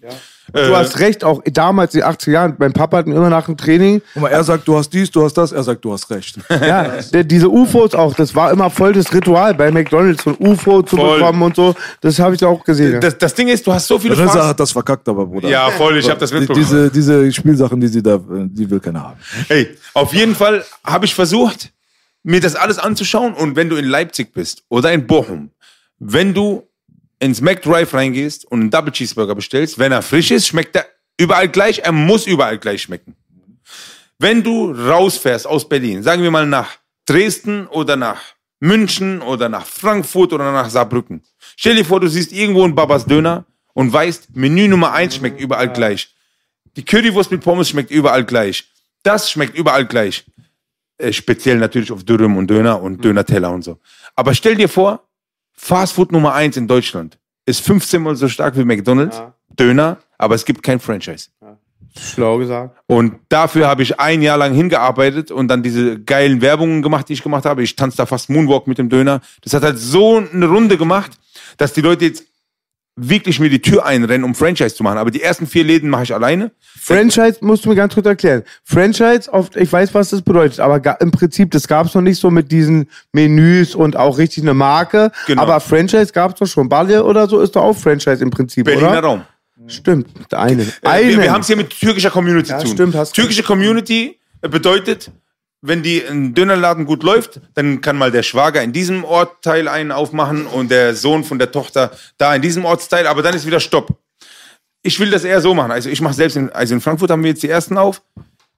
Du hast recht, auch damals in den 80er Jahren, mein Papa hat mir immer nach dem Training, Guck mal, er sagt, du hast dies, du hast das, er sagt, du hast recht. ja, der, diese UFOs auch, das war immer voll das Ritual bei McDonalds, so ein UFO zu Voll. bekommen und so. Das habe ich auch gesehen. Das, das Ding ist, du hast so viele Renza Fast hat das verkackt, aber Bruder. Ja, voll, ich habe das mitbekommen. Diese, diese Spielsachen, die sie da, die will keiner haben. Hey, auf jeden Fall habe ich versucht, mir das alles anzuschauen. Und wenn du in Leipzig bist oder in Bochum, wenn du ins McDrive reingehst und einen Double Cheeseburger bestellst, wenn er frisch ist, schmeckt er überall gleich. Er muss überall gleich schmecken. Wenn du rausfährst aus Berlin, sagen wir mal nach Dresden oder nach München oder nach Frankfurt oder nach Saarbrücken. Stell dir vor, du siehst irgendwo einen Babas Döner und weißt, Menü Nummer eins schmeckt überall gleich. Die Currywurst mit Pommes schmeckt überall gleich. Das schmeckt überall gleich. Äh, speziell natürlich auf Dürüm und Döner und Dönerteller und so. Aber stell dir vor, Fastfood Nummer eins in Deutschland ist 15 mal so stark wie McDonalds, Döner, aber es gibt kein Franchise. Schlau gesagt. Und dafür habe ich ein Jahr lang hingearbeitet und dann diese geilen Werbungen gemacht, die ich gemacht habe. Ich tanze da fast Moonwalk mit dem Döner. Das hat halt so eine Runde gemacht, dass die Leute jetzt wirklich mir die Tür einrennen, um Franchise zu machen. Aber die ersten vier Läden mache ich alleine. Franchise musst du mir ganz kurz erklären. Franchise, oft, ich weiß, was das bedeutet, aber im Prinzip, das gab es noch nicht so mit diesen Menüs und auch richtig eine Marke. Genau. Aber Franchise gab es doch schon. Balle oder so ist doch auch Franchise im Prinzip, Berliner oder? Raum. Stimmt, der eine. Äh, eine. Wir, wir haben es hier mit türkischer Community Ja, zu tun. stimmt, hast Türkische Community bedeutet, wenn die ein Dönerladen gut läuft, dann kann mal der Schwager in diesem Ortteil einen aufmachen und der Sohn von der Tochter da in diesem Ortsteil, aber dann ist wieder Stopp. Ich will das eher so machen. Also ich mache selbst, in, also in Frankfurt haben wir jetzt die ersten auf.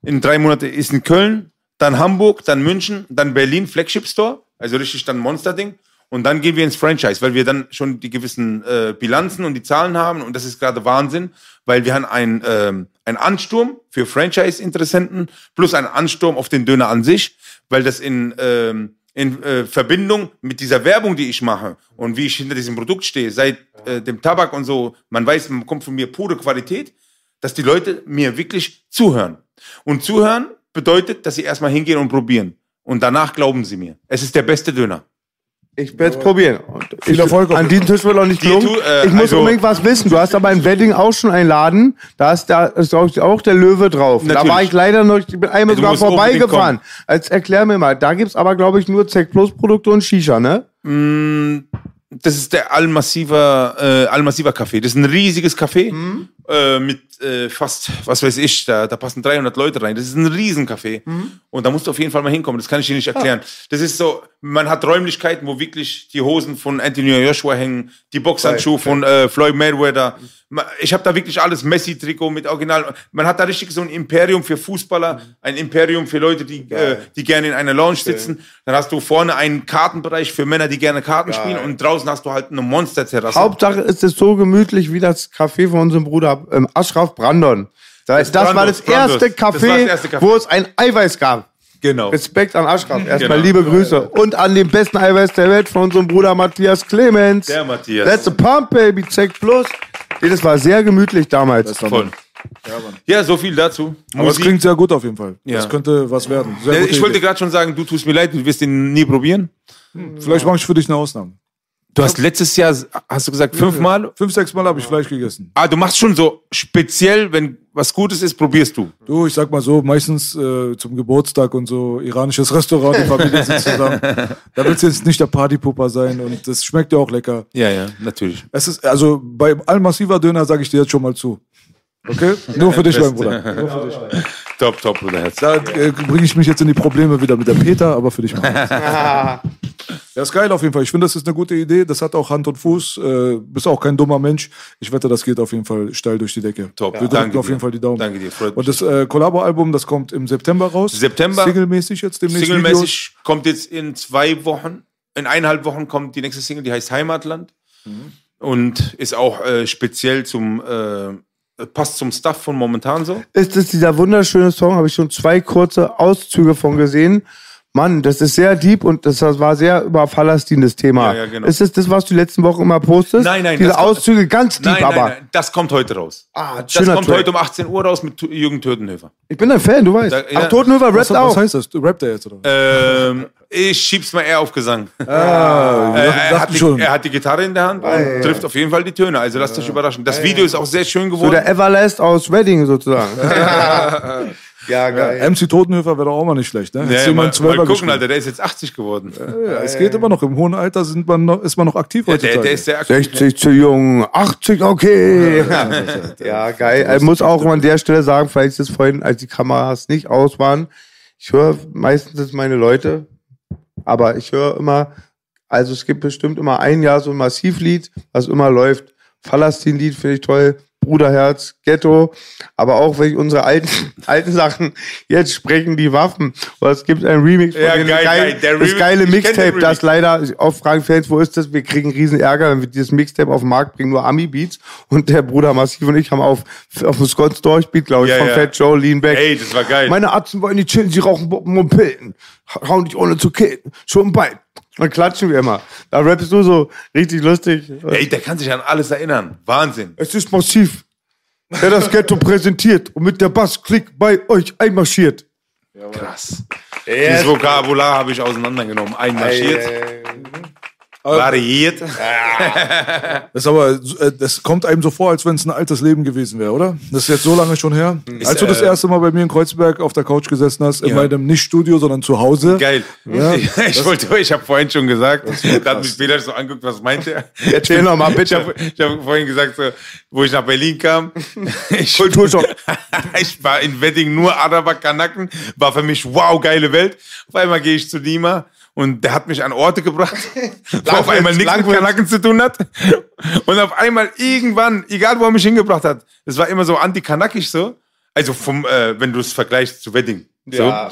In drei Monaten ist in Köln, dann Hamburg, dann München, dann Berlin Flagship Store, also richtig dann Monster-Ding. Und dann gehen wir ins Franchise, weil wir dann schon die gewissen äh, Bilanzen und die Zahlen haben. Und das ist gerade Wahnsinn, weil wir haben einen, ähm, einen Ansturm für Franchise-Interessenten plus einen Ansturm auf den Döner an sich, weil das in, ähm, in äh, Verbindung mit dieser Werbung, die ich mache und wie ich hinter diesem Produkt stehe, seit äh, dem Tabak und so, man weiß, man bekommt von mir pure Qualität, dass die Leute mir wirklich zuhören. Und zuhören bedeutet, dass sie erstmal hingehen und probieren. Und danach glauben sie mir. Es ist der beste Döner. Ich werde es probieren. Und Viel ich, Erfolg An diesem Tisch wird auch nicht gelungen. äh, ich muss also- unbedingt was wissen. Du hast aber ein Wedding auch schon einen Laden. Da ist, da ist auch, auch der Löwe drauf. Da Natürlich. war ich leider noch, ich bin einmal Du sogar vorbeigefahren. Als erklär mir mal. Da gibt's aber, glaube ich, nur Zack Plus Produkte und Shisha, ne? Das ist der Al-Massiva äh, Al Café. Das ist ein riesiges Café Mhm. Äh, mit äh, fast, was weiß ich, da, da passen 300 Leute rein. Das ist ein Riesencafé. Mhm. Und da musst du auf jeden Fall mal hinkommen. Das kann ich dir nicht erklären. Das ist so, man hat Räumlichkeiten, wo wirklich die Hosen von Anthony Joshua hängen, die Boxhandschuhe von äh, Floyd Mayweather. Ma- Ich habe da wirklich alles Messi-Trikot mit Original. Man hat da richtig so ein Imperium für Fußballer, ein Imperium für Leute, die, äh, die gerne in einer Lounge sitzen. Dann hast du vorne einen Kartenbereich für Männer, die gerne Karten spielen. Und draußen hast du halt eine Monster-Terrasse. Hauptsache ist es so gemütlich wie das Café von unserem Bruder ähm, Ashraf Brandon. Das, das, war das erste. Das war Café, das erste Café. wo es ein Eiweiß gab. Genau. Respekt an Ashraf. Erstmal Genau. liebe Grüße. Und an den besten Eiweiß der Welt von unserem Bruder Matthias Clemens. Der Matthias. That's a pump, baby. Check plus. Das war sehr gemütlich damals. Voll. Ja, so viel dazu. Aber es klingt sehr gut auf jeden Fall. Ja. Das könnte was werden. Sehr ich wollte gerade schon sagen, du tust mir leid, du wirst ihn nie probieren. Vielleicht mache ich für dich eine Ausnahme. Du hast letztes Jahr, hast du gesagt, fünfmal? Fünf, sechs Mal habe ich Fleisch gegessen. Ah, du machst schon so speziell, wenn was Gutes ist, probierst du. Du, ich sag mal so, meistens äh, zum Geburtstag und so, iranisches Restaurant, die Familie sitzt zusammen. Da willst du jetzt nicht der Partypupper sein und das schmeckt ja auch lecker. Ja, ja, natürlich. Es ist, also bei Al-Massiva Döner sage ich dir jetzt schon mal zu. Okay? Nur für dich, mein Bruder. Nur für dich. Top, top, Bruderherz. Da äh, bringe ich mich jetzt in die Probleme wieder mit der Peter, aber für dich mal. Ja, ist geil auf jeden Fall. Ich finde, das ist eine gute Idee. Das hat auch Hand und Fuß. Äh, bist auch kein dummer Mensch. Ich wette, das geht auf jeden Fall steil durch die Decke. Top. Wir Ja, drücken danke auf jeden. Fall die Daumen. Danke dir, freut Und das äh, Collabo-Album, das kommt im September raus. September. Singlemäßig jetzt demnächst. Singlemäßig kommt jetzt in zwei Wochen, in eineinhalb Wochen kommt die nächste Single, die heißt Heimatland. Und ist auch äh, speziell zum, äh, passt zum Stuff von momentan so. Ist es dieser wunderschöne Song, habe ich schon zwei kurze Auszüge von gesehen. Mann, das ist sehr deep und das war sehr über Palästin das Thema. Ja, ja, genau. Ist es das, was du die letzten Wochen immer postest? Nein, nein, Diese das Auszüge ganz deep, Nein, aber nein, nein, das kommt heute raus. Ah, das kommt Track. heute um 18 Uhr raus mit Jürgen Tötenhöfer. ich bin ein Fan, du weißt. Da- ja. Ach, Totenhöfer rappt Was, was auch. heißt das? Du rappt der jetzt, oder? Ähm, ich schieb's mal eher auf Gesang. ah, Äh, er, hat die, schon. er hat die Gitarre in der Hand und trifft auf jeden Fall die Töne. Also lasst euch überraschen. Das Video ist auch sehr schön So geworden. der Everlast aus Wedding sozusagen. ja, geil. MC Totenhöfer wäre doch auch mal nicht schlecht, ne? ja, ja, mal mal, gucken, gespielt. Alter, der ist jetzt 80 geworden. Ja, es geht immer noch. Im hohen Alter sind man noch, ist man noch aktiv Ja, der, der ist sehr aktiv. 60 zu jung, 80, okay. Ja, geil. Ich muss auch an der Stelle sagen, vielleicht ist es vorhin, als die Kameras nicht aus waren, ich höre meistens meine Leute, aber ich höre immer, also es gibt bestimmt immer ein Jahr so ein Massivlied, was immer läuft. Palastin-Lied finde ich toll. Bruderherz, Ghetto, aber auch wenn ich unsere alten, alten Sachen jetzt sprechen, die Waffen. Oder es gibt ein Remix von Ja, geil, geil, geil. Das geile Mixtape, das leider oft fragen Fans, wo ist das? Wir kriegen riesen Ärger, wenn wir dieses Mixtape auf den Markt bringen, nur Ami-Beats. Und der Bruder Massiv und ich haben auf, auf dem Scott Storch Beat, glaube ich, Ja, von ja. Fat Joe, Lean Back. Ey, das war geil. Meine Atzen wollen nicht chillen, sie rauchen Boppen und Pillen. Hauen dich ohne zu killen. Schon bald. Dann klatschen wir immer. Da rappst du so richtig lustig. Ey, der kann sich an alles erinnern. Wahnsinn. Es ist massiv. Der das Ghetto präsentiert und mit der Bassklick bei euch einmarschiert. Krass. Dieses Vokabular habe ich auseinandergenommen. Einmarschiert, variiert. Das ist aber, äh, das kommt einem so vor, als wenn es ein altes Leben gewesen wäre, oder? Das ist jetzt so lange schon her. als du das äh, erste Mal bei mir in Kreuzberg auf der Couch gesessen hast, in Ja. meinem Nicht-Studio, sondern zu Hause. Geil. Ja, ich wollte, ich habe vorhin schon gesagt, da hat mich Peter so angeguckt, was meint er? Erzähl noch mal, Ich bitte. habe hab vorhin gesagt, so, wo ich nach Berlin kam, ich, Kulturschock. ich war in Wedding nur Araber Kanaken, war für mich wow, geile Welt. Auf einmal gehe ich zu Dima und der hat mich an Orte gebracht, wo auf einmal nichts mit. Kanaken zu tun hat. Und auf einmal irgendwann, egal wo er mich hingebracht hat, das war immer so anti-kanakisch so. Also vom, äh, wenn du es vergleichst zu Wedding. So. Ja.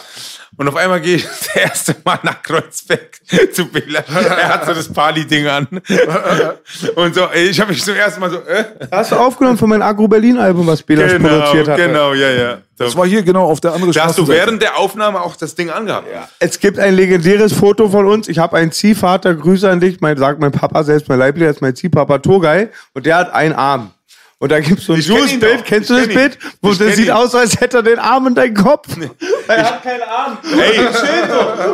Und auf einmal gehe ich das erste Mal nach Kreuzberg zu Bela. Er hat so das Pali-Ding an. Und so, ey, ich habe mich zum ersten Mal so, äh? Hast du aufgenommen von meinem Agro-Berlin-Album, was Belas Genau, produziert hat? genau, ja, ja. Das war hier genau auf der anderen Da hast du während der Aufnahme auch das Ding angehabt. Ja. Es gibt ein legendäres Foto von uns. Ich habe einen Ziehvater, Grüße an dich. Mein, sagt mein Papa selbst, mein Leiblicher ist mein Ziehpapa Togai. Und der hat einen Arm. Und da gibt's so ein ihn Bild. doch. Kennst Ich du das kenn. Bild? Wo der sieht ihn. aus, als hätte er den Arm in deinen Kopf. Er hat keinen Arm. Ey,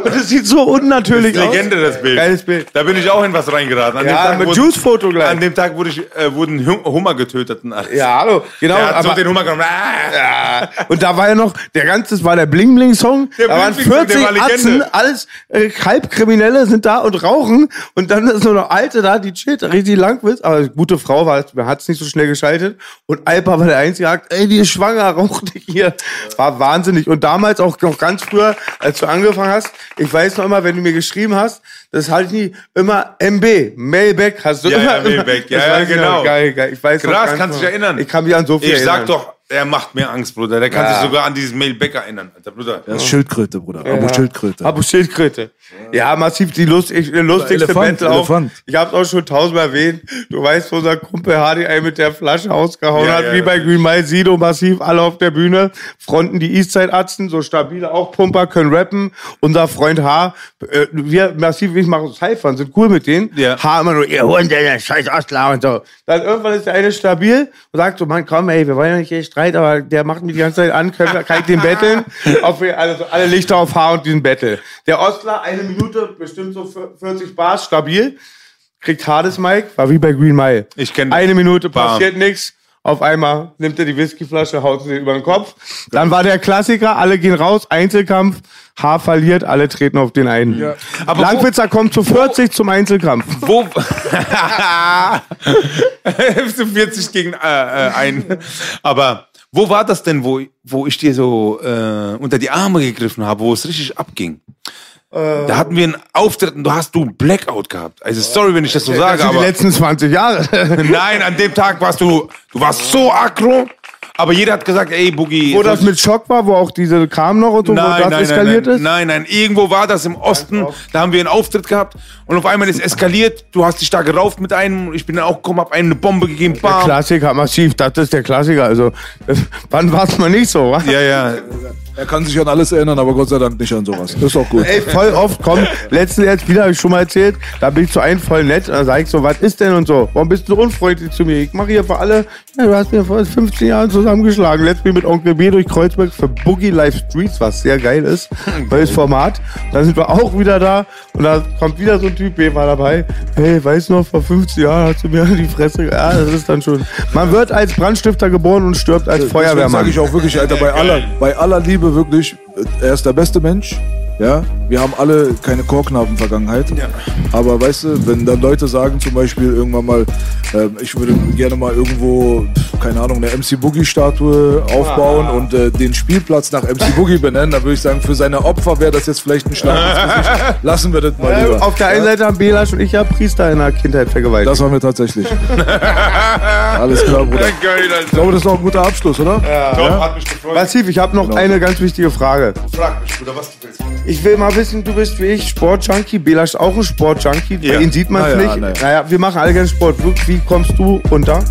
Und es sieht so unnatürlich aus. Legende, das Bild. Geiles Bild. Da bin ich auch in was reingeraten. An Ja, mit wurde- Juice-Foto gleich. An dem Tag wurde ich, äh, wurden Hum- Hummer getötet und alles. Ja, hallo. Genau, Der hat so aber, den Hummer genommen. Ah! ja. Und da war ja noch, der ganze, das war der Bling Bling Song. Der da waren Bling Bling Song, der 40 war Legende. Atzen, alles äh, Halbkriminelle sind da und rauchen. Und dann ist nur noch Alte da, die chillt, richtig langwitz. Aber eine gute Frau war, mir hat's nicht so schnell geschaltet. Und Alpa war der Einzige, der sagt, ey, die ist schwanger, rauch dich hier. War wahnsinnig. Und damals auch noch ganz früher, als du angefangen hast, ich weiß noch immer, wenn du mir geschrieben hast, das halt nie immer MB, Mailback hast du Ja, immer. ja, Mailback. Ja, ja, ich genau. Geil, geil. Ich weiß Krass, kannst noch. dich erinnern. Ich kann mich an so viel Ich erinnern. sag doch, er macht mir Angst, Bruder. Der kann Ja. sich sogar an diesen Mailback erinnern. Alter, Bruder. Das ist Schildkröte, Bruder. Abo Schildkröte. Abo Schildkröte. Ja, massiv die lustig, lustigste Elefant, Battle auch. Elefant. Ich hab's auch schon tausendmal erwähnt. Du weißt, wo unser Kumpel Hardy einen mit der Flasche ausgehauen Ja, hat, ja, wie ja. bei Green Mile, Sido massiv, alle auf der Bühne. Fronten die Eastside-Atzen, so stabile auch Pumper, können rappen. Unser Freund H, äh, wir massiv, ich mache Cyphern, sind cool mit denen. Ja. H immer nur, ihr Hund, der scheiß Ostler und so. Dann irgendwann ist der eine stabil und sagt so, Mann, komm, ey, wir wollen ja nicht hier Streit, aber der macht mich die ganze Zeit an, wir, kann ich den betteln? auf, also alle Lichter auf H und diesen Battle. Der Ostler, eine Minute, bestimmt so 40 Bars, stabil, kriegt hartes Mic, war wie bei Green Mile. Ich kenn das. Eine Minute, passiert nichts. Auf einmal nimmt er die Whiskyflasche, haut sie über den Kopf. Dann war der Klassiker, alle gehen raus, Einzelkampf, H verliert, alle treten auf den einen. Aber Langwitzer kommt zu 40 zum Einzelkampf. Wo? 40 gegen äh, äh, ein. Aber wo war das denn, wo, wo ich dir so äh, unter die Arme gegriffen habe, wo es richtig abging? Da hatten wir einen Auftritt und du hast du einen Blackout gehabt. Also sorry, wenn ich das so Das sage, sind die aber letzten 20 Jahre. nein, an dem Tag warst du, du warst so aggro. Aber jeder hat gesagt, ey Boogie. wo das mit Schock war, wo auch diese kam noch und so, wo das eskaliert nein, ist? Nein, nein, irgendwo war das im Osten. Da haben wir einen Auftritt gehabt und auf einmal ist eskaliert. Du hast dich da gerauft mit einem. Ich bin dann auch gekommen, hab einem eine Bombe gegeben. Der Bam. Klassiker, massiv, das ist der Klassiker. Also, äh, wann war es mal nicht so? wa? Ja, ja. Er kann sich an alles erinnern, aber Gott sei Dank nicht an sowas. Das ist auch gut. Ey, voll oft kommt, letztens jetzt wieder, hab ich schon mal erzählt, da bin ich zu einem voll nett, und dann sag ich so, was ist denn und so, warum bist du so unfreundlich zu mir? Ich mache hier für alle, ja, du hast mir vor 15 Jahren zusammengeschlagen, letztes Mal mit Onkel B durch Kreuzberg für Boogie Live Streets, was sehr geil ist, neues Format. Dann sind wir auch wieder da und da kommt wieder so ein Typ, B war dabei, hey, weißt du noch, vor 15 Jahren hast du mir die Fresse, ja, das ist dann schon, man wird als Brandstifter geboren und stirbt als Feuerwehrmann. sage ich auch wirklich, Alter, bei aller, bei aller Liebe wirklich, er ist der beste Mensch. Ja, wir haben alle keine Chorknaben-Vergangenheit. Aber weißt du, wenn dann Leute sagen zum Beispiel irgendwann mal, ähm, ich würde gerne mal irgendwo, keine Ahnung, eine MC Boogie-Statue aufbauen und äh, den Spielplatz nach MC Boogie benennen, dann würde ich sagen, für seine Opfer wäre das jetzt vielleicht ein Schlag. Lassen wir das mal Ja, lieber. auf der einen Seite haben Belasch und ich ja Priester in der Kindheit vergewaltigt. Das waren wir tatsächlich. Alles klar, Bruder. Ich glaube, das ist noch ein guter Abschluss, oder? Doch, hat mich gefreut. Massiv, ich habe noch eine ganz wichtige Frage. Frag mich, Bruder, was du willst. Ich will mal wissen, du bist wie ich Sportjunkie. Belasch ist auch ein Sportjunkie. Ja. Bei ihm sieht man es Naja, nicht. naja. Naja, wir machen alle gerne Sport. Wie kommst du runter?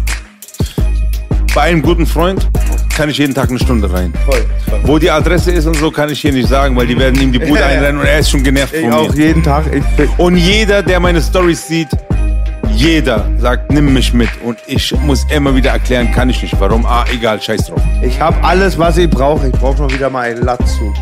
Bei einem guten Freund kann ich jeden Tag eine Stunde rein. Voll. Wo die Adresse ist und so, kann ich hier nicht sagen, weil die werden ihm die Bude Ja, ja. einrennen und er ist schon genervt Ich von auch mir. jeden Tag. Und jeder, der meine Stories sieht, jeder sagt, nimm mich mit. Und ich muss immer wieder erklären, kann ich nicht. Warum? Ah, egal, scheiß drauf. ich habe alles, was ich brauche. Ich brauche noch wieder mal einen Latzug.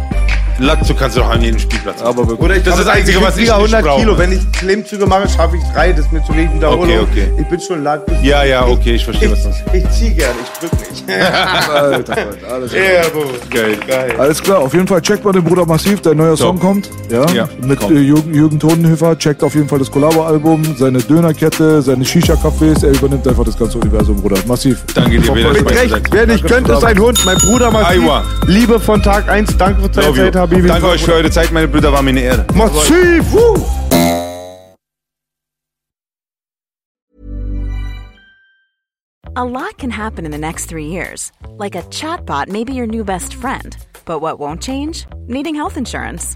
Latzo kannst du doch an jedem Spielplatz. Aber wirklich. Oder ich Das ist das Einzige, was ich wieder nicht 100 brauche. Kilo. Wenn ich Klimmzüge mache, schaffe ich drei. Das ist mir zu wenig Wiederholung. Okay, okay. Ich bin schon lat. Ja, ja, okay, ich verstehe, was du Ich, ich zieh gern, ich drück nicht. Alter, Alter, alles klar. ja, Bro. Geil. Geil. Alles klar, auf jeden Fall checkt mal den Bruder Massiv, der neuer Song kommt. Ja, Ja, mit kommt. äh, Jürgen, Jürgen Todenhöfer. Checkt auf jeden Fall das Collabo-Album, seine Dönerkette, seine Shisha-Cafés. Er übernimmt einfach das ganze Universum, Bruder. Massiv. Danke dir, Mit Recht, wer nicht könnte, ist ein Hund. Mein Bruder Massiv. Aiwa. Liebe von Tag 1. Danke für deine. Zeit, Habibi. Danke euch für eure Zeit, meine Brüder, war mir eine Ehre. Massiv. A lot can happen in the next three years. Like a chatbot may be your new best friend. But what won't change? Needing health insurance.